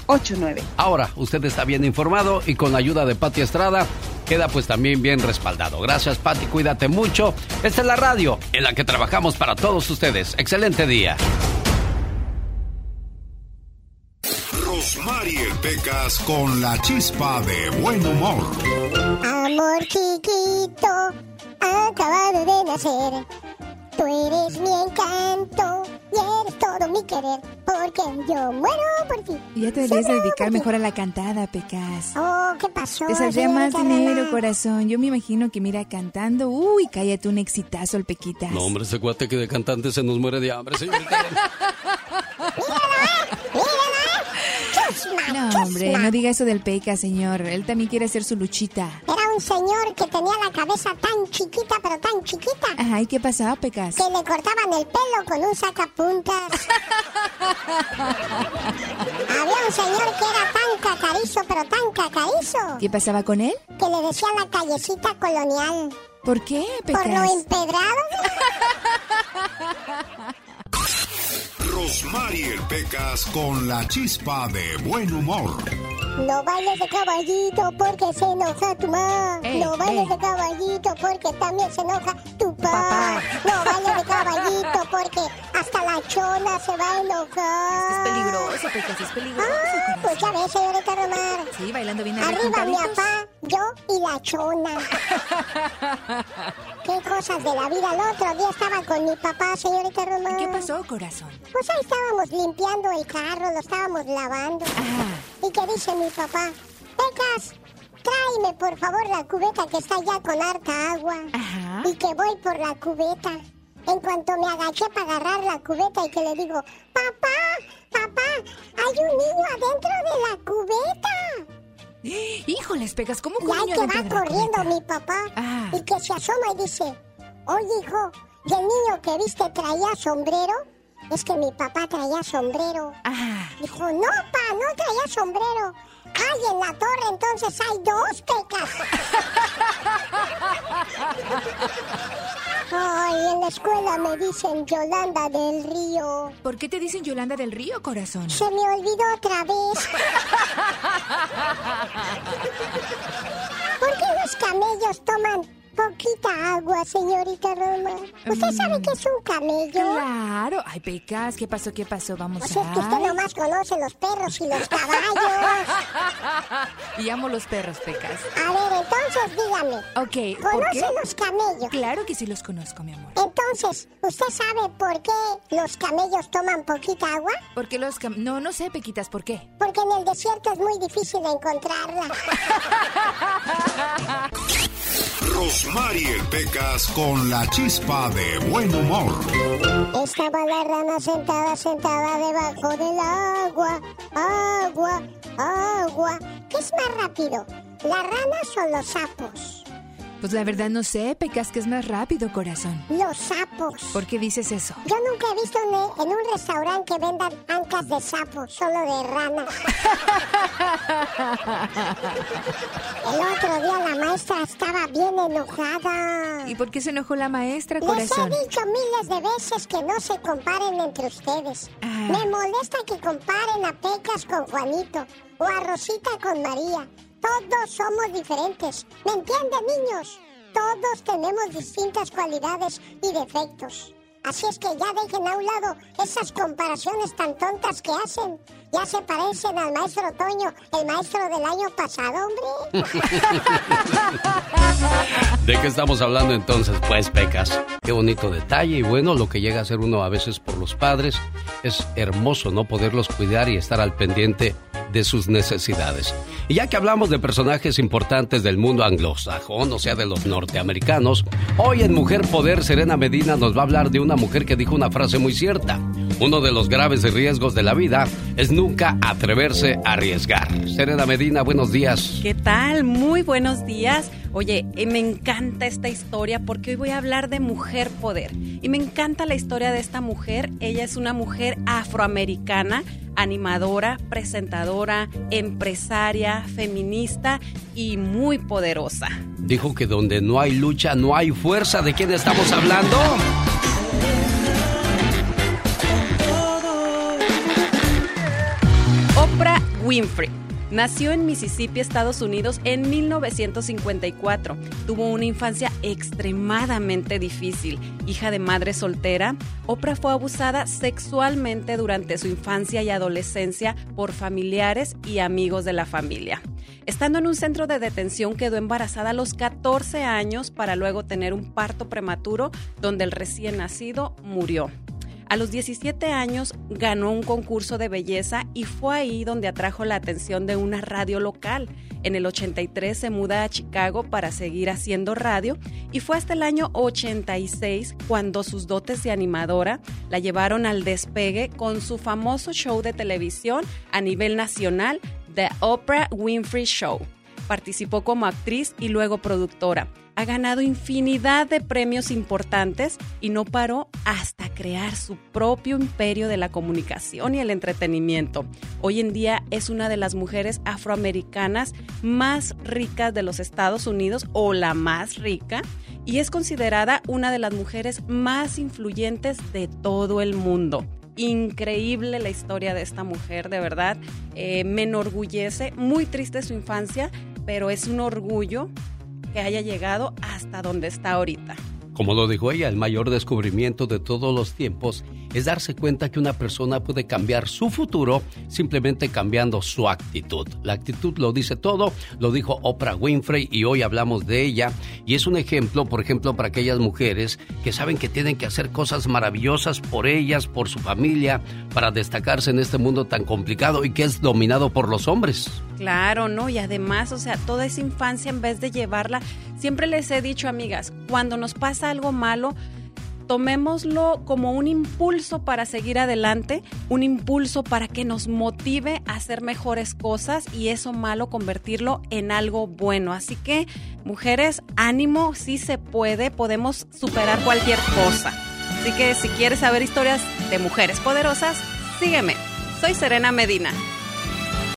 89. Ahora, usted está bien informado y con la ayuda de Pati Estrada queda pues también bien respaldado. Gracias, Pati, cuídate mucho. Esta es la radio en la que trabajamos para todos ustedes. Excelente día. Rosmarie Pecas con la chispa de buen humor. Amor chiquito, acabado de nacer. Tú eres mi encanto y eres todo mi querer, porque yo muero por ti. Ya te debes dedicar mejor a la cantada, Pecas. Oh, ¿qué pasó? Te saldría más dinero, corazón. Yo me imagino que mira cantando, uy, cállate un exitazo el Pequitas. No, hombre, ese cuate que de cantante se nos muere de hambre, señorita. No, hombre, no diga eso del Peca, señor. Él también quiere hacer su luchita. Era un señor que tenía la cabeza tan chiquita, pero tan chiquita. Ajá, ¿y qué pasaba, Pecas? Que le cortaban el pelo con un sacapuntas. Había un señor que era tan cacarizo, pero tan cacarizo. ¿Qué pasaba con él? Que le decían la callecita colonial. ¿Por qué, Pecas? Por lo empedrado. Rosmarie Pecas con la chispa de buen humor. No bailes de caballito porque se enoja tu mamá. no bailes de caballito porque también se enoja tu papá. No bailes de caballito porque hasta la chona se va a enojar. Es peligroso, Pecas, es peligroso. Ah, pues ya ves, señorita Romar. Sí, bailando bien Arriba mi papá, yo y la chona. Qué cosas de la vida. El otro día estaba con mi papá, señorita Romar. ¿Qué pasó, corazón? Pues ahí estábamos limpiando el carro, lo estábamos lavando. ¿Y qué dice mi papá? Pecas, tráeme por favor la cubeta que está allá con harta agua. Y que voy por la cubeta. En cuanto me agaché para agarrar la cubeta y que le digo, papá, papá, hay un niño adentro de la cubeta. Híjoles, Pecas, ¿cómo Y ahí que va corriendo mi papá y que se asoma y dice, oye hijo, ¿y el niño que viste traía sombrero? Es que mi papá traía sombrero. Dijo, no, pa, no traía sombrero. Ay, en la torre entonces hay dos pecas. Ay, en la escuela me dicen Yolanda del Río. ¿Por qué te dicen Yolanda del Río, corazón? Se me olvidó otra vez. ¿Por qué los camellos toman poquita agua, señorita Roma. ¿Usted sabe que es un camello? Claro. Ay, Pecas, ¿qué pasó? ¿Qué pasó? Vamos pues a... es que usted nomás conoce los perros y los caballos. y amo los perros, Pecas. A ver, entonces dígame. Ok, ¿Conoce los camellos? Claro que sí los conozco, mi amor. Entonces, ¿usted sabe por qué los camellos toman poquita agua? Porque los cam... No, no sé, Pequitas, ¿por qué? Porque en el desierto es muy difícil encontrarla. Rosmarie Pecas con la chispa de buen humor. Estaba la rana sentada, sentada debajo del agua. Agua, agua. ¿Qué es más rápido? ¿Las ranas o los sapos? Pues la verdad no sé, Pecas, que es más rápido, corazón. Los sapos. ¿Por qué dices eso? Yo nunca he visto en un restaurante que vendan ancas de sapo, solo de rana. El otro día la maestra estaba bien enojada. ¿Y por qué se enojó la maestra, corazón? Les he dicho miles de veces que no se comparen entre ustedes. Ah. Me molesta que comparen a Pecas con Juanito o a Rosita con María. Todos somos diferentes. ¿Me entienden, niños? Todos tenemos distintas cualidades y defectos. Así es que ya dejen a un lado esas comparaciones tan tontas que hacen. Ya se parecen al maestro Toño, el maestro del año pasado, hombre. ¿De qué estamos hablando entonces, pues, Pecas? Qué bonito detalle y bueno, lo que llega a ser uno a veces por los padres es hermoso no poderlos cuidar y estar al pendiente de sus necesidades. Y ya que hablamos de personajes importantes del mundo anglosajón, o sea, de los norteamericanos, hoy en Mujer Poder, Serena Medina nos va a hablar de una mujer que dijo una frase muy cierta. Uno de los graves riesgos de la vida es nunca atreverse a arriesgar. Serena Medina, buenos días. ¿Qué tal? Muy buenos días. Oye, eh, me encanta esta historia porque hoy voy a hablar de mujer poder. Y me encanta la historia de esta mujer. Ella es una mujer afroamericana, animadora, presentadora, empresaria, feminista y muy poderosa. Dijo que donde no hay lucha, no hay fuerza. ¿De quién estamos hablando? Oprah Winfrey. Nació en Mississippi, Estados Unidos, en 1954. Tuvo una infancia extremadamente difícil. Hija de madre soltera, Oprah fue abusada sexualmente durante su infancia y adolescencia por familiares y amigos de la familia. Estando en un centro de detención quedó embarazada a los 14 años para luego tener un parto prematuro donde el recién nacido murió. A los 17 años ganó un concurso de belleza y fue ahí donde atrajo la atención de una radio local. En el 83 se muda a Chicago para seguir haciendo radio y fue hasta el año 86 cuando sus dotes de animadora la llevaron al despegue con su famoso show de televisión a nivel nacional, The Oprah Winfrey Show. Participó como actriz y luego productora ha ganado infinidad de premios importantes y no paró hasta crear su propio imperio de la comunicación y el entretenimiento. Hoy en día es una de las mujeres afroamericanas más ricas de los Estados Unidos o la más rica y es considerada una de las mujeres más influyentes de todo el mundo increíble la historia de esta mujer, de verdad. Eh, me enorgullece, muy triste su infancia, pero es un orgullo que haya llegado hasta donde está ahorita. Como lo dijo ella, el mayor descubrimiento de todos los tiempos es darse cuenta que una persona puede cambiar su futuro simplemente cambiando su actitud. La actitud lo dice todo, lo dijo Oprah Winfrey y hoy hablamos de ella y es un ejemplo, por ejemplo, para aquellas mujeres que saben que tienen que hacer cosas maravillosas por ellas, por su familia, para destacarse en este mundo tan complicado y que es dominado por los hombres. Claro, ¿no? Y además, o sea, toda esa infancia en vez de llevarla, siempre les he dicho, amigas, cuando nos algo malo, tomémoslo como un impulso para seguir adelante, un impulso para que nos motive a hacer mejores cosas y eso malo convertirlo en algo bueno. Así que, mujeres, ánimo, sí se puede, podemos superar cualquier cosa. Así que si quieres saber historias de mujeres poderosas, sígueme. Soy Serena Medina.